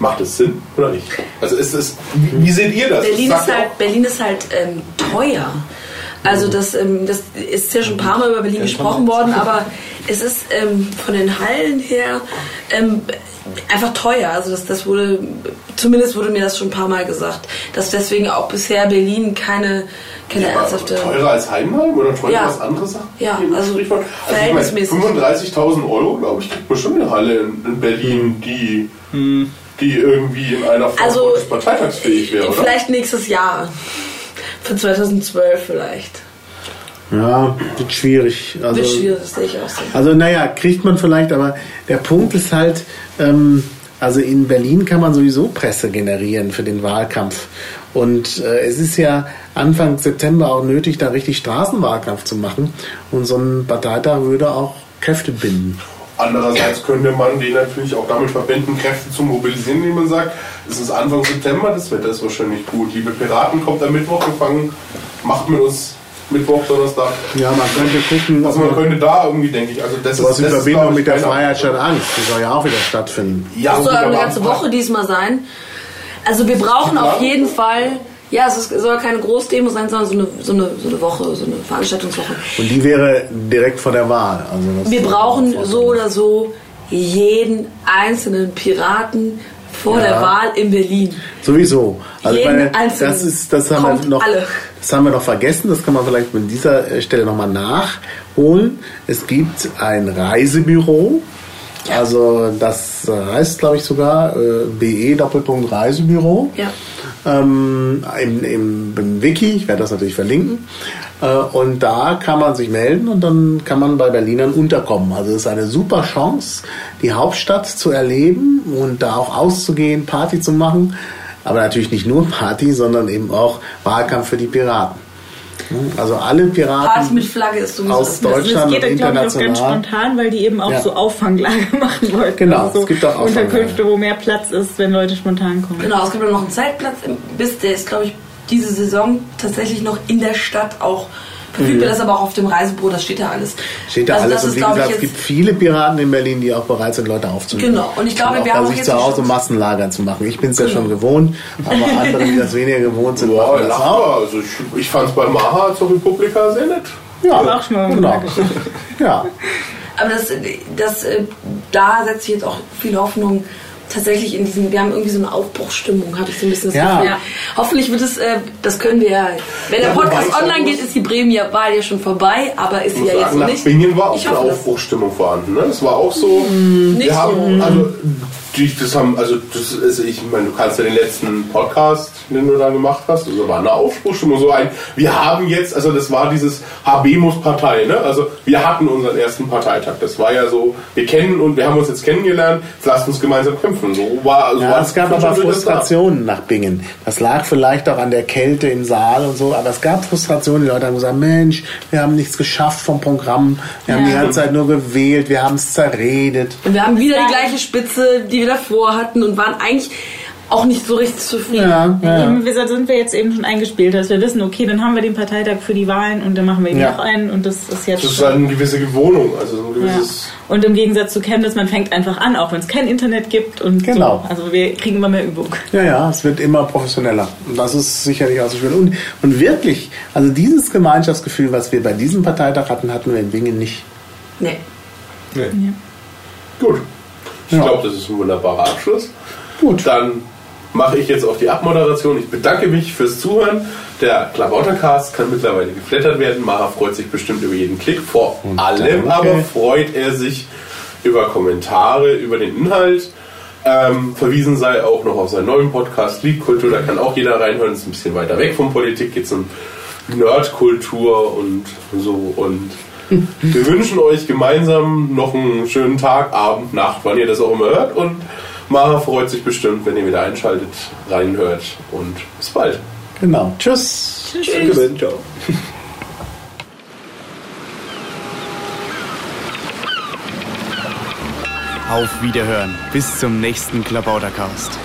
[SPEAKER 5] Macht es Sinn oder nicht? Also ist es, wie, seht ihr das?
[SPEAKER 4] Berlin
[SPEAKER 5] Das
[SPEAKER 4] ist halt, Berlin ist halt ähm, teuer. Also das, ähm, das ist ja schon ein paar Mal über Berlin gesprochen worden, aber es ist ähm, von den Hallen her ähm, einfach teuer. Also das, das wurde, zumindest wurde mir das schon ein paar Mal gesagt, dass deswegen auch bisher Berlin keine, keine
[SPEAKER 5] auch
[SPEAKER 4] ernsthafte...
[SPEAKER 5] teurer als Heidenheim oder teurer
[SPEAKER 4] Ja.
[SPEAKER 5] als andere Sachen?
[SPEAKER 4] Ja, also
[SPEAKER 5] also
[SPEAKER 4] verhältnismäßig.
[SPEAKER 5] 35.000 Euro, glaube ich, kriegt man schon eine Halle in, in Berlin, die, die irgendwie in einer Form
[SPEAKER 4] Also
[SPEAKER 5] parteitagsfähig wäre, oder?
[SPEAKER 4] vielleicht nächstes Jahr. Für 2012 vielleicht.
[SPEAKER 2] Ja, wird schwierig. Also,
[SPEAKER 4] Wird schwierig, das sehe ich auch so.
[SPEAKER 2] Also naja, kriegt man vielleicht, aber der Punkt ist halt, ähm, also in Berlin kann man sowieso Presse generieren für den Wahlkampf. Und äh, es ist ja Anfang September auch nötig, da richtig Straßenwahlkampf zu machen. Und so ein Parteitag würde auch Kräfte binden.
[SPEAKER 5] Andererseits könnte man den natürlich auch damit verbinden, Kräfte zu mobilisieren, indem man sagt, es ist Anfang September, das Wetter ist wahrscheinlich gut. Liebe Piraten, kommt am Mittwoch, wir fangen, macht mit uns Mittwoch, Donnerstag.
[SPEAKER 2] Ja, man könnte gucken,
[SPEAKER 5] Also man
[SPEAKER 2] man
[SPEAKER 5] könnte da irgendwie, denke ich, also das
[SPEAKER 2] was
[SPEAKER 5] ist
[SPEAKER 2] in
[SPEAKER 5] das ist,
[SPEAKER 2] Verbindung mit der Freiheit statt Angst, die soll ja auch wieder stattfinden.
[SPEAKER 5] Ja,
[SPEAKER 4] Es soll eine ganze Woche diesmal sein. Also wir brauchen auf jeden Fall, ja, es ist- soll keine Großdemo sein, sondern so eine, so eine, so eine Woche, so eine Veranstaltungswoche.
[SPEAKER 2] Und die wäre direkt vor der Wahl. Also das
[SPEAKER 4] Wir brauchen so oder so jeden einzelnen Piraten vor
[SPEAKER 2] Ja.
[SPEAKER 4] der Wahl in Berlin.
[SPEAKER 2] Sowieso. Also meine, das ist, das haben wir noch,
[SPEAKER 4] alle.
[SPEAKER 2] das haben wir noch vergessen. Das kann man vielleicht an dieser äh, Stelle nochmal nachholen. Es gibt ein Reisebüro. Also das äh, heißt, glaube ich, sogar äh, BE Doppelpunkt Reisebüro.
[SPEAKER 4] Ja.
[SPEAKER 2] Ähm, im, im, im Wiki, ich werde das natürlich verlinken. Äh, und da kann man sich melden und dann kann man bei Berlinern unterkommen. Also es ist eine super Chance, die Hauptstadt zu erleben und da auch auszugehen, Party zu machen. Aber natürlich nicht nur Party, sondern eben auch Wahlkampf für die Piraten. Also alle Piraten
[SPEAKER 4] Party mit Flagge ist sowieso
[SPEAKER 2] aus
[SPEAKER 4] das.
[SPEAKER 2] Deutschland
[SPEAKER 6] Das geht
[SPEAKER 2] und
[SPEAKER 6] dann, glaube ich, auch ganz
[SPEAKER 2] international.
[SPEAKER 6] spontan, weil die eben auch
[SPEAKER 2] Ja.
[SPEAKER 6] so Auffanglager machen wollten.
[SPEAKER 2] Genau,
[SPEAKER 6] Also so
[SPEAKER 2] es gibt auch Auffanglager.
[SPEAKER 6] Unterkünfte, wo mehr Platz ist, wenn Leute spontan kommen.
[SPEAKER 4] Genau, es gibt auch noch einen Zeltplatz, im- bis der ist, glaube ich, diese Saison tatsächlich noch in der Stadt auch verfügbar. Das ist aber auch auf dem Reisebüro, das steht da alles.
[SPEAKER 2] Mhm. Steht da
[SPEAKER 4] Also
[SPEAKER 2] alles
[SPEAKER 4] das
[SPEAKER 2] und
[SPEAKER 4] ist,
[SPEAKER 2] wie gesagt, es gibt viele Piraten in Berlin, die auch bereit sind, Leute aufzunehmen.
[SPEAKER 4] Genau, und ich glaube,
[SPEAKER 2] auch
[SPEAKER 4] wir haben auch
[SPEAKER 2] sich
[SPEAKER 4] jetzt
[SPEAKER 2] zu Hause Massenlagern zu machen. Ich bin es ja schon gewohnt, aber andere, die das weniger gewohnt sind,
[SPEAKER 5] Ja,
[SPEAKER 2] machen das auch.
[SPEAKER 5] Also ich, ich fand es bei Maha zur Republika sehr nett.
[SPEAKER 2] Ja,
[SPEAKER 6] war auch mal
[SPEAKER 2] genau. Ja,
[SPEAKER 4] Aber das, das, äh, da setze ich jetzt auch viel Hoffnung tatsächlich in diesem, wir haben irgendwie so eine Aufbruchsstimmung, habe ich so ein bisschen das
[SPEAKER 2] Ja.
[SPEAKER 4] Gefühl. Hoffentlich wird es, äh, das können wir ja, wenn der
[SPEAKER 5] Ja,
[SPEAKER 4] Podcast online
[SPEAKER 5] muss-
[SPEAKER 4] geht, ist die Bremen-Wahl ja schon vorbei, aber ist sie ja jetzt
[SPEAKER 5] nach
[SPEAKER 4] nicht.
[SPEAKER 5] Bingen war auch eine
[SPEAKER 4] hoffe, das-
[SPEAKER 5] Aufbruchsstimmung vorhanden. Ne? Es war auch so.
[SPEAKER 4] nicht
[SPEAKER 5] wir haben,
[SPEAKER 4] so.
[SPEAKER 5] also, die, das haben, also, das ist, ich meine, du kannst ja den letzten Podcast, den du da gemacht hast, also war eine Aufbruchsstimmung, so ein, wir haben jetzt, also das war dieses Habemus-Partei, ne? Also, wir hatten unseren ersten Parteitag. Das war ja so, wir kennen und wir haben uns jetzt kennengelernt, lasst uns gemeinsam kämpfen. So war, also
[SPEAKER 2] Ja,
[SPEAKER 5] war
[SPEAKER 2] es gab aber
[SPEAKER 5] so
[SPEAKER 2] Frustrationen nach Bingen. Das lag vielleicht auch an der Kälte im Saal und so, aber es gab Frustrationen. Die Leute haben gesagt, Mensch, wir haben nichts geschafft vom Programm, wir haben die
[SPEAKER 6] Ja.
[SPEAKER 2] ganze Zeit nur gewählt, wir haben es zerredet.
[SPEAKER 4] Und wir haben wieder die
[SPEAKER 6] Ja.
[SPEAKER 4] gleiche Spitze, die wir davor hatten und waren eigentlich auch nicht so richtig zufrieden.
[SPEAKER 2] Ja, ja, ja.
[SPEAKER 6] Eben, wir sind wir jetzt eben schon eingespielt, dass wir wissen, okay, dann haben wir den Parteitag für die Wahlen und dann machen wir eben
[SPEAKER 2] Ja.
[SPEAKER 6] noch einen und das ist jetzt
[SPEAKER 5] Das ist halt eine gewisse Gewohnung, also so ein
[SPEAKER 6] ja.
[SPEAKER 5] gewisses.
[SPEAKER 6] Und im Gegensatz zu Chemnitz, man fängt einfach an, auch wenn es kein Internet gibt und
[SPEAKER 2] Genau.
[SPEAKER 6] so. Also wir kriegen immer mehr Übung.
[SPEAKER 2] Ja, ja, es wird immer professioneller. Und das ist sicherlich auch so schön. Und, und wirklich, also dieses Gemeinschaftsgefühl, was wir bei diesem Parteitag hatten, hatten wir in Bingen nicht.
[SPEAKER 4] Nee.
[SPEAKER 5] Gut. Ich
[SPEAKER 2] Ja.
[SPEAKER 5] glaube, das ist ein wunderbarer Abschluss.
[SPEAKER 2] Gut.
[SPEAKER 5] Dann mache ich jetzt auch die Abmoderation. Ich bedanke mich fürs Zuhören. Der Klavautercast kann mittlerweile geflattert werden. Mara freut sich bestimmt über jeden Klick. Vor allem
[SPEAKER 2] danke.
[SPEAKER 5] aber freut er sich über Kommentare, über den Inhalt. Ähm, verwiesen sei auch noch auf seinen neuen Podcast Liedkultur. Da kann auch jeder reinhören. Ist ein bisschen weiter weg von Politik. Geht um Nerdkultur und so. Und wir wünschen euch gemeinsam noch einen schönen Tag, Abend, Nacht, wann ihr das auch immer hört. Und Mara freut sich bestimmt, wenn ihr wieder einschaltet, reinhört. Und bis bald.
[SPEAKER 2] Genau. Tschüss.
[SPEAKER 3] Danke, Ben. Ciao.
[SPEAKER 1] Auf Wiederhören. Bis zum nächsten Klabautercast.